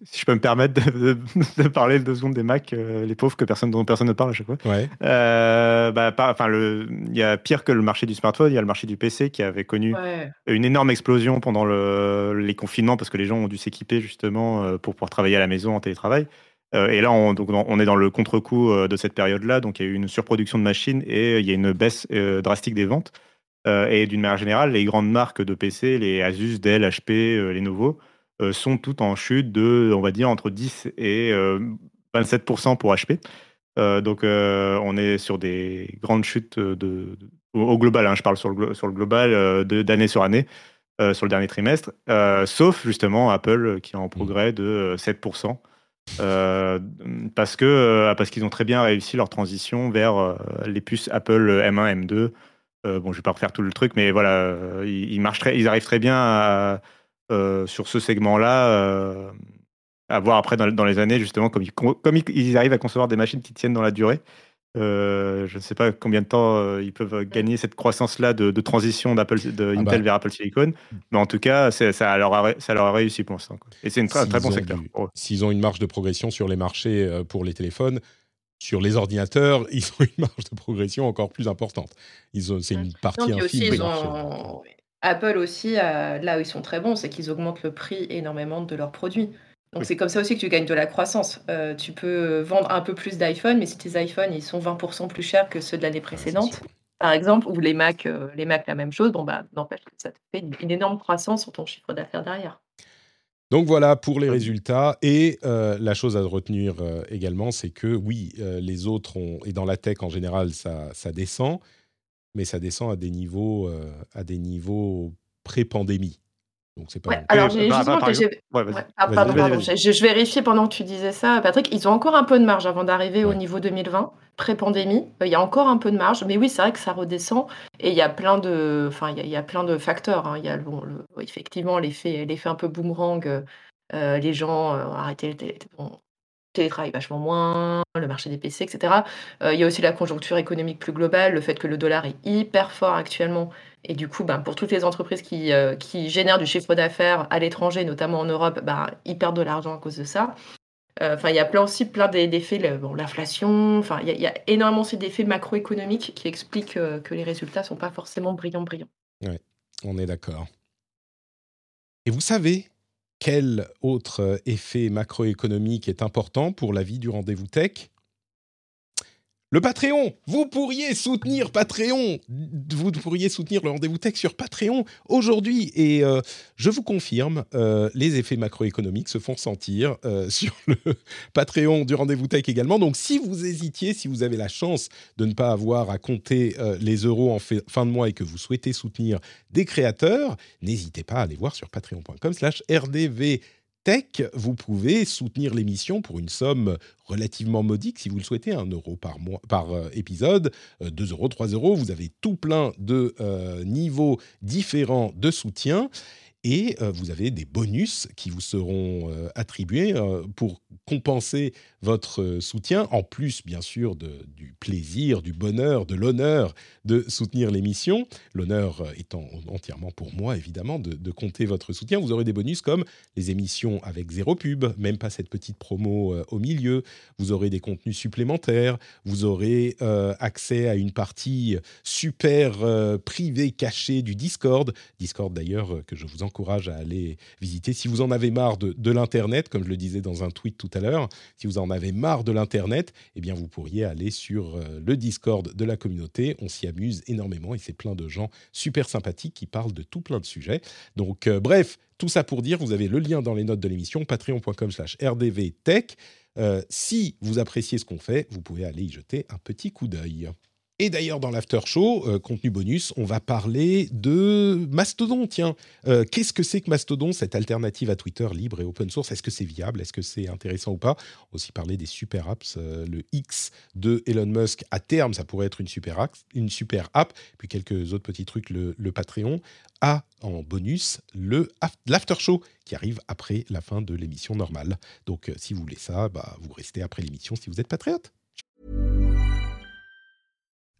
si je peux me permettre de, de, parler deux secondes des Mac, les pauvres que personne dont personne ne parle à chaque fois. Ouais. bah, enfin, le, il y a pire que le marché du smartphone, il y a le marché du PC qui avait connu une énorme explosion pendant le, les confinements parce que les gens ont dû s'équiper justement pour pouvoir travailler à la maison en télétravail. Euh, et là, on, est dans le contre-coup euh, de cette période-là. Donc, il y a eu une surproduction de machines et il y a une baisse euh, drastique des ventes. et d'une manière générale, les grandes marques de PC, les Asus, Dell, HP, Lenovo, sont toutes en chute de, on va dire, entre 10 et 27% pour HP. donc, on est sur des grandes chutes au, global. Hein, je parle sur le, sur le global d'année sur année. Sur le dernier trimestre, sauf justement Apple qui est en mmh. progrès de 7%. Euh, parce que euh, parce qu'ils ont très bien réussi leur transition vers euh, les puces Apple M1, M2. bon, je vais pas refaire tout le truc, mais voilà, ils, marchent ils arrivent très bien sur ce segment-là à voir après dans, les années justement comme comme ils, arrivent à concevoir des machines qui tiennent dans la durée. Euh, je ne sais pas combien de temps euh, ils peuvent gagner cette croissance-là de, transition d'Apple, de ah Intel bah. vers Apple Silicon. Mm. Mais en tout cas, ça leur, a, ça leur a réussi pour l'instant. Et c'est un très bon secteur. S'ils ont une marge de progression sur les marchés euh, pour les téléphones, sur les ordinateurs, <laughs> ils ont une marge de progression encore plus importante. C'est une partie infime Apple aussi, là où ils sont très bons, c'est qu'ils augmentent le prix énormément de leurs produits. Donc c'est comme ça aussi que tu gagnes de la croissance. Euh, tu peux vendre un peu plus d'iPhone, mais si tes iPhones ils sont 20% plus chers que ceux de l'année précédente, par exemple, ou les Mac, euh, les Mac la même chose, bon bah n'empêche que ça te fait une, énorme croissance sur ton chiffre d'affaires derrière. Donc voilà pour les résultats. Et euh, la chose à retenir également, c'est que oui, les autres ont, et dans la tech en général, ça, ça descend, mais ça descend à des niveaux, à des niveaux pré-pandémie. Donc c'est pas. alors j'ai je, vérifiais pendant que tu disais ça, Patrick. Ils ont encore un peu de marge avant d'arriver au niveau 2020, pré-pandémie. Il y a encore un peu de marge, mais oui, c'est vrai que ça redescend et il y a plein de, enfin il y, a, plein de facteurs. Hein. Il y a bon, le, effectivement l'effet, l'effet un peu boomerang. Euh, les gens euh, ont arrêté le télétravail vachement moins, le marché des PC, etc. Euh, il y a aussi la conjoncture économique plus globale, le fait que le dollar est hyper fort actuellement et du coup, ben, pour toutes les entreprises qui, euh, qui génèrent du chiffre d'affaires à l'étranger, notamment en Europe, ben, ils perdent de l'argent à cause de ça. Enfin, il y a plein aussi plein d'effets, l'inflation, enfin, il y, a énormément d'effets macroéconomiques qui expliquent que les résultats ne sont pas forcément brillants, brillants. Oui, on est d'accord. Et vous savez quel autre effet macroéconomique est important pour la vie du rendez-vous tech? Le Patreon, vous pourriez soutenir Patreon, vous pourriez soutenir le rendez-vous tech sur Patreon aujourd'hui. Et euh, je vous confirme, euh, les effets macroéconomiques se font sentir euh, <laughs> sur le Patreon du rendez-vous tech également. Donc si vous hésitiez, si vous avez la chance de ne pas avoir à compter les euros en fin de mois et que vous souhaitez soutenir des créateurs, n'hésitez pas à aller voir sur patreon.com slash rdv tech, vous pouvez soutenir l'émission pour une somme relativement modique, si vous le souhaitez, 1 euro par, mois, euh, épisode, 2 euh, euros, 3 euros. Vous avez tout plein de euh, niveaux différents de soutien et vous avez des bonus qui vous seront attribués pour compenser votre soutien, en plus bien sûr du plaisir, du bonheur, de l'honneur de soutenir l'émission. L'honneur étant entièrement pour moi, évidemment, de, compter votre soutien. Vous aurez des bonus comme les émissions avec zéro pub, même pas cette petite promo au milieu. Vous aurez des contenus supplémentaires. Vous aurez accès à une partie super privée, cachée du Discord. Discord d'ailleurs que je vous encourage à aller visiter. Si vous en avez marre de, l'Internet, comme je le disais dans un tweet tout à l'heure, si vous en avez marre de l'Internet, eh bien vous pourriez aller sur euh, le Discord de la communauté. On s'y amuse énormément et c'est plein de gens super sympathiques qui parlent de tout plein de sujets. Donc euh, bref, tout ça pour dire, vous avez le lien dans les notes de l'émission, patreon.com slash rdvtech. Euh, si vous appréciez ce qu'on fait, vous pouvez aller y jeter un petit coup d'œil. Et d'ailleurs, dans l'after show, euh, contenu bonus, on va parler de Mastodon. Tiens, euh, qu'est-ce que c'est que Mastodon, cette alternative à Twitter libre et open source? Est-ce que c'est viable? Est-ce que c'est intéressant ou pas? Aussi parler des super apps. Euh, le X de Elon Musk, à terme, ça pourrait être une super, app, une super app. Puis quelques autres petits trucs, le, Patreon. A en bonus le l'after show qui arrive après la fin de l'émission normale. Donc, si vous voulez ça, bah, vous restez après l'émission si vous êtes patriote.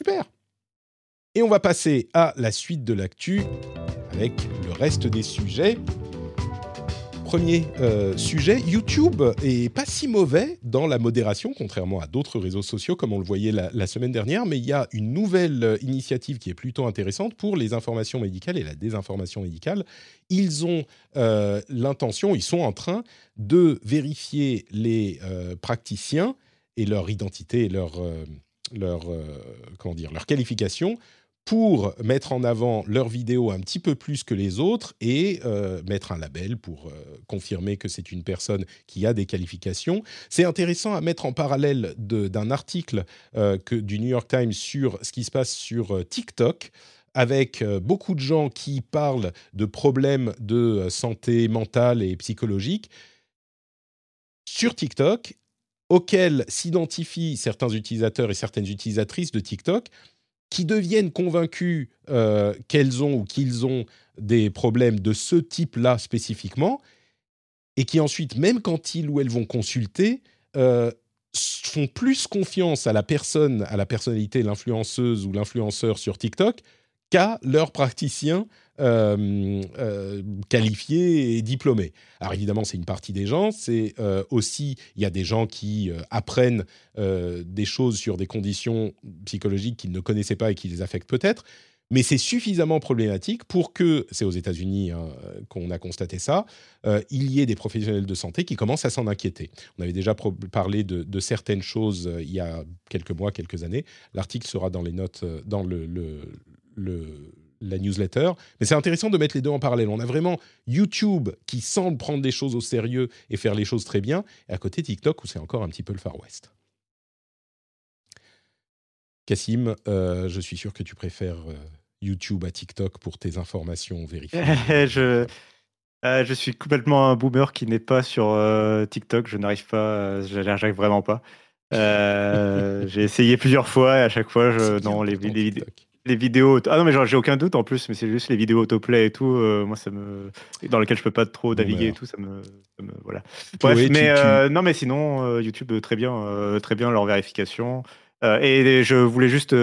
Super. Et on va passer à la suite de l'actu avec le reste des sujets. Premier euh, sujet, YouTube est pas si mauvais dans la modération, contrairement à d'autres réseaux sociaux comme on le voyait la, semaine dernière, mais il y a une nouvelle euh, initiative qui est plutôt intéressante pour les informations médicales et la désinformation médicale. Ils ont euh, l'intention, ils sont en train de vérifier les praticiens et leur identité et leur, leur, comment dire, leur qualification pour mettre en avant leurs vidéos un petit peu plus que les autres et euh, mettre un label pour euh, confirmer que c'est une personne qui a des qualifications. C'est intéressant à mettre en parallèle d'un article euh, que, du New York Times sur ce qui se passe sur TikTok avec beaucoup de gens qui parlent de problèmes de santé mentale et psychologique sur TikTok auxquels s'identifient certains utilisateurs et certaines utilisatrices de TikTok qui deviennent convaincus euh, qu'elles ont ou qu'ils ont des problèmes de ce type-là spécifiquement, et qui ensuite, même quand ils ou elles vont consulter, euh, font plus confiance à la personne, à la personnalité, l'influenceuse ou l'influenceur sur TikTok qu'à leur praticien euh, euh, qualifiés et diplômés. Alors évidemment, c'est une partie des gens. C'est euh, aussi, il y a des gens qui apprennent des choses sur des conditions psychologiques qu'ils ne connaissaient pas et qui les affectent peut-être. Mais c'est suffisamment problématique pour que, c'est aux États-Unis hein, qu'on a constaté ça, il y ait des professionnels de santé qui commencent à s'en inquiéter. On avait déjà parlé de, certaines choses il y a quelques mois, quelques années. L'article sera dans les notes, dans le, la newsletter. Mais c'est intéressant de mettre les deux en parallèle. On a vraiment YouTube qui semble prendre des choses au sérieux et faire les choses très bien, et à côté TikTok où c'est encore un petit peu le Far West. Cassim, je suis sûr que tu préfères YouTube à TikTok pour tes informations vérifiées <laughs> je, euh, je suis complètement un boomer qui n'est pas sur euh, TikTok. Je n'arrive pas, euh, j'arrive vraiment pas. <laughs> j'ai essayé plusieurs fois et à chaque fois, je, non, les, les, les, vidéos. Ah non, mais j'ai aucun doute en plus, mais c'est juste les vidéos autoplay et tout. moi, ça me. Dans lesquelles je peux pas trop naviguer et tout, ça me. voilà. Bref, mais non, mais sinon, YouTube, très bien, très bien leur vérification. et je voulais juste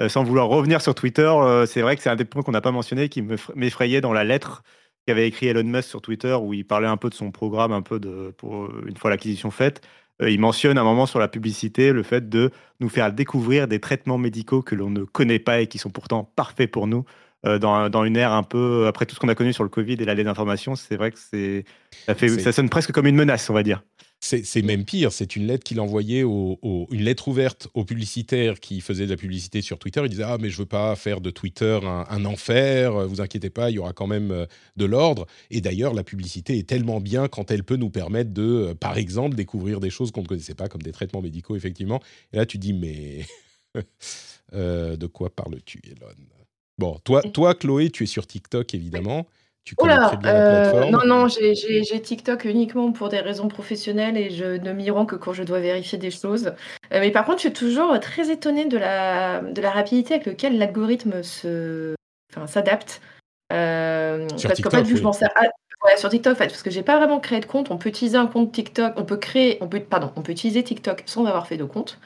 euh, sans vouloir revenir sur Twitter, euh, c'est vrai que c'est un des points qu'on n'a pas mentionné qui m'effrayait dans la lettre qu'avait écrit Elon Musk sur Twitter où il parlait un peu de son programme, un peu de pour une fois l'acquisition faite. Euh, il mentionne un moment sur la publicité le fait de nous faire découvrir des traitements médicaux que l'on ne connaît pas et qui sont pourtant parfaits pour nous. dans, dans, une ère un peu après tout ce qu'on a connu sur le Covid et la d'information, c'est vrai que c'est ça, fait, ça sonne presque comme une menace, on va dire. C'est même pire, c'est une lettre qu'il envoyait, au, une lettre ouverte aux publicitaires qui faisaient de la publicité sur Twitter. Il disait Ah, mais je veux pas faire de Twitter un, enfer, vous inquiétez pas, il y aura quand même euh, de l'ordre. Et d'ailleurs, la publicité est tellement bien quand elle peut nous permettre de, euh, par exemple, découvrir des choses qu'on ne connaissait pas, comme des traitements médicaux, effectivement. Et là, tu dis Mais <laughs> euh, de quoi parles-tu, Elon? Bon, toi, toi, Chloé, tu es sur TikTok, évidemment. Tu connais très bien la euh, non, non, j'ai TikTok uniquement pour des raisons professionnelles et je ne m'y rends que quand je dois vérifier des choses. Euh, mais par contre, je suis toujours très étonnée de la, de la rapidité avec laquelle l'algorithme se, enfin, s'adapte. Euh, sur parce TikTok, vu je m'en sers sur TikTok, en fait, parce que j'ai pas vraiment créé de compte. On peut utiliser un compte TikTok, on peut créer, on peut, pardon, on peut utiliser TikTok sans avoir fait de compte.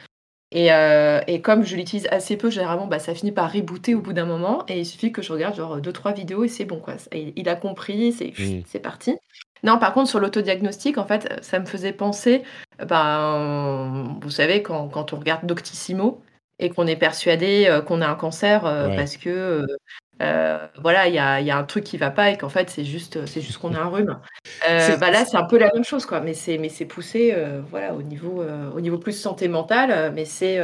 Et, euh, et, comme je l'utilise assez peu, généralement, bah, ça finit par rebooter au bout d'un moment. Et il suffit que je regarde genre 2-3 vidéos et c'est bon. Quoi. il a compris, c'est mmh. c'est parti. Non, par contre, sur l'autodiagnostic, en fait, ça me faisait penser, ben, vous savez, quand, quand on regarde Doctissimo et qu'on est persuadé euh, qu'on a un cancer euh, parce que euh, voilà, il y a, y a, un truc qui va pas et qu'en fait, c'est juste, c'est juste qu'on a un rhume. Euh, bah là, c'est un peu la même chose, quoi. Mais c'est, mais c'est poussé, euh, voilà, au niveau, au niveau plus santé mentale. Mais c'est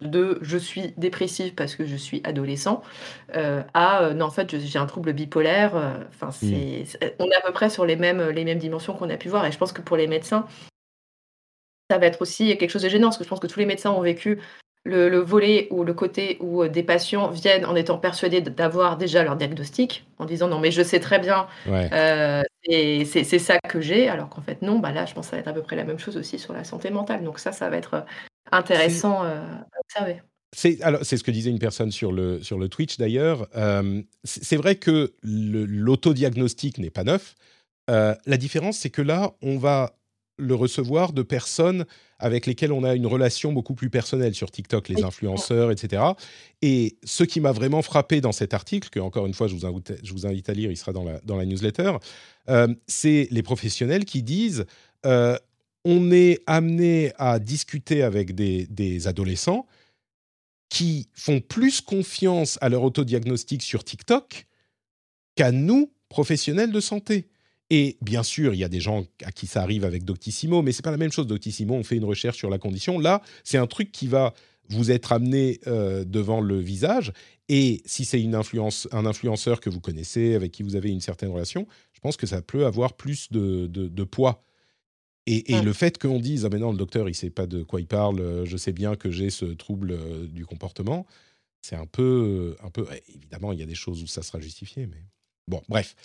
de, je suis dépressive parce que je suis adolescent, à, non, en fait, j'ai un trouble bipolaire. Enfin, c'est, on est à peu près sur les mêmes, les mêmes dimensions qu'on a pu voir. Et je pense que pour les médecins, ça va être aussi quelque chose de gênant, parce que je pense que tous les médecins ont vécu le, volet ou le côté où euh, des patients viennent en étant persuadés d'avoir déjà leur diagnostic, en disant non mais je sais très bien, euh, et c'est ça que j'ai, alors qu'en fait non, bah là je pense que ça va être à peu près la même chose aussi sur la santé mentale. Donc ça, ça va être euh, intéressant à observer. C'est ce que disait une personne sur le, sur le Twitch d'ailleurs. c'est vrai que l'autodiagnostic n'est pas neuf. la différence, c'est que là, on va le recevoir de personnes avec lesquelles on a une relation beaucoup plus personnelle sur TikTok, les influenceurs, etc. Et ce qui m'a vraiment frappé dans cet article, que encore une fois je vous invite, je vous invite à lire, il sera dans la, dans la newsletter, euh, c'est les professionnels qui disent euh, on est amené à discuter avec des, des adolescents qui font plus confiance à leur autodiagnostic sur TikTok qu'à nous, professionnels de santé. Et bien sûr, il y a des gens à qui ça arrive avec Doctissimo, mais c'est pas la même chose. Doctissimo, on fait une recherche sur la condition. Là, c'est un truc qui va vous être amené euh, devant le visage. Et si c'est une influence, un influenceur que vous connaissez, avec qui vous avez une certaine relation, je pense que ça peut avoir plus de, de, poids. Et, et le fait qu'on dise ah mais non le docteur il sait pas de quoi il parle, euh, je sais bien que j'ai ce trouble euh, du comportement, c'est un peu un peu évidemment il y a des choses où ça sera justifié, mais bon bref.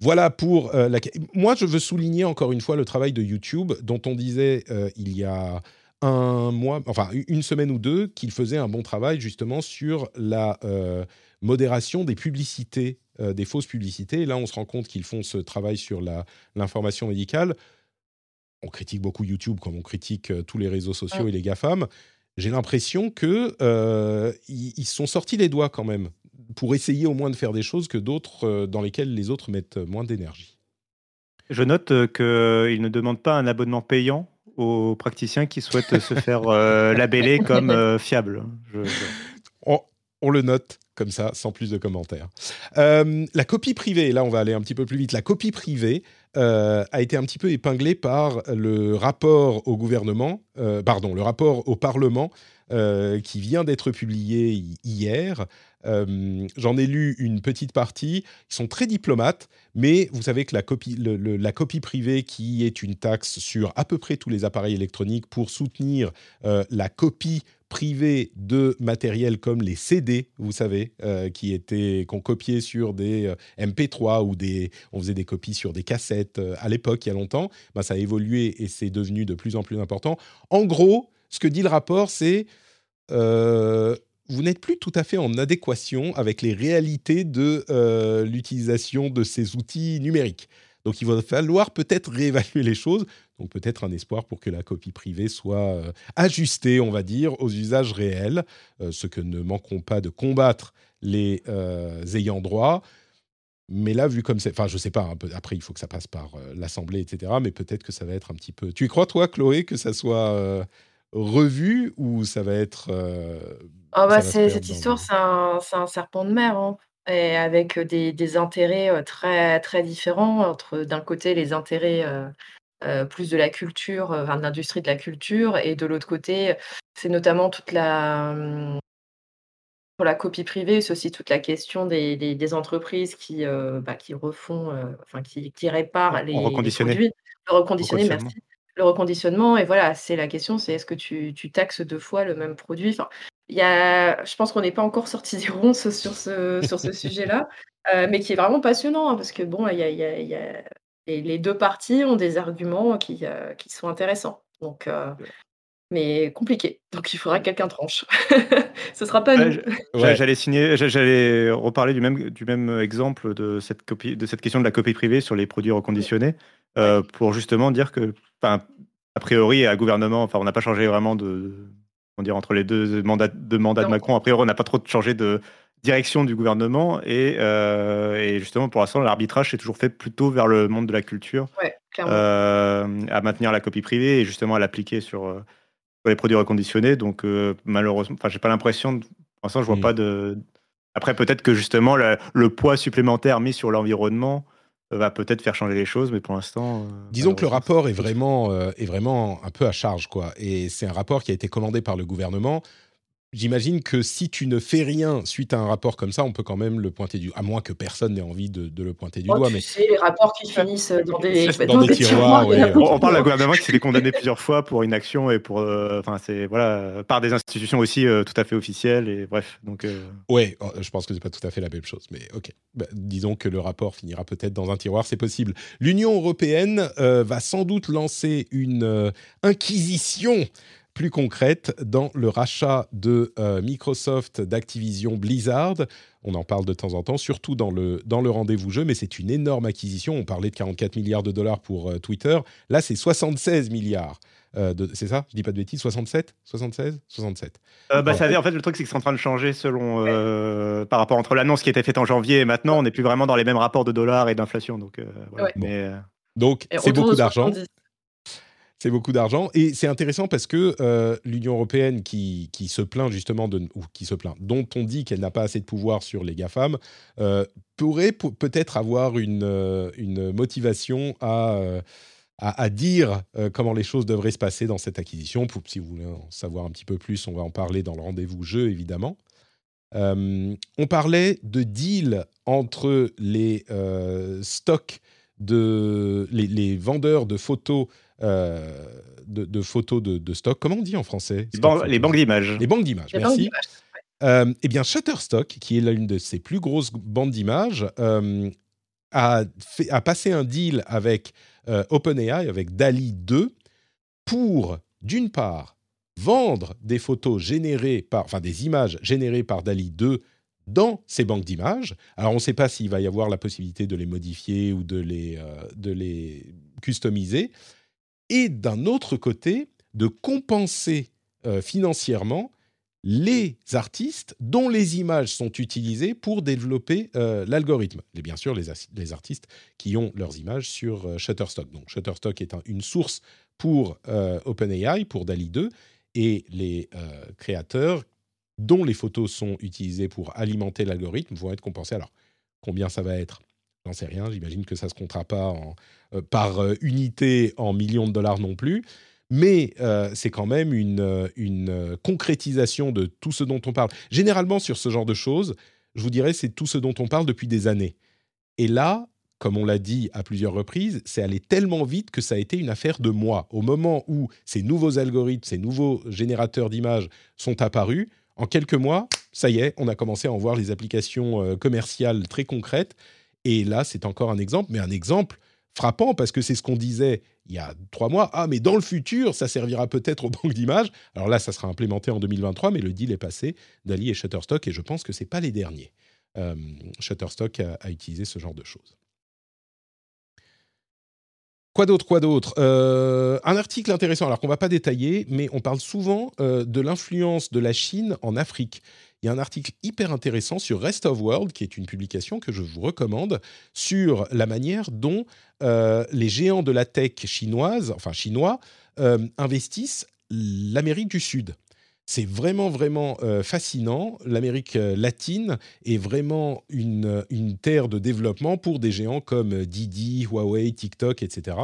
Voilà pour euh, la. Moi, je veux souligner encore une fois le travail de YouTube, dont on disait euh, il y a un mois, enfin une semaine ou deux, qu'il faisait un bon travail justement sur la euh, modération des publicités, des fausses publicités. Et là, on se rend compte qu'ils font ce travail sur l'information médicale. On critique beaucoup YouTube comme on critique tous les réseaux sociaux et les GAFAM. J'ai l'impression qu'ils ils sont sortis les doigts quand même pour essayer au moins de faire des choses que d'autres euh, dans lesquelles les autres mettent moins d'énergie. Je note euh, qu'ils ne demandent pas un abonnement payant aux praticiens qui souhaitent se <laughs> faire euh, labeller comme fiable. On, le note. comme ça, sans plus de commentaires. Euh, la copie privée, là on va aller un petit peu plus vite, la copie privée euh, a été un petit peu épinglée par le rapport au gouvernement, euh, pardon, le rapport au Parlement qui vient d'être publié hier. J'en ai lu une petite partie. Ils sont très diplomates, mais vous savez que la copie, privée, qui est une taxe sur à peu près tous les appareils électroniques pour soutenir la copie privés de matériel comme les CD, vous savez, euh, qui étaient qu'on copiait sur des euh, MP3 ou des, on faisait des copies sur des cassettes euh, à l'époque, il y a longtemps. Ben, ça a évolué et c'est devenu de plus en plus important. En gros, ce que dit le rapport, c'est vous n'êtes plus tout à fait en adéquation avec les réalités de l'utilisation de ces outils numériques. Donc il va falloir peut-être réévaluer les choses. Donc peut-être un espoir pour que la copie privée soit euh, ajustée, on va dire, aux usages réels, euh, ce que ne manqueront pas de combattre les euh, ayants droit. Mais là, vu comme c'est, enfin, je sais pas. après, il faut que ça passe par l'Assemblée, etc. Mais peut-être que ça va être un petit peu. Tu y crois, toi, Chloé, que ça soit revu ou ça va être ah bah, cette histoire, c'est un, un, serpent de mer. Hein. Et avec des, des, intérêts très, très différents entre d'un côté les intérêts plus de la culture, enfin, de l'industrie de la culture, et de l'autre côté, c'est notamment toute la pour la copie privée, c'est aussi toute la question des, des, entreprises qui, bah, qui refont, enfin qui, qui réparent les, produits. Le reconditionné, merci. Le reconditionnement, et voilà, c'est la question, c'est est-ce que tu, taxes deux fois le même produit? Enfin, y a, Je pense qu'on n'est pas encore sorti des ronces <laughs> sur ce, sur ce sujet-là, mais qui est vraiment passionnant, hein, parce que bon, y a, y a et les deux parties ont des arguments qui, euh, qui sont intéressants. Donc, euh, mais compliqué. Donc il faudra que quelqu'un tranche. <laughs> Ce sera pas nous. J'allais signer, j'allais reparler du même, du même exemple de cette, copie, de cette question de la copie privée sur les produits reconditionnés, euh, pour justement dire que, a priori, à gouvernement, enfin, on n'a pas changé vraiment de, on dire entre les deux mandats, de, mandat de Macron. A priori, on n'a pas trop changé de, direction du gouvernement. Et, euh, et justement, pour l'instant, l'arbitrage s'est toujours fait plutôt vers le monde de la culture, euh, à maintenir la copie privée et justement à l'appliquer sur, euh, les produits reconditionnés. Donc, malheureusement, enfin, j'ai pas l'impression, pour l'instant, je vois mmh. pas de. Après, peut-être que justement, le, poids supplémentaire mis sur l'environnement va peut-être faire changer les choses, mais pour l'instant. Disons que le rapport est vraiment, est vraiment un peu à charge, quoi. Et c'est un rapport qui a été commandé par le gouvernement j'imagine que si tu ne fais rien suite à un rapport comme ça, on peut quand même le pointer du à moins que personne n'ait envie de, le pointer du oh, doigt. Tu mais sais, les rapports qui finissent dans des, dans des tiroirs. on, parle d'un gouvernement qui s'est fait condamner plusieurs fois pour inaction et pour, euh, enfin c'est voilà, par des institutions aussi euh, tout à fait officielles et bref. Donc. Euh... Ouais, oh, je pense que c'est pas tout à fait la même chose, mais ok. Bah, disons que le rapport finira peut-être dans un tiroir, c'est possible. L'Union européenne euh, va sans doute lancer une inquisition plus concrète dans le rachat de euh, Microsoft d'Activision Blizzard. On en parle de temps en temps, surtout dans le, dans le rendez-vous jeu, mais c'est une énorme acquisition. On parlait de 44 milliards de dollars pour euh, Twitter. Là, c'est 76 milliards. Euh, c'est ça? Je dis pas de bêtises 67 76 67 bah, ça En fait, le truc, c'est que c'est en train de changer selon, par rapport entre l'annonce qui était faite en janvier et maintenant. On n'est plus vraiment dans les mêmes rapports de dollars et d'inflation. Donc, mais, donc c'est beaucoup d'argent. C'est beaucoup d'argent. Et c'est intéressant parce que euh, l'Union européenne qui, qui, se plaint justement de. ou qui se plaint, dont on dit qu'elle n'a pas assez de pouvoir sur les GAFAM, euh, pourrait peut-être avoir une, euh, une motivation à. À, dire comment les choses devraient se passer dans cette acquisition. Si vous voulez en savoir un petit peu plus, on va en parler dans le rendez-vous jeu, évidemment. on parlait de deal entre les stocks de les, vendeurs de photos euh, de, photos de, stock. Comment on dit en français Les, banques d'images. Les banques d'images, merci. Euh, eh bien, Shutterstock, qui est l'une de ses plus grosses bandes d'images, euh, a, a, passé un deal avec OpenAI, avec DALI 2, pour, d'une part, vendre des photos générées par, enfin des images générées par DALI 2 dans ces banques d'images. Alors, on ne sait pas s'il va y avoir la possibilité de les modifier ou de les, de les customiser, et d'un autre côté, de compenser euh, financièrement les artistes dont les images sont utilisées pour développer euh, l'algorithme. Et bien sûr, les, artistes qui ont leurs images sur euh, Shutterstock. Donc Shutterstock est une source pour OpenAI, pour DALI 2, et les créateurs dont les photos sont utilisées pour alimenter l'algorithme vont être compensés. Alors, combien ça va être? J'en sais rien. J'imagine que ça ne se comptera pas euh, par euh, unité en millions de dollars non plus. Mais euh, c'est quand même une, une concrétisation de tout ce dont on parle. Généralement, sur ce genre de choses, je vous dirais, c'est tout ce dont on parle depuis des années. Et là, comme on l'a dit à plusieurs reprises, c'est allé tellement vite que ça a été une affaire de mois. Au moment où ces nouveaux algorithmes, ces nouveaux générateurs d'images sont apparus, en quelques mois, ça y est, on a commencé à en voir les applications euh, commerciales très concrètes. Et là, c'est encore un exemple, mais un exemple frappant parce que c'est ce qu'on disait il y a trois mois. Ah, mais dans le futur, ça servira peut-être aux banques d'images. Alors là, ça sera implémenté en 2023, mais le deal est passé d'Ali et Shutterstock, et je pense que ce n'est pas les derniers. Euh, Shutterstock a utilisé ce genre de choses. Quoi d'autre, quoi d'autre? Euh, Un article intéressant, alors qu'on va pas détailler, mais on parle souvent euh, de l'influence de la Chine en Afrique. Il y a un article hyper intéressant sur Rest of World, qui est une publication que je vous recommande, sur la manière dont euh, les géants de la tech chinoise, enfin chinois, investissent l'Amérique du Sud. C'est vraiment, vraiment euh, fascinant. L'Amérique euh, latine est vraiment une, une, terre de développement pour des géants comme euh, Didi, Huawei, TikTok, etc.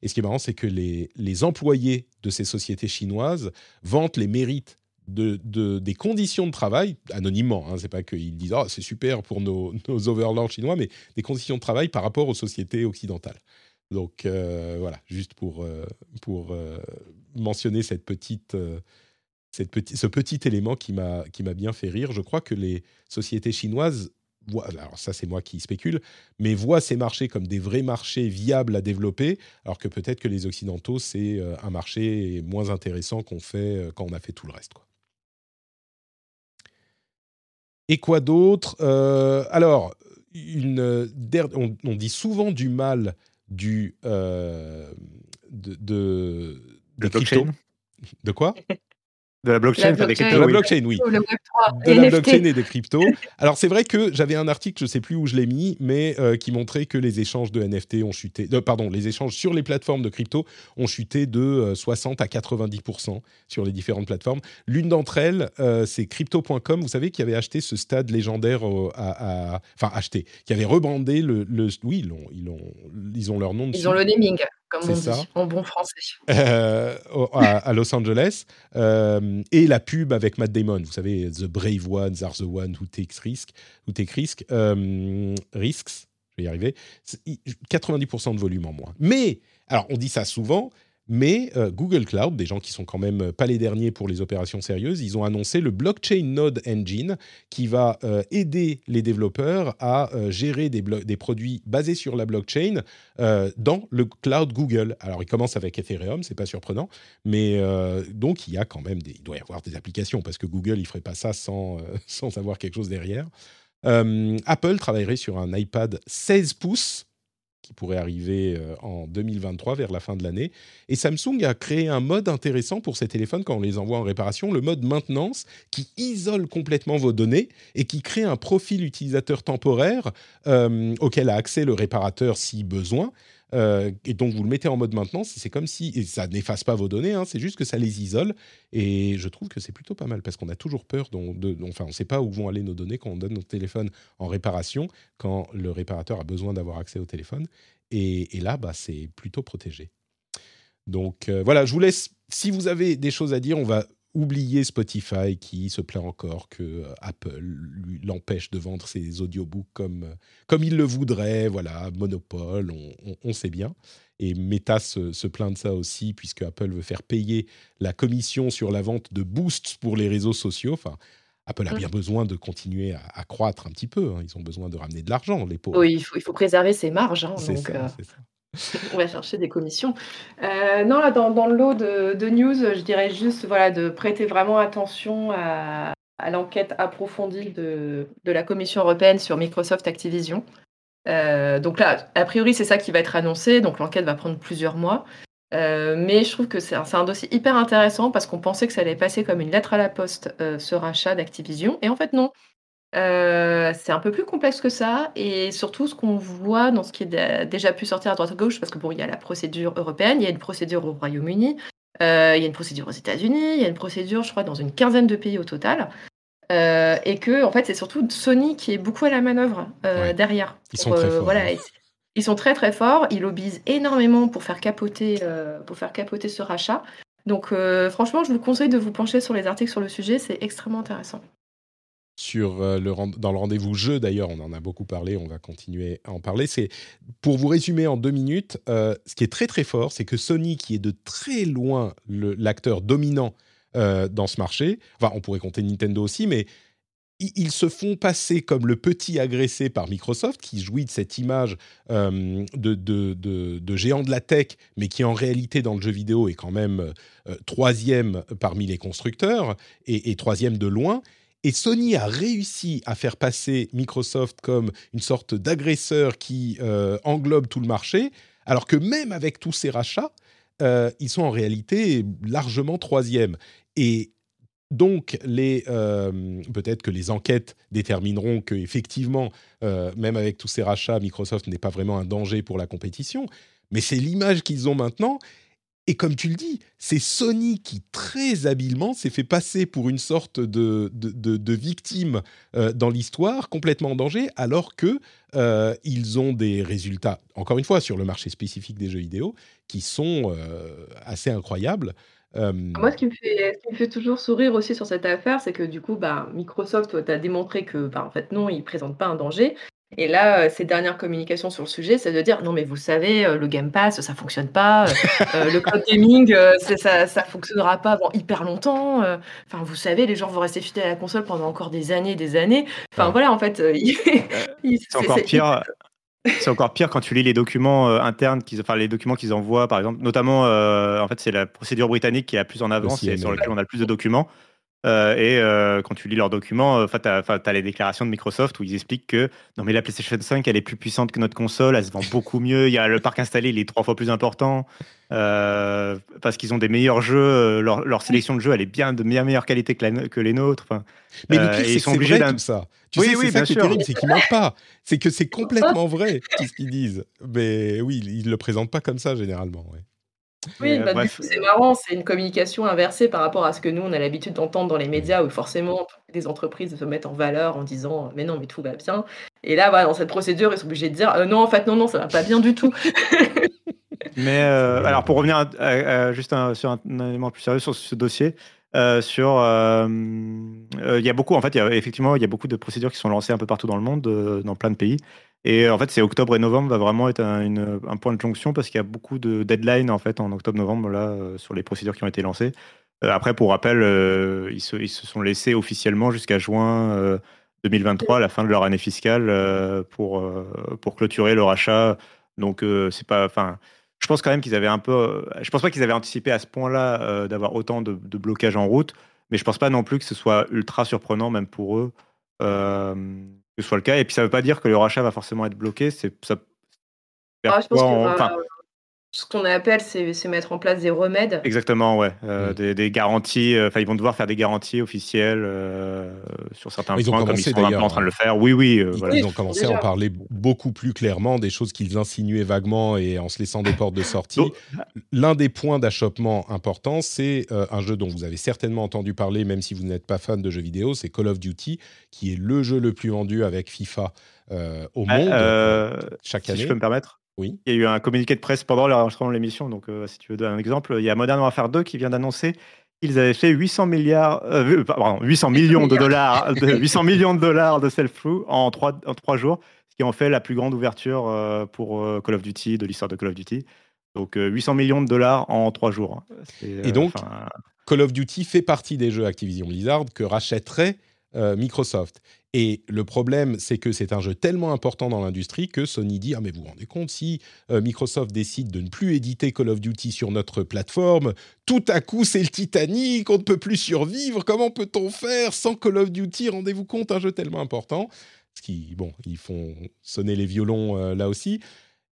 Et ce qui est marrant, c'est que les, les, employés de ces sociétés chinoises vantent les mérites de, de des conditions de travail, anonymement. Hein, c'est pas qu'ils disent oh, c'est super pour nos, <laughs> nos, overlords chinois, mais des conditions de travail par rapport aux sociétés occidentales. Donc voilà, juste pour, pour mentionner cette petite ce petit élément qui m'a bien fait rire. Je crois que les sociétés chinoises voient, alors ça c'est moi qui spécule, mais voient ces marchés comme des vrais marchés viables à développer, alors que peut-être que les Occidentaux, c'est euh, un marché moins intéressant qu'on fait euh, quand on a fait tout le reste. Et quoi d'autre euh, Alors, une, on, dit souvent du mal du, de, de, de crypto. De quoi? <laughs> De la blockchain, des cryptos. De la blockchain, oui. De la blockchain et des cryptos. <laughs> Alors, c'est vrai que j'avais un article, je ne sais plus où je l'ai mis, mais euh, qui montrait que les échanges de NFT ont chuté. pardon, les échanges sur les plateformes de crypto ont chuté de 60 euh, à 90% sur les différentes plateformes. L'une d'entre elles, euh, c'est crypto.com, vous savez, qui avait acheté ce stade légendaire à, Enfin, acheté, qui avait rebrandé le. le oui, ils ont, ils, ont, ils ont leur nom. Ils ont le naming comme on ça. dit en bon français. <laughs> Euh, à, Los Angeles. Euh, et la pub avec Matt Damon, vous savez, The Brave Ones are the ones who take risk, who take risk, euh, risks, je vais y arriver, 90% de volume en moins. Mais, alors on dit ça souvent, mais euh, Google Cloud, des gens qui sont quand même euh, pas les derniers pour les opérations sérieuses, ils ont annoncé le Blockchain Node Engine qui va euh, aider les développeurs à gérer des, produits basés sur la blockchain dans le cloud Google. Alors, il commence avec Ethereum, c'est pas surprenant, mais donc il y a quand même il doit y avoir des applications parce que Google il ferait pas ça sans <laughs> sans avoir quelque chose derrière. Apple travaillerait sur un iPad 16 pouces qui pourrait arriver euh, en 2023 vers la fin de l'année. Et Samsung a créé un mode intéressant pour ces téléphones quand on les envoie en réparation, le mode maintenance qui isole complètement vos données et qui crée un profil utilisateur temporaire euh, auquel a accès le réparateur si besoin. Euh, et donc vous le mettez en mode maintenance, c'est comme si, ça n'efface pas vos données, hein, c'est juste que ça les isole. Et je trouve que c'est plutôt pas mal parce qu'on a toujours peur, de, enfin on ne sait pas où vont aller nos données quand on donne notre téléphone en réparation, quand le réparateur a besoin d'avoir accès au téléphone. Et, là, bah, c'est plutôt protégé. Donc euh, voilà, je vous laisse, si vous avez des choses à dire, on va oublier Spotify qui se plaint encore que euh, Apple l'empêche de vendre ses audiobooks comme, euh, comme il le voudrait. Voilà, monopole, on, sait bien. Et Meta se, plaint de ça aussi, puisque Apple veut faire payer la commission sur la vente de boosts pour les réseaux sociaux. Enfin, Apple a bien mmh. besoin de continuer à, croître un petit peu. Hein. Ils ont besoin de ramener de l'argent, les pauvres. Oui, il faut, il faut préserver ses marges. Hein, c'est ça, euh, ça. On va chercher des commissions. Euh, non, là, dans, le lot de, news, je dirais juste voilà, de prêter vraiment attention à, l'enquête approfondie de, la Commission européenne sur Microsoft Activision. Euh, donc là, a priori, c'est ça qui va être annoncé. Donc l'enquête va prendre plusieurs mois. Euh, mais je trouve que c'est un, un, dossier hyper intéressant parce qu'on pensait que ça allait passer comme une lettre à la poste, ce rachat d'Activision. Et en fait, non. Euh, c'est un peu plus complexe que ça et surtout ce qu'on voit dans ce qui est déjà pu sortir à droite à gauche parce que bon, il y a la procédure européenne, il y a une procédure au Royaume-Uni, euh, il y a une procédure aux États-Unis, il y a une procédure, je crois, dans une quinzaine de pays au total. et que en fait c'est surtout Sony qui est beaucoup à la manœuvre derrière. Ils sont très forts. Voilà, ils sont très très forts. Ils lobbyisent énormément pour faire capoter, pour faire capoter ce rachat. Donc franchement, je vous conseille de vous pencher sur les articles sur le sujet, c'est extrêmement intéressant sur euh, le, dans le rendez-vous jeu, d'ailleurs, on en a beaucoup parlé, on va continuer à en parler. C'est pour vous résumer en deux minutes, euh, ce qui est très très fort, c'est que Sony, qui est de très loin l'acteur dominant euh, dans ce marché, enfin, on pourrait compter Nintendo aussi, mais ils se font passer comme le petit agressé par Microsoft, qui jouit de cette image de, géant de la tech, mais qui en réalité dans le jeu vidéo est quand même troisième parmi les constructeurs et troisième de loin. Et Sony a réussi à faire passer Microsoft comme une sorte d'agresseur qui euh, englobe tout le marché, alors que même avec tous ces rachats, euh, ils sont en réalité largement troisième. Et donc, euh, peut-être que les enquêtes détermineront que effectivement, même avec tous ces rachats, Microsoft n'est pas vraiment un danger pour la compétition. Mais c'est l'image qu'ils ont maintenant. Et comme tu le dis, c'est Sony qui très habilement s'est fait passer pour une sorte de, de, victime euh, dans l'histoire, complètement en danger, alors que euh, ils ont des résultats, encore une fois, sur le marché spécifique des jeux vidéo, qui sont euh, assez incroyables. Moi, ce qui, me fait, ce qui, me fait, toujours sourire aussi sur cette affaire, c'est que du coup, bah, Microsoft, tu as démontré que, bah, en fait, non, ils ne présentent pas un danger. Et là, ces euh, dernières communications sur le sujet, c'est de dire non mais vous savez, euh, le Game Pass, ça fonctionne pas, euh, le <laughs> cloud gaming, ça, ça fonctionnera pas avant hyper longtemps. Enfin, vous savez, les gens vont rester fidèles à la console pendant encore des années, des années. Enfin voilà, en fait, <laughs> c'est encore pire. C'est encore pire quand tu lis les documents internes, qu'ils, enfin les documents qu'ils envoient, par exemple. Notamment, en fait, c'est la procédure britannique qui est la plus en avance et sur laquelle on a le plus de documents. Euh, et euh, quand tu lis leurs documents, euh, tu as, les déclarations de Microsoft où ils expliquent que non mais la PlayStation 5 elle est plus puissante que notre console, elle se vend beaucoup mieux, il y a le parc installé il est trois fois plus important parce qu'ils ont des meilleurs jeux, leur, sélection de jeux elle est bien de bien meilleure qualité que, que les nôtres. mais le pire, c'est sont obligés tout ça. Tu oui, sais, oui, c'est ça qui est terrible, c'est qu'ils mentent pas. C'est que c'est complètement <laughs> vrai tout ce qu'ils disent. Mais oui, ils le présentent pas comme ça généralement. Ouais. Oui, bah, du coup, c'est marrant, c'est une communication inversée par rapport à ce que nous, on a l'habitude d'entendre dans les médias, où forcément, les entreprises se mettent en valeur en disant mais non, mais tout va bien. Et là, dans cette procédure, ils sont obligés de dire «Euh, non, en fait, non, non, ça va pas bien du tout. <laughs> mais euh, alors, pour revenir juste sur un, élément plus sérieux sur ce dossier, euh, sur il y a beaucoup en fait il y a, effectivement il y a beaucoup de procédures qui sont lancées un peu partout dans le monde dans plein de pays et en fait, c'est octobre et novembre va vraiment être un, point de jonction parce qu'il y a beaucoup de deadlines en fait en octobre-novembre là euh, sur les procédures qui ont été lancées. Euh, après, pour rappel, euh, ils, se, sont laissés officiellement jusqu'à juin 2023, à la fin de leur année fiscale, pour, clôturer leur achat. Donc, c'est pas, enfin, je pense quand même qu'ils avaient un peu, je pense pas qu'ils avaient anticipé à ce point-là d'avoir autant de, de blocages en route, mais je pense pas non plus que ce soit ultra surprenant même pour eux ce soit le cas. Et puis ça ne veut pas dire que le rachat va forcément être bloqué. C'est ça. Ah, ce qu'on appelle, c'est mettre en place des remèdes. Exactement, ouais. Euh, mm. des, garanties. Euh, enfin, ils vont devoir faire des garanties officielles euh, sur certains ils points, ont commencé, comme ils sont en train de le faire. Oui, oui. Ils, ont commencé à en parler beaucoup plus clairement, des choses qu'ils insinuaient vaguement et en se laissant des portes de sortie. L'un des points d'achoppement importants, c'est un jeu dont vous avez certainement entendu parler, même si vous n'êtes pas fan de jeux vidéo, c'est Call of Duty, qui est le jeu le plus vendu avec FIFA au monde chaque année. Si je peux me permettre. Oui. Il y a eu un communiqué de presse pendant l'enregistrement de l'émission. Donc, euh, si tu veux donner un exemple, il y a Modern Warfare 2 qui vient d'annoncer qu'ils avaient fait 800 milliards, 800 euh, millions de dollars, de, 800 millions de dollars de self-through en trois, en trois jours, ce qui en fait la plus grande ouverture euh, pour Call of Duty de l'histoire de Call of Duty. Donc 800 millions de dollars en trois jours. Et donc, Call of Duty fait partie des jeux Activision Blizzard que rachèterait Microsoft. Et le problème, c'est que c'est un jeu tellement important dans l'industrie que Sony dit Ah, mais vous vous rendez compte, si euh, Microsoft décide de ne plus éditer Call of Duty sur notre plateforme, tout à coup c'est le Titanic, on ne peut plus survivre, comment peut-on faire sans Call of Duty? Rendez-vous compte, un jeu tellement important. Ce qui, bon, ils font sonner les violons euh, là aussi.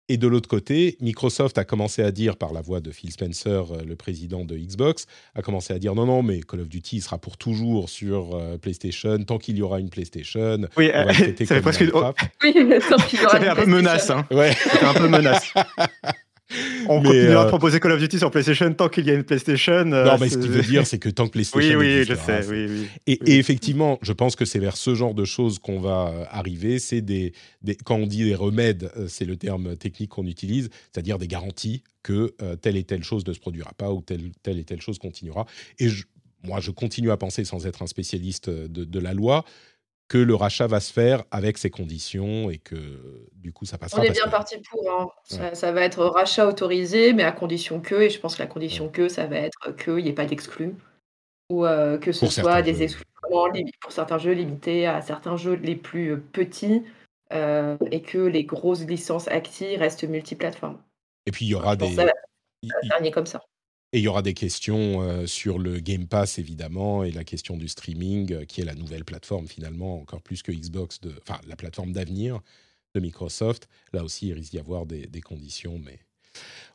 Et de l'autre côté, Microsoft a commencé à dire, par la voix de Phil Spencer, euh, le président de Xbox, a commencé à dire non, non, mais Call of Duty sera pour toujours sur euh, PlayStation, tant qu'il y aura une PlayStation. Oui, <laughs> ça fait presque. Oui, tant qu'il y aura ça fait un peu menace. Hein. Ouais. un peu menace. On continuera à proposer Call of Duty sur PlayStation tant qu'il y a une PlayStation. non, mais ce qu'il veut dire, c'est que tant que <laughs> PlayStation. oui, oui, je sais. Oui, oui, et, et, effectivement, je pense que c'est vers ce genre de choses qu'on va arriver. C'est des, des, quand on dit des remèdes, c'est le terme technique qu'on utilise, c'est-à-dire des garanties que telle et telle chose ne se produira pas ou telle, telle et telle chose continuera. Et je, moi, je continue à penser, sans être un spécialiste de, de la loi, que le rachat va se faire avec ces conditions et que du coup ça passera. On est bien parti pour. Hein. Ça, va être rachat autorisé, mais à condition que, et je pense que la condition que, ça va être qu'il n'y ait pas d'exclus ou euh, que ce soit des exclus pour certains jeux limités à certains jeux les plus euh, petits euh, et que les grosses licences actives restent multiplateformes. Et puis il y aura des. Ça comme ça. Et il y aura des questions euh, sur le Game Pass, évidemment, et la question du streaming, euh, qui est la nouvelle plateforme, finalement, encore plus que Xbox, enfin, la plateforme d'avenir de Microsoft. Là aussi, il risque d'y avoir des, conditions, mais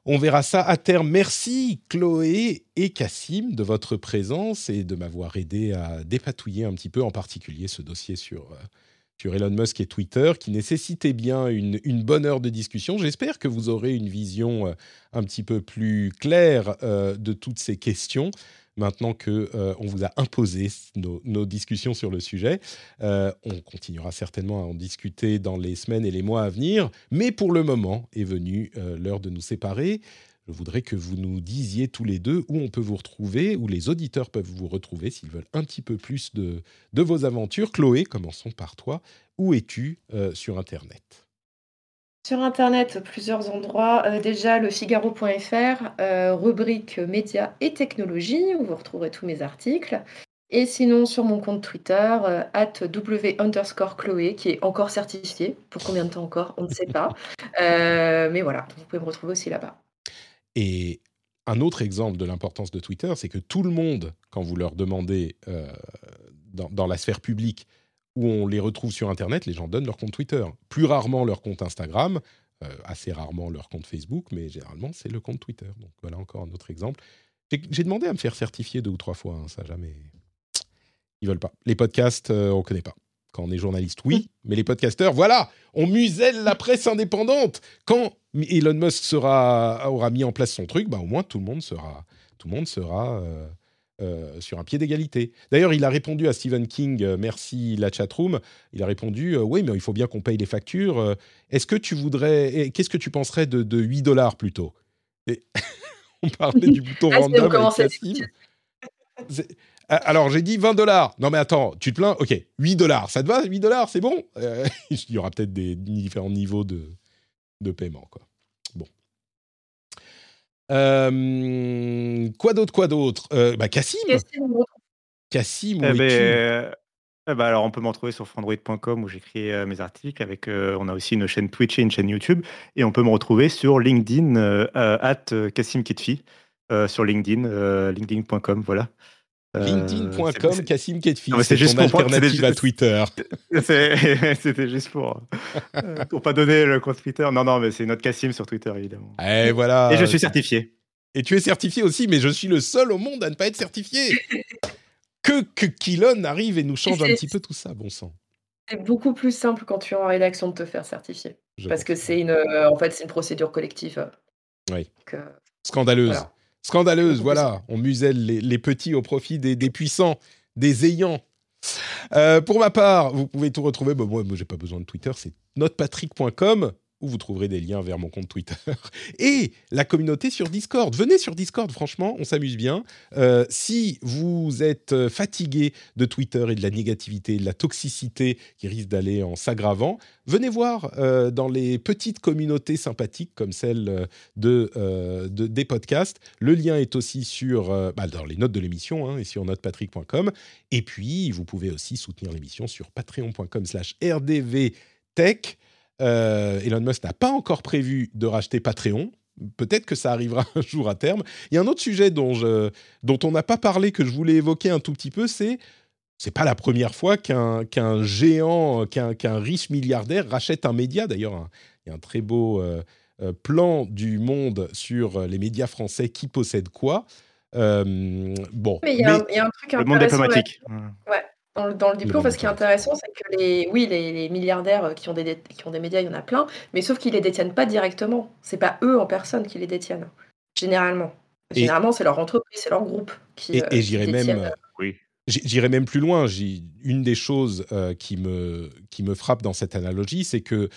on verra ça à terme. Merci, Chloé et Cassim, de votre présence et de m'avoir aidé à dépatouiller un petit peu, en particulier, ce dossier sur. Sur Elon Musk et Twitter, qui nécessitait bien une, bonne heure de discussion. J'espère que vous aurez une vision euh, un petit peu plus claire euh, de toutes ces questions maintenant que euh, on vous a imposé nos, discussions sur le sujet. on continuera certainement à en discuter dans les semaines et les mois à venir, mais pour le moment est venue l'heure de nous séparer. Je voudrais que vous nous disiez tous les deux où on peut vous retrouver, où les auditeurs peuvent vous retrouver s'ils veulent un petit peu plus de, de vos aventures. Chloé, commençons par toi. Où es-tu euh, sur Internet? Sur Internet, plusieurs endroits. Euh, déjà, le Figaro.fr, euh, rubrique médias et technologies, où vous retrouverez tous mes articles. Et sinon, sur mon compte Twitter, at W underscore Chloé, qui est encore certifié. Pour combien de temps encore? On ne sait pas. <laughs> mais voilà, vous pouvez me retrouver aussi là-bas. Et un autre exemple de l'importance de Twitter, c'est que tout le monde, quand vous leur demandez euh, dans, la sphère publique où on les retrouve sur Internet, les gens donnent leur compte Twitter. Plus rarement leur compte Instagram, euh, assez rarement leur compte Facebook, mais généralement c'est le compte Twitter. Donc voilà encore un autre exemple. J'ai demandé à me faire certifier deux ou trois fois, hein, ça jamais. Ils veulent pas. Les podcasts, euh, on connaît pas. Quand on est journaliste, oui, mais les podcasteurs, voilà, on muselle la presse indépendante. Quand Elon Musk sera, aura mis en place son truc, bah, au moins tout le monde sera, tout le monde sera euh, euh, sur un pied d'égalité. D'ailleurs, il a répondu à Stephen King, euh, merci la chatroom, il a répondu, oui, mais il faut bien qu'on paye les factures. Est-ce que tu voudrais, qu'est-ce que tu penserais de, de 8 dollars plutôt? <laughs> On parlait du bouton <laughs> ah, random ah, alors, j'ai dit 20 dollars. Non, mais attends, tu te plains? Ok, 8 dollars. Ça te va 8 dollars, c'est bon? <laughs> Il y aura peut-être des différents niveaux de, de paiement, quoi. Euh, quoi d'autre Quoi d'autre? Euh, bah, Cassim Cassim, eh ben, eh ben, alors, on peut m'en trouver sur frandroid.com où j'écris mes articles. Avec, on a aussi une chaîne Twitch et une chaîne YouTube. Et on peut me retrouver sur LinkedIn, at Cassim Kitfi, sur LinkedIn, linkedin.com, voilà. LinkedIn.com, Cassim Ketfi. C'est ton alternative à Twitter. <laughs> C'était juste pour euh, pour pas donner le compte Twitter. Non, non, mais c'est notre Cassim sur Twitter, évidemment. Et voilà. Et je suis certifié. Et tu es certifié aussi, mais je suis le seul au monde à ne pas être certifié. que que Kilon arrive et nous change un petit peu tout ça, bon sang. C'est beaucoup plus simple quand tu es en rédaction de te faire certifier. parce que c'est une, euh, en fait, c'est une procédure collective. Oui. Euh, Scandaleuse. Scandaleuse, voilà. On muselle les, petits au profit des, puissants, des ayants. Euh, pour ma part, vous pouvez tout retrouver. Bon, moi, moi j'ai pas besoin de Twitter, c'est notepatrick.com où vous trouverez des liens vers mon compte Twitter <laughs> et la communauté sur Discord. Venez sur Discord, franchement, on s'amuse bien. Euh, si vous êtes euh, fatigué de Twitter et de la négativité, de la toxicité qui risque d'aller en s'aggravant, venez voir euh, dans les petites communautés sympathiques comme celle de, des podcasts. Le lien est aussi sur, bah, dans les notes de l'émission hein, et sur notepatrick.com. Et puis, vous pouvez aussi soutenir l'émission sur patreon.com slash rdvtech. Euh, Elon Musk n'a pas encore prévu de racheter Patreon. Peut-être que ça arrivera <laughs> un jour à terme. Il y a un autre sujet dont, je, dont on n'a pas parlé, que je voulais évoquer un tout petit peu, c'est c'est pas la première fois qu'un qu'un géant, qu'un riche milliardaire rachète un média. D'ailleurs, il y a un très beau euh, euh, plan du monde sur les médias français qui possèdent quoi. bon, mais il y, a un truc le monde diplomatique. Ouais. Dans, le diplôme, parce ce qui est intéressant, c'est que les, oui, les, milliardaires qui ont, des, qui ont des médias, il y en a plein, mais sauf qu'ils les détiennent pas directement. C'est pas eux en personne qui les détiennent, généralement. Généralement, c'est leur entreprise, c'est leur groupe qui. Et, et j'irais même, oui. j'irais même plus loin. Une des choses qui me qui me frappe dans cette analogie, c'est que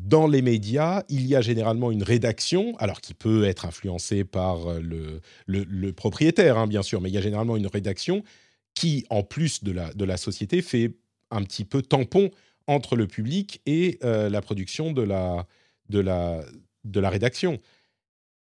dans les médias, il y a généralement une rédaction, alors qui peut être influencée par euh, le, le, propriétaire, hein, bien sûr, mais il y a généralement une rédaction qui, en plus de la, de la société, fait un petit peu tampon entre le public et euh, la production de la, de, la, de la rédaction.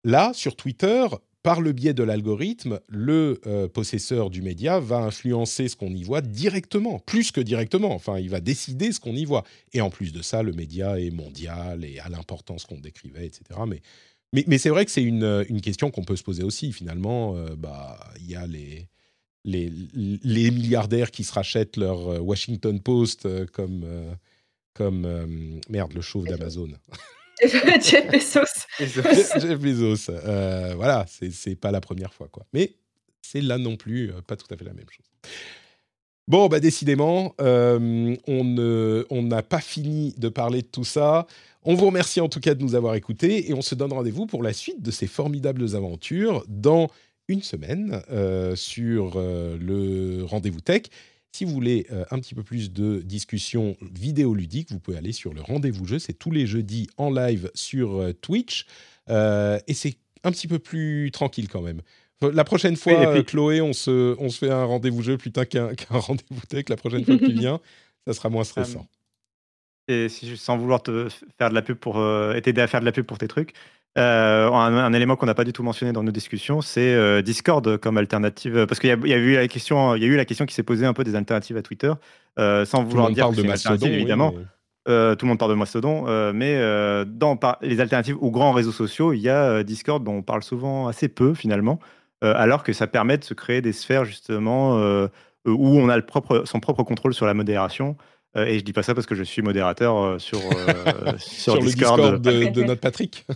Là, sur Twitter, par le biais de l'algorithme, le euh, possesseur du média va influencer ce qu'on y voit directement, plus que directement. Enfin, il va décider ce qu'on y voit. Et en plus de ça, le média est mondial et a l'importance qu'on décrivait, etc. Mais, mais, c'est vrai que c'est une, une, question qu'on peut se poser aussi. Finalement, euh, bah, il y a les, les, les, milliardaires qui se rachètent leur euh, Washington Post comme, comme merde, le chauve d'Amazon. Jeff Bezos. <laughs> <laughs> Jeff Bezos. Euh, voilà, c'est pas la première fois, quoi. Mais c'est là non plus euh, pas tout à fait la même chose. Bon, bah décidément, euh, on n'a pas fini de parler de tout ça. On vous remercie en tout cas de nous avoir écoutés et on se donne rendez-vous pour la suite de ces formidables aventures dans une semaine sur le rendez-vous tech. Si vous voulez euh, un petit peu plus de discussion vidéoludique, vous pouvez aller sur le rendez-vous jeu. C'est tous les jeudis en live sur euh, Twitch. Euh, et c'est un petit peu plus tranquille quand même. La prochaine fois, Chloé, on se, on se fait un rendez-vous jeu plutôt <laughs> qu'un rendez-vous tech. La prochaine fois que tu <laughs> viens, ça sera moins stressant. Et si, sans vouloir te faire de la pub pour t'aider à faire de la pub pour tes trucs, euh, un, élément qu'on n'a pas du tout mentionné dans nos discussions, c'est euh, Discord comme alternative, parce qu'il y, a eu la question, il y a eu la question qui s'est posée un peu des alternatives à Twitter, euh, sans vouloir dire que c'est alternative évidemment. tout le monde parle de Mastodon, mais dans les alternatives aux grands réseaux sociaux, il y a Discord dont on parle souvent assez peu finalement, alors que ça permet de se créer des sphères justement où on a le propre, son propre contrôle sur la modération. Et je dis pas ça parce que je suis modérateur <laughs> sur, sur, le Discord de, de notre Patrick. <laughs>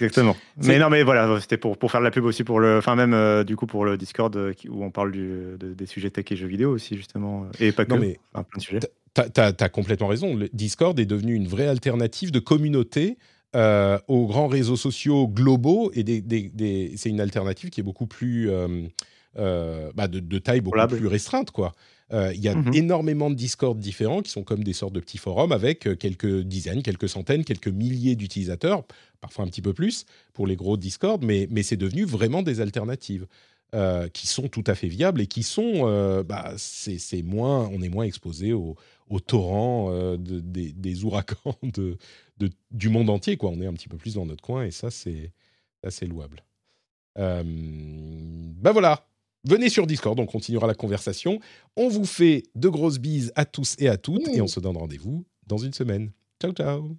Exactement. Mais non, mais voilà, c'était pour, pour faire de la pub aussi pour le, enfin même euh, du coup pour le Discord euh, où on parle du, des sujets tech et jeux vidéo aussi justement euh, et pas que. Non mais plein de sujets. T'as as, complètement raison. Le Discord est devenu une vraie alternative de communauté aux grands réseaux sociaux globaux et des, des, c'est une alternative qui est beaucoup plus bah de, de, taille beaucoup plus restreinte quoi. Euh, il y a mmh énormément de Discord différents qui sont comme des sortes de petits forums avec euh, quelques dizaines, quelques centaines, quelques milliers d'utilisateurs, parfois un petit peu plus pour les gros Discord, mais, mais c'est devenu vraiment des alternatives. Euh, qui sont tout à fait viables et qui sont, bah, c'est moins, on est moins exposé au, au torrent de, des, des, ouragans de, de, du monde entier. Quoi. On est un petit peu plus dans notre coin et ça, c'est assez louable. ben bah voilà, Venez sur Discord, on continuera la conversation. On vous fait de grosses bises à tous et à toutes et on se donne rendez-vous dans une semaine. ciao. ciao.